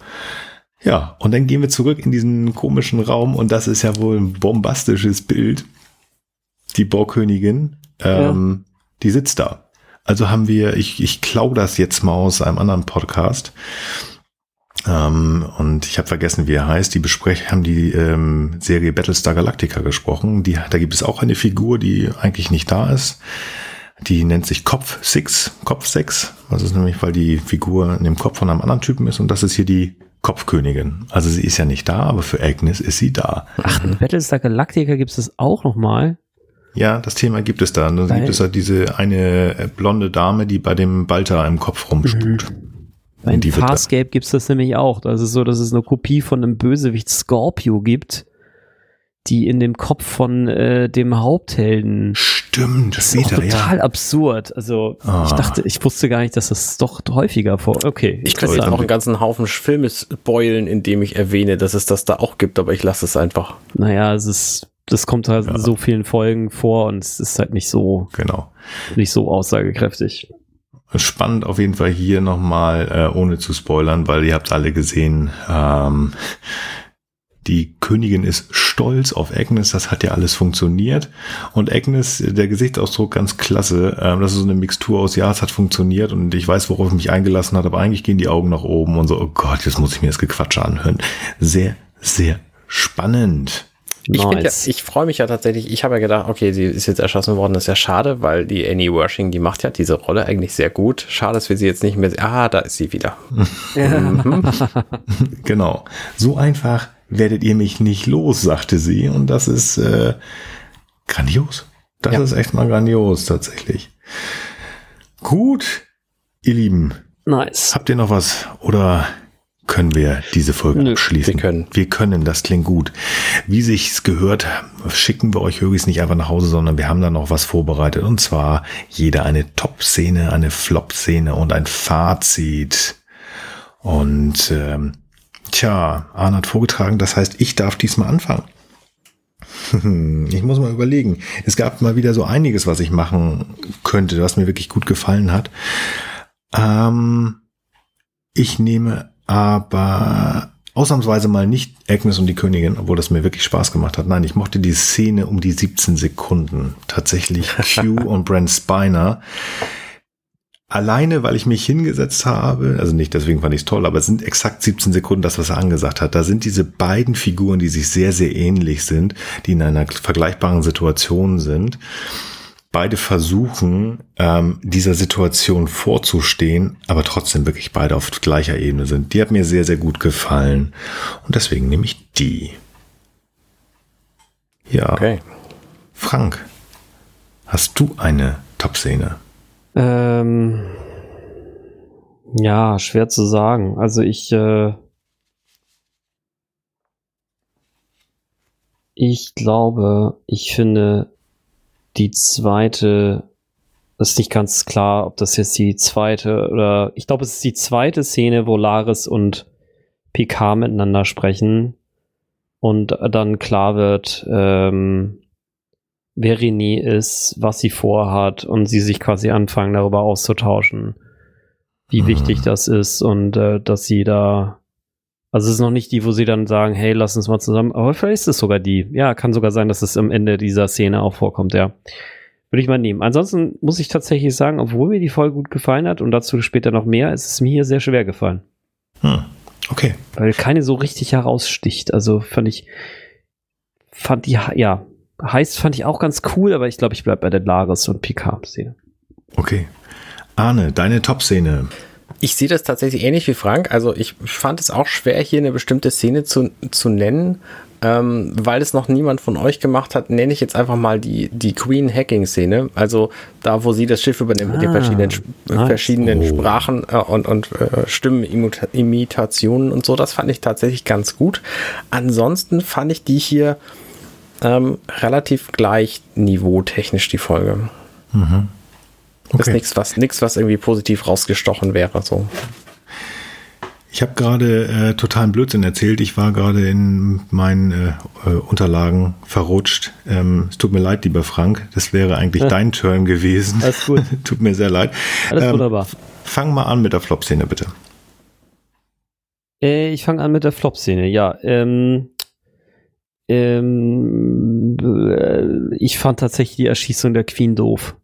Ja, und dann gehen wir zurück in diesen komischen Raum und das ist ja wohl ein bombastisches Bild. Die Borgkönigin, ähm, die sitzt da. Also haben wir, ich, ich klau das jetzt mal aus einem anderen Podcast. Ähm, und ich habe vergessen, wie er heißt. Die besprechen, haben die ähm, Serie Battlestar Galactica gesprochen. Die, da gibt es auch eine Figur, die eigentlich nicht da ist. Die nennt sich Kopf Six, Kopf 6. Das ist nämlich, weil die Figur in dem Kopf von einem anderen Typen ist und das ist hier die Kopfkönigin. Also sie ist ja nicht da, aber für Agnes ist sie da. Ach, in Battlestar Galactica gibt es das auch nochmal. Ja, das Thema gibt es da. Weil- gibt es halt diese eine blonde Dame, die bei dem Balta im Kopf rumspukt. Bei in da- Farscape gibt es das nämlich auch. Das ist so, dass es eine Kopie von einem Bösewicht Scorpio gibt, die in dem Kopf von äh, dem Haupthelden. Stimmt, Das ist auch später, total ja. absurd. Also ich Ah. dachte, ich wusste gar nicht, dass das doch häufiger vor. Okay, Ich könnte jetzt auch einen ganzen Haufen Filme spoilen, indem ich erwähne, dass es das da auch gibt, aber ich lasse es einfach. Naja, es ist das kommt halt Ja. in so vielen Folgen vor und es ist halt nicht so, Genau. nicht so aussagekräftig. Spannend auf jeden Fall hier nochmal, äh, ohne zu spoilern, weil ihr habt alle gesehen, ähm, die Königin ist stolz auf Agnes, das hat ja alles funktioniert. Und Agnes, der Gesichtsausdruck ganz klasse, ähm, das ist so eine Mixtur aus, ja, es hat funktioniert und ich weiß, worauf ich mich eingelassen hat, aber eigentlich gehen die Augen nach oben und so, oh Gott, jetzt muss ich mir das Gequatsche anhören. Sehr, sehr spannend. Ich, ja, ich freue mich ja tatsächlich, ich habe ja gedacht, okay, sie ist jetzt erschossen worden, das ist ja schade, weil die Annie Wershing, die macht ja diese Rolle eigentlich sehr gut. Schade, dass wir sie jetzt nicht mehr sehen. Ah, da ist sie wieder. Genau. So einfach werdet ihr mich nicht los, sagte sie. Und das ist äh, grandios. Das Ja. ist echt mal grandios, tatsächlich. Gut, ihr Lieben, Nice. habt ihr noch was oder können wir diese Folge Nö, abschließen? wir können. Wir können, das klingt gut. Wie sich's gehört, schicken wir euch Högis nicht einfach nach Hause, sondern wir haben da noch was vorbereitet. Und zwar jeder eine Top-Szene, eine Flop-Szene und ein Fazit. Und ähm, tja, Arne hat vorgetragen, das heißt, ich darf diesmal anfangen. Ich muss mal überlegen. Es gab mal wieder so einiges, was ich machen könnte, was mir wirklich gut gefallen hat. Ähm, ich nehme aber ausnahmsweise mal nicht Agnes und die Königin, obwohl das mir wirklich Spaß gemacht hat. Nein, ich mochte die Szene um die 17 Sekunden. Tatsächlich Q und Brent Spiner. Alleine, weil ich mich hingesetzt habe, also nicht deswegen fand ich es toll, aber es sind exakt 17 Sekunden das, was er angesagt hat. Da sind diese beiden Figuren, die sich sehr, sehr ähnlich sind, die in einer vergleichbaren Situation sind. Beide versuchen, ähm, dieser Situation vorzustehen, aber trotzdem wirklich beide auf gleicher Ebene sind. Die hat mir sehr, sehr gut gefallen. Und deswegen nehme ich die. Ja. Okay. Frank, hast du eine Top-Szene? Ähm, ja, schwer zu sagen. Also ich, äh, ich glaube, ich finde die zweite, das ist nicht ganz klar, ob das jetzt die zweite oder ich glaube, es ist die zweite Szene, wo Laris und Picard miteinander sprechen und dann klar wird, ähm, wer René ist, was sie vorhat und sie sich quasi anfangen, darüber auszutauschen, wie Mhm. wichtig das ist und äh, dass sie da, also es ist noch nicht die, wo sie dann sagen, hey, lass uns mal zusammen, aber vielleicht ist es sogar die. Ja, kann sogar sein, dass es am Ende dieser Szene auch vorkommt, ja. Würde ich mal nehmen. Ansonsten muss ich tatsächlich sagen, obwohl mir die Folge gut gefallen hat und dazu später noch mehr, ist es mir hier sehr schwer gefallen. Hm. Okay. Weil keine so richtig heraussticht. Also fand ich, fand die, ja, heißt fand ich auch ganz cool, aber ich glaube, ich bleib bei der Laris und Picard-Szene. Okay. Arne, deine Top-Szene. Ich sehe das tatsächlich ähnlich wie Frank. Also ich fand es auch schwer, hier eine bestimmte Szene zu, zu nennen. Ähm, weil es noch niemand von euch gemacht hat, nenne ich jetzt einfach mal die, die Queen-Hacking-Szene. Also da, wo sie das Schiff übernimmt mit den Ah, verschiedenen, Sp- nice. verschiedenen Oh. Sprachen äh, und, und äh, Stimmenimitationen und so. Das fand ich tatsächlich ganz gut. Ansonsten fand ich die hier ähm, relativ gleich niveautechnisch, die Folge. Ist Okay. nichts, was, nix, was irgendwie positiv rausgestochen wäre. So. Ich habe gerade äh, totalen Blödsinn erzählt. Ich war gerade in meinen äh, äh, Unterlagen verrutscht. Ähm, es tut mir leid, lieber Frank. Das wäre eigentlich Ja. dein Turn gewesen. Alles gut. tut mir sehr leid. Alles Ähm, wunderbar. Fang mal an mit der Flop-Szene, bitte. Äh, ich fange an mit der Flop-Szene, ja. Ähm, ähm, äh, ich fand tatsächlich die Erschießung der Queen doof.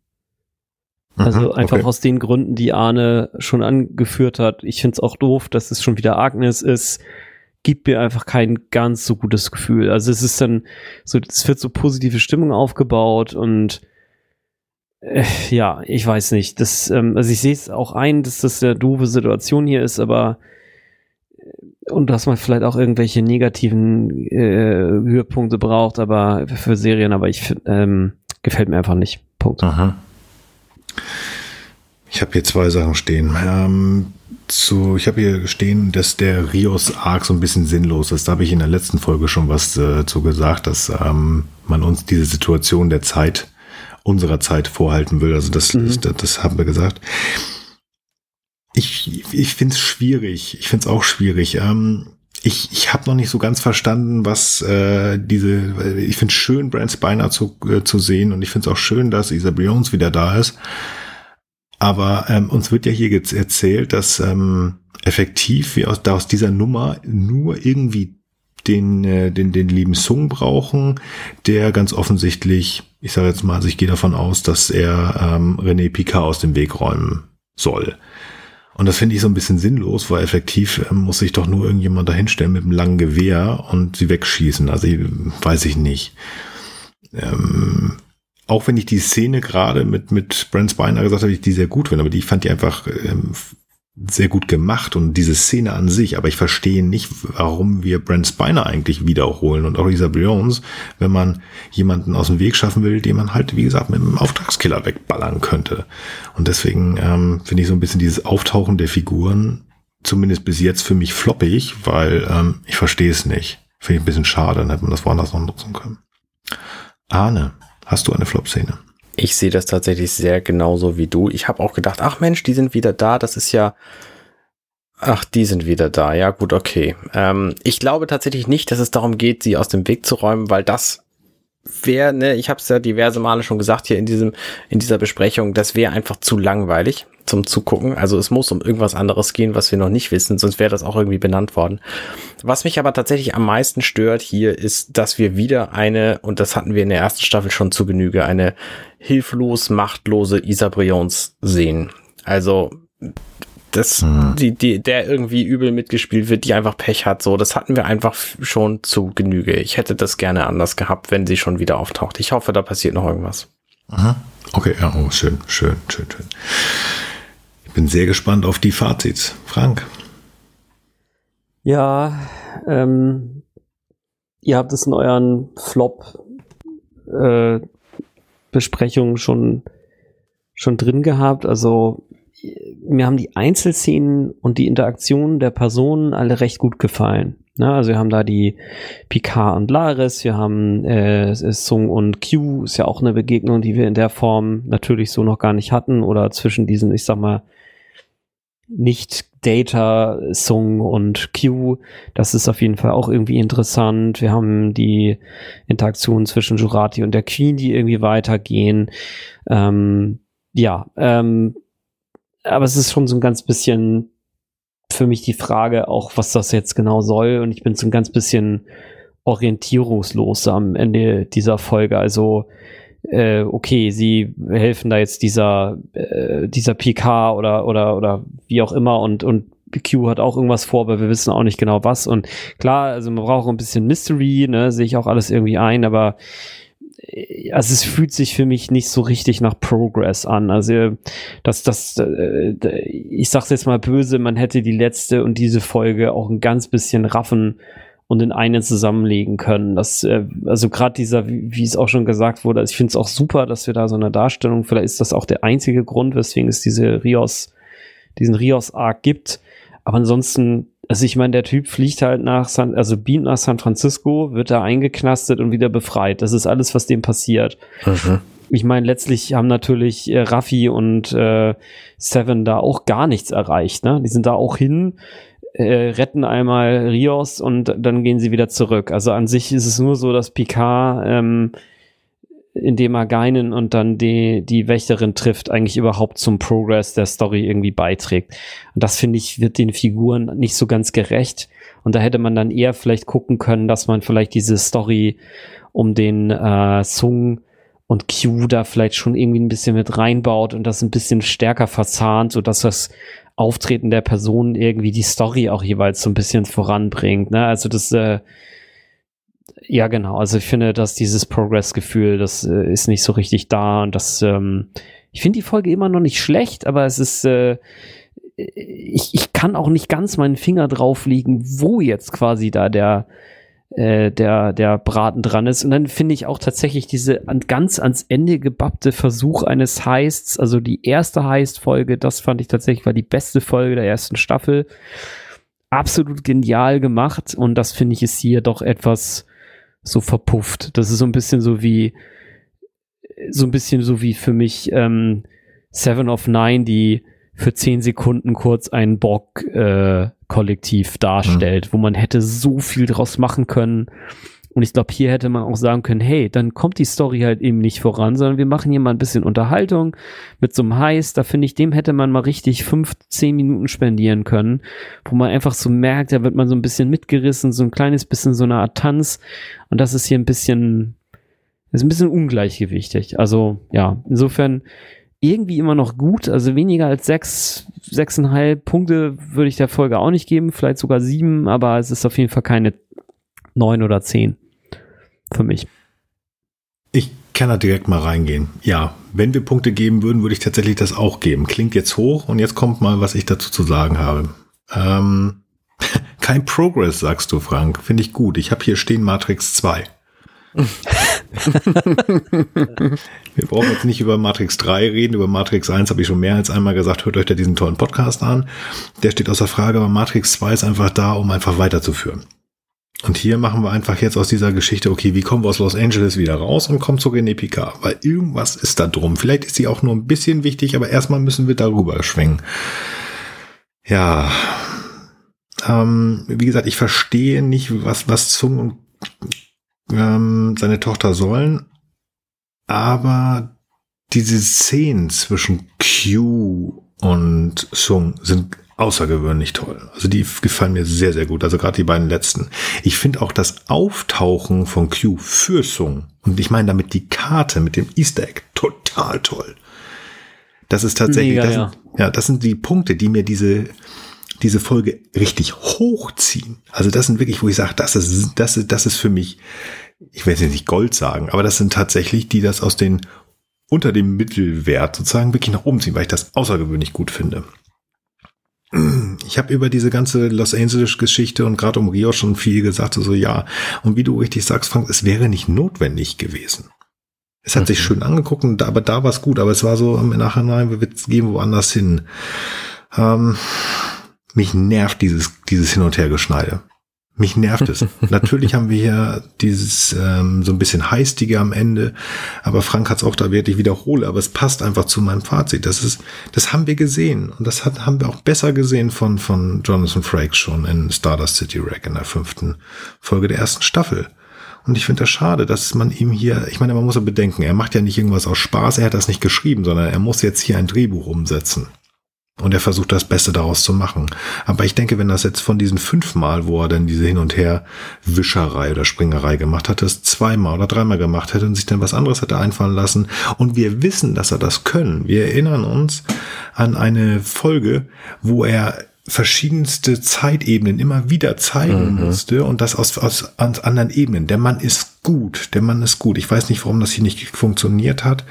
Also Mhm, einfach okay. aus den Gründen, die Arne schon angeführt hat. Ich finde es auch doof, dass es schon wieder Agnes ist. Gibt mir einfach kein ganz so gutes Gefühl. Also es ist dann so, es wird so positive Stimmung aufgebaut und äh, ja, ich weiß nicht. Das, ähm, also ich sehe es auch ein, dass das eine doofe Situation hier ist, aber äh, und dass man vielleicht auch irgendwelche negativen äh, Höhepunkte braucht, aber für Serien, aber ich ähm, gefällt mir einfach nicht. Punkt. Aha. Ich habe hier zwei Sachen stehen. Ähm, zu, ich habe hier stehen, dass der Rios-Arc so ein bisschen sinnlos ist. Da habe ich in der letzten Folge schon was äh, zu gesagt, dass ähm, man uns diese Situation der Zeit, unserer Zeit vorhalten will. Also das, Mhm. das, das haben wir gesagt. Ich, ich finde es schwierig. Ich finde es auch schwierig. Ähm, ich, ich habe noch nicht so ganz verstanden, was äh, diese, ich finde es schön, Brent Spiner zu, äh, zu sehen und ich finde es auch schön, dass Isa Jones wieder da ist. Aber ähm, uns wird ja hier jetzt erzählt, dass ähm, effektiv wir aus, da aus dieser Nummer nur irgendwie den, äh, den, den lieben Sung brauchen, der ganz offensichtlich, ich sage jetzt mal, also ich gehe davon aus, dass er ähm, René Picard aus dem Weg räumen soll. Und das finde ich so ein bisschen sinnlos, weil effektiv ähm, muss sich doch nur irgendjemand dahinstellen mit einem langen Gewehr und sie wegschießen. Also ich, weiß ich nicht. Ähm, auch wenn ich die Szene gerade mit, mit Brent Spiner gesagt habe, ich die sehr gut finde, aber die ich fand die einfach ähm, sehr gut gemacht und diese Szene an sich, aber ich verstehe nicht, warum wir Brent Spiner eigentlich wiederholen und auch Lisa Jones, wenn man jemanden aus dem Weg schaffen will, den man halt, wie gesagt, mit einem Auftragskiller wegballern könnte. Und deswegen ähm, finde ich so ein bisschen dieses Auftauchen der Figuren, zumindest bis jetzt für mich floppig, weil ähm, ich verstehe es nicht. Finde ich ein bisschen schade, dann hätte man das woanders noch nutzen können. Arne, hast du eine Flop-Szene? Ich sehe das tatsächlich sehr genauso wie du. Ich habe auch gedacht, ach Mensch, die sind wieder da. Das ist ja. Ach, die sind wieder da. Ja, gut, okay. Ähm, ich glaube tatsächlich nicht, dass es darum geht, sie aus dem Weg zu räumen, weil das wäre, ne, ich habe es ja diverse Male schon gesagt hier in diesem in dieser Besprechung, das wäre einfach zu langweilig zum Zugucken. Also es muss um irgendwas anderes gehen, was wir noch nicht wissen, sonst wäre das auch irgendwie benannt worden. Was mich aber tatsächlich am meisten stört hier ist, dass wir wieder eine, und das hatten wir in der ersten Staffel schon zu Genüge, eine hilflos machtlose Isa Brions sehen. Also das, hm. die, die, der irgendwie übel mitgespielt wird, die einfach Pech hat. So, das hatten wir einfach schon zu Genüge. Ich hätte das gerne anders gehabt, wenn sie schon wieder auftaucht. Ich hoffe, da passiert noch irgendwas. Aha. Okay, ja, oh, schön, schön, schön, schön. Bin sehr gespannt auf die Fazits. Frank. Ja, ähm, ihr habt es in euren Flop äh, schon schon drin gehabt. Also mir haben die Einzelszenen und die Interaktionen der Personen alle recht gut gefallen. Ne? Also wir haben da die Picard und Laris, wir haben äh, Sung und Q, ist ja auch eine Begegnung, die wir in der Form natürlich so noch gar nicht hatten oder zwischen diesen, ich sag mal, nicht Data, Sung und Q. Das ist auf jeden Fall auch irgendwie interessant. Wir haben die Interaktion zwischen Jurati und der Queen, die irgendwie weitergehen. Ähm, ja, ähm, aber es ist schon so ein ganz bisschen für mich die Frage auch, was das jetzt genau soll. Und ich bin so ein ganz bisschen orientierungslos am Ende dieser Folge. Also, äh, okay, sie helfen da jetzt dieser, äh, dieser PK oder, oder, oder wie auch immer und, und Q hat auch irgendwas vor, aber wir wissen auch nicht genau was. Und klar, also man braucht ein bisschen Mystery, ne, sehe ich auch alles irgendwie ein, aber also es fühlt sich für mich nicht so richtig nach Progress an. Also das, das, äh, ich sag's jetzt mal böse, man hätte die letzte und diese Folge auch ein ganz bisschen raffen und in eine zusammenlegen können. Das, äh, also gerade dieser, wie, wie es auch schon gesagt wurde, also ich finde es auch super, dass wir da so eine Darstellung, vielleicht ist das auch der einzige Grund, weswegen es diese Rios, diesen Rios-Arc gibt. Aber ansonsten also ich meine, der Typ fliegt halt nach San, also beamt nach San Francisco, wird da eingeknastet und wieder befreit. Das ist alles, was dem passiert. Mhm. Ich meine, letztlich haben natürlich äh, Raffi und äh, Seven da auch gar nichts erreicht. Ne? Die sind da auch hin, äh, retten einmal Rios und dann gehen sie wieder zurück. Also an sich ist es nur so, dass Picard ähm, indem er Geinen und dann die, die Wächterin trifft, eigentlich überhaupt zum Progress der Story irgendwie beiträgt. Und das finde ich, wird den Figuren nicht so ganz gerecht. Und da hätte man dann eher vielleicht gucken können, dass man vielleicht diese Story um den äh, Sung und Q da vielleicht schon irgendwie ein bisschen mit reinbaut und das ein bisschen stärker verzahnt, so dass das Auftreten der Personen irgendwie die Story auch jeweils so ein bisschen voranbringt. Ne? Also das äh, ja, genau. Also ich finde, dass dieses Progress-Gefühl, das äh, ist nicht so richtig da und das, ähm, ich finde die Folge immer noch nicht schlecht, aber es ist, äh, ich, ich kann auch nicht ganz meinen Finger drauflegen, wo jetzt quasi da der, äh, der, der Braten dran ist. Und dann finde ich auch tatsächlich diese an, ganz ans Ende gebappte Versuch eines Heists, also die erste Heist-Folge, das fand ich tatsächlich war die beste Folge der ersten Staffel. Absolut genial gemacht und das finde ich ist hier doch etwas, so verpufft. Das ist so ein bisschen so wie, so ein bisschen so wie für mich ähm, Seven of Nine, die für zehn Sekunden kurz ein Borg-Kollektiv darstellt, wo man hätte so viel draus machen können. Und ich glaube, hier hätte man auch sagen können, hey, dann kommt die Story halt eben nicht voran, sondern wir machen hier mal ein bisschen Unterhaltung mit so einem Heiß. Da finde ich, dem hätte man mal richtig fünf, zehn Minuten spendieren können, wo man einfach so merkt, da wird man so ein bisschen mitgerissen, so ein kleines bisschen so eine Art Tanz. Und das ist hier ein bisschen, ist ein bisschen ungleichgewichtig. Also, ja, insofern irgendwie immer noch gut. Also weniger als sechs, sechseinhalb Punkte würde ich der Folge auch nicht geben, vielleicht sogar sieben, aber es ist auf jeden Fall keine neun oder zehn für mich. Ich kann da direkt mal reingehen. Ja, wenn wir Punkte geben würden, würde ich tatsächlich das auch geben. Klingt jetzt hoch und jetzt kommt mal, was ich dazu zu sagen habe. Ähm, kein Progress, sagst du, Frank. Finde ich gut. Ich habe hier stehen Matrix 2. Wir brauchen jetzt nicht über Matrix 3 reden, über Matrix 1 habe ich schon mehr als einmal gesagt, hört euch da diesen tollen Podcast an. Der steht außer Frage, aber Matrix 2 ist einfach da, um einfach weiterzuführen. Und hier machen wir einfach jetzt aus dieser Geschichte, okay, wie kommen wir aus Los Angeles wieder raus und kommen zu René Picard? Weil irgendwas ist da drum. Vielleicht ist sie auch nur ein bisschen wichtig, aber erstmal müssen wir darüber schwingen. Ja. Ähm, wie gesagt, ich verstehe nicht, was, was Zung und ähm, seine Tochter sollen, aber diese Szenen zwischen Q und Sung sind außergewöhnlich toll. Also die gefallen mir sehr, sehr gut. Also gerade die beiden letzten. Ich finde auch das Auftauchen von Q für Sung, und ich meine damit die Karte mit dem Easter Egg, total toll. Das ist tatsächlich, Mega, das ja. Sind, ja, das sind die Punkte, die mir diese, diese Folge richtig hochziehen. Also das sind wirklich, wo ich sage, das ist, das ist, das ist für mich, ich will jetzt nicht Gold sagen, aber das sind tatsächlich, die das aus den unter dem Mittelwert sozusagen wirklich nach oben ziehen, weil ich das außergewöhnlich gut finde. Ich habe über diese ganze Los Angeles-Geschichte und gerade um Rio schon viel gesagt, so ja. Und wie du richtig sagst, Frank, es wäre nicht notwendig gewesen. Es hat sich schön angeguckt, aber da war es gut. Aber es war so im Nachhinein, wir gehen woanders hin. Ähm, mich nervt dieses, dieses Hin- und Hergeschneide. Mich nervt es. Natürlich haben wir hier dieses ähm, so ein bisschen heistige am Ende, aber Frank hat es auch da wirklich wiederhole, aber es passt einfach zu meinem Fazit. Das ist, das haben wir gesehen und das hat, haben wir auch besser gesehen von von Jonathan Frakes schon in Stardust City Rack in der fünften Folge der ersten Staffel. Und ich finde das schade, dass man ihm hier, ich meine, man muss ja bedenken, er macht ja nicht irgendwas aus Spaß, er hat das nicht geschrieben, sondern er muss jetzt hier ein Drehbuch umsetzen. Und er versucht das Beste daraus zu machen. Aber ich denke, wenn das jetzt von diesen fünfmal, wo er dann diese Hin- und Her-Wischerei oder Springerei gemacht hat, das zweimal oder dreimal gemacht hätte und sich dann was anderes hätte einfallen lassen. Und wir wissen, dass er das können. Wir erinnern uns an eine Folge, wo er verschiedenste Zeitebenen immer wieder zeigen musste und das aus, aus, aus anderen Ebenen. Der Mann ist gut, der Mann ist gut. Ich weiß nicht, warum das hier nicht funktioniert hat.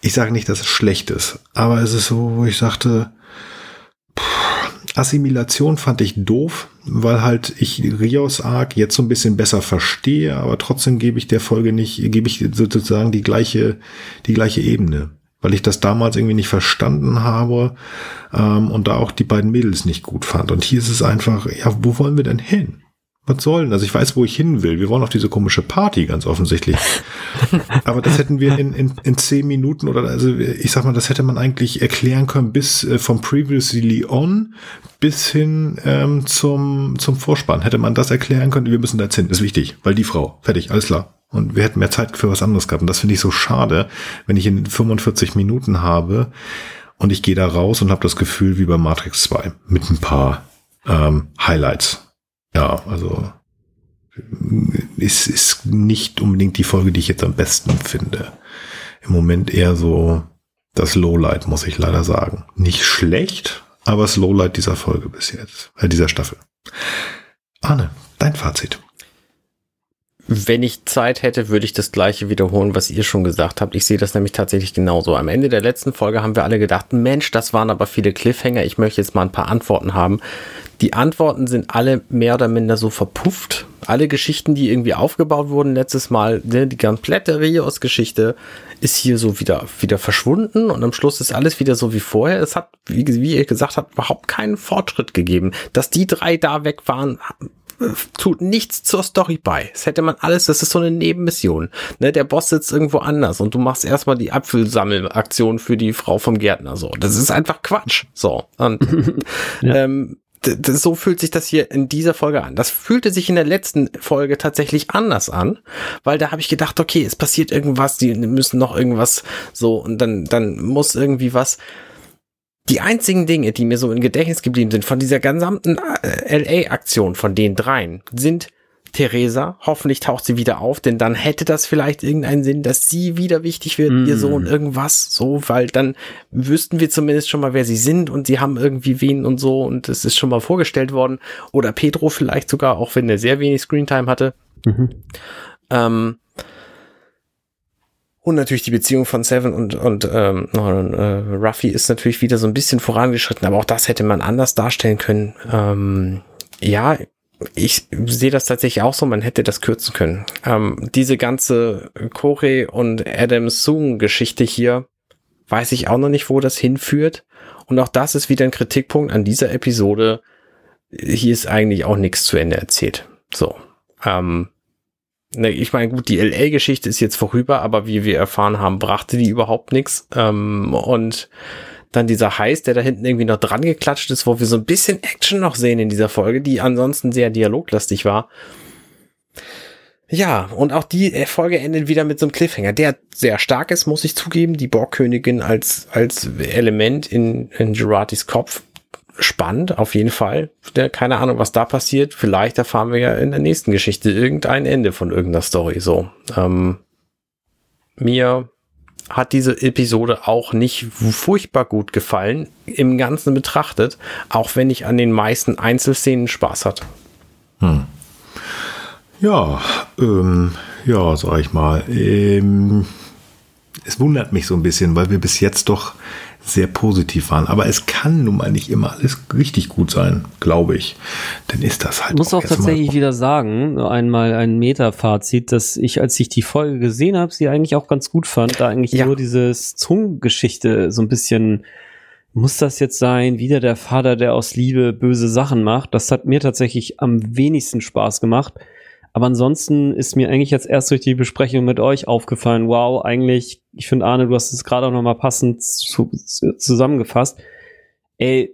Ich sage nicht, dass es schlecht ist, aber es ist so, wo ich sagte, Assimilation fand ich doof, weil halt ich Rios Arc jetzt so ein bisschen besser verstehe, aber trotzdem gebe ich der Folge nicht, gebe ich sozusagen die gleiche, die gleiche Ebene, weil ich das damals irgendwie nicht verstanden habe ähm, und da auch die beiden Mädels nicht gut fand. Und hier ist es einfach, ja, wo wollen wir denn hin? Was soll denn? Also ich weiß, wo ich hin will. Wir wollen auf diese komische Party, ganz offensichtlich. Aber das hätten wir in, in, in zehn Minuten oder also ich sag mal, das hätte man eigentlich erklären können bis äh, vom Previously On bis hin ähm, zum, zum Vorspann. Hätte man das erklären können, wir müssen da jetzt hin. Ist wichtig, weil die Frau. Fertig, alles klar. Und wir hätten mehr Zeit für was anderes gehabt. Und das finde ich so schade, wenn ich in 45 Minuten habe und ich gehe da raus und habe das Gefühl wie bei Matrix 2 mit ein paar ähm, Highlights. Ja, also es ist nicht unbedingt die Folge, die ich jetzt am besten finde. Im Moment eher so das Lowlight, muss ich leider sagen. Nicht schlecht, aber das Lowlight dieser Folge bis jetzt, äh, dieser Staffel. Arne, dein Fazit. Wenn ich Zeit hätte, würde ich das gleiche wiederholen, was ihr schon gesagt habt. Ich sehe das nämlich tatsächlich genauso. Am Ende der letzten Folge haben wir alle gedacht, Mensch, das waren aber viele Cliffhanger. Ich möchte jetzt mal ein paar Antworten haben. Die Antworten sind alle mehr oder minder so verpufft. Alle Geschichten, die irgendwie aufgebaut wurden letztes Mal, ne, die komplette Rios-Geschichte ist hier so wieder, wieder verschwunden und am Schluss ist alles wieder so wie vorher. Es hat, wie, wie ihr gesagt habt, überhaupt keinen Fortschritt gegeben. Dass die drei da weg waren, tut nichts zur Story bei. Es hätte man alles, das ist so eine Nebenmission. Ne, der Boss sitzt irgendwo anders und du machst erstmal die Apfelsammelaktion für die Frau vom Gärtner. So, das ist einfach Quatsch. So. Und Ja. ähm, so fühlt sich das hier in dieser Folge an. Das fühlte sich in der letzten Folge tatsächlich anders an, weil da habe ich gedacht, okay, es passiert irgendwas, die müssen noch irgendwas so und dann, dann muss irgendwie was. Die einzigen Dinge, die mir so im Gedächtnis geblieben sind von dieser gesamten äh, LA-Aktion von den dreien, sind Theresa, hoffentlich taucht sie wieder auf, denn dann hätte das vielleicht irgendeinen Sinn, dass sie wieder wichtig wird, ihr Mm. Sohn, irgendwas, so, weil dann wüssten wir zumindest schon mal, wer sie sind und sie haben irgendwie wen und so und es ist schon mal vorgestellt worden. Oder Pedro vielleicht sogar, auch wenn er sehr wenig Screentime hatte. Mhm. Ähm, und natürlich die Beziehung von Seven und, und ähm, äh, Ruffy ist natürlich wieder so ein bisschen vorangeschritten, aber auch das hätte man anders darstellen können. Ähm, ja, ich sehe das tatsächlich auch so, man hätte das kürzen können. Ähm, diese ganze Corey und Adam Soong Geschichte hier, weiß ich auch noch nicht, wo das hinführt. Und auch das ist wieder ein Kritikpunkt an dieser Episode. Hier ist eigentlich auch nichts zu Ende erzählt. So. Ähm, ne, ich meine, gut, die LA-Geschichte ist jetzt vorüber, aber wie wir erfahren haben, brachte die überhaupt nichts. Ähm, und dann dieser Heiß, der da hinten irgendwie noch dran geklatscht ist, wo wir so ein bisschen Action noch sehen in dieser Folge, die ansonsten sehr dialoglastig war. Ja, und auch die äh, Folge endet wieder mit so einem Cliffhanger, der sehr stark ist, muss ich zugeben. Die Borgkönigin als, als Element in, in Geratis Kopf. Spannend, auf jeden Fall. Keine Ahnung, was da passiert. Vielleicht erfahren wir ja in der nächsten Geschichte irgendein Ende von irgendeiner Story. So. Ähm, mir hat diese Episode auch nicht furchtbar gut gefallen, im Ganzen betrachtet, auch wenn ich an den meisten Einzelszenen Spaß hatte. Ja, ähm, ja, sag ich mal. Ähm, es wundert mich so ein bisschen, weil wir bis jetzt doch sehr positiv waren. Aber es kann nun mal nicht immer alles richtig gut sein, glaube ich. Dann ist das halt. Ich muss auch erstmal- tatsächlich wieder sagen, nur einmal ein Meta-Fazit, dass ich, als ich die Folge gesehen habe, sie eigentlich auch ganz gut fand, da eigentlich Ja. nur dieses Zungengeschichte so ein bisschen, muss das jetzt sein, wieder der Vater, der aus Liebe böse Sachen macht, das hat mir tatsächlich am wenigsten Spaß gemacht. Aber ansonsten ist mir eigentlich jetzt erst durch die Besprechung mit euch aufgefallen, wow, eigentlich, ich finde Arne, du hast es gerade auch nochmal passend zu, zu, zusammengefasst. Ey,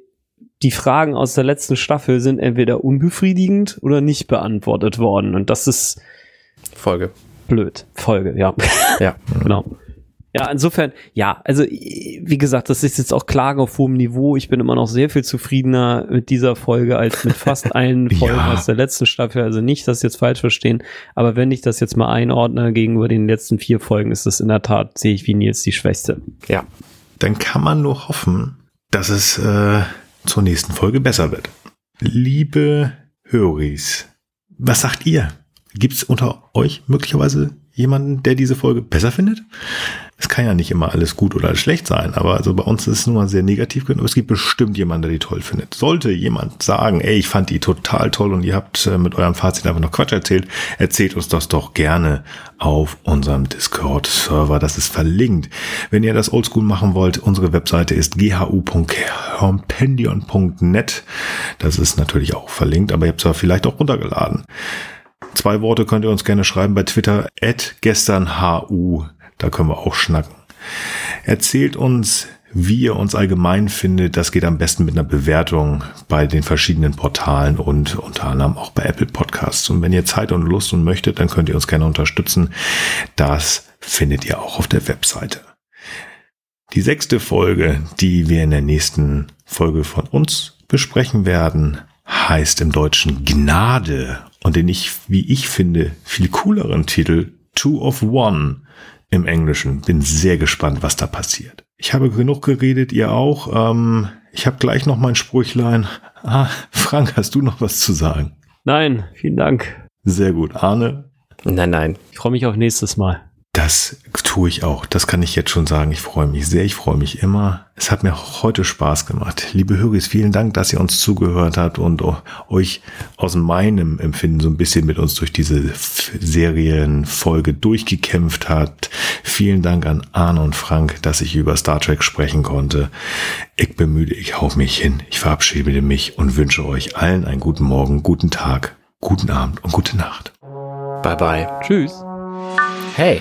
die Fragen aus der letzten Staffel sind entweder unbefriedigend oder nicht beantwortet worden. Und das ist Folge. blöd. Folge, ja. Ja. genau. Ja, insofern, ja, also wie gesagt, das ist jetzt auch Klagen auf hohem Niveau. Ich bin immer noch sehr viel zufriedener mit dieser Folge als mit fast allen Folgen Ja. aus der letzten Staffel. Also nicht, dass jetzt falsch verstehen, aber wenn ich das jetzt mal einordne gegenüber den letzten vier Folgen, ist das in der Tat, sehe ich wie Nils die Schwächste. Ja. dann kann man nur hoffen, dass es äh, zur nächsten Folge besser wird. Liebe Höris, was sagt ihr? Gibt es unter euch möglicherweise jemanden, der diese Folge besser findet? Es kann ja nicht immer alles gut oder alles schlecht sein, aber also bei uns ist es nun mal sehr negativ, aber es gibt bestimmt jemanden, der die toll findet. Sollte jemand sagen, ey, ich fand die total toll und ihr habt äh, mit eurem Fazit einfach noch Quatsch erzählt, erzählt uns das doch gerne auf unserem Discord-Server. Das ist verlinkt. Wenn ihr das oldschool machen wollt, unsere Webseite ist ghu.compendion.net. Das ist natürlich auch verlinkt, aber ihr habt es ja vielleicht auch runtergeladen. Zwei Worte könnt ihr uns gerne schreiben bei Twitter, at gesternhu. Da können wir auch schnacken. Erzählt uns, wie ihr uns allgemein findet. Das geht am besten mit einer Bewertung bei den verschiedenen Portalen und unter anderem auch bei Apple Podcasts. Und wenn ihr Zeit und Lust und möchtet, dann könnt ihr uns gerne unterstützen. Das findet ihr auch auf der Webseite. Die sechste Folge, die wir in der nächsten Folge von uns besprechen werden, heißt im Deutschen Gnade und den ich, wie ich finde, viel cooleren Titel Two of One im Englischen. Bin sehr gespannt, was da passiert. Ich habe genug geredet, ihr auch. Ähm, ich habe gleich noch mein Sprüchlein. Ah, Frank, hast du noch was zu sagen? Nein, vielen Dank. Sehr gut. Arne, Nein, nein. Ich freue mich auf nächstes Mal. Das tue ich auch. Das kann ich jetzt schon sagen. Ich freue mich sehr. Ich freue mich immer. Es hat mir auch heute Spaß gemacht. Liebe Höris, vielen Dank, dass ihr uns zugehört habt und euch aus meinem Empfinden so ein bisschen mit uns durch diese Serienfolge durchgekämpft habt. Vielen Dank an Arne und Frank, dass ich über Star Trek sprechen konnte. Ich bin müde. Ich hau mich hin. Ich verabschiede mich und wünsche euch allen einen guten Morgen, guten Tag guten Abend und gute Nacht. Bye bye. Tschüss. Hey,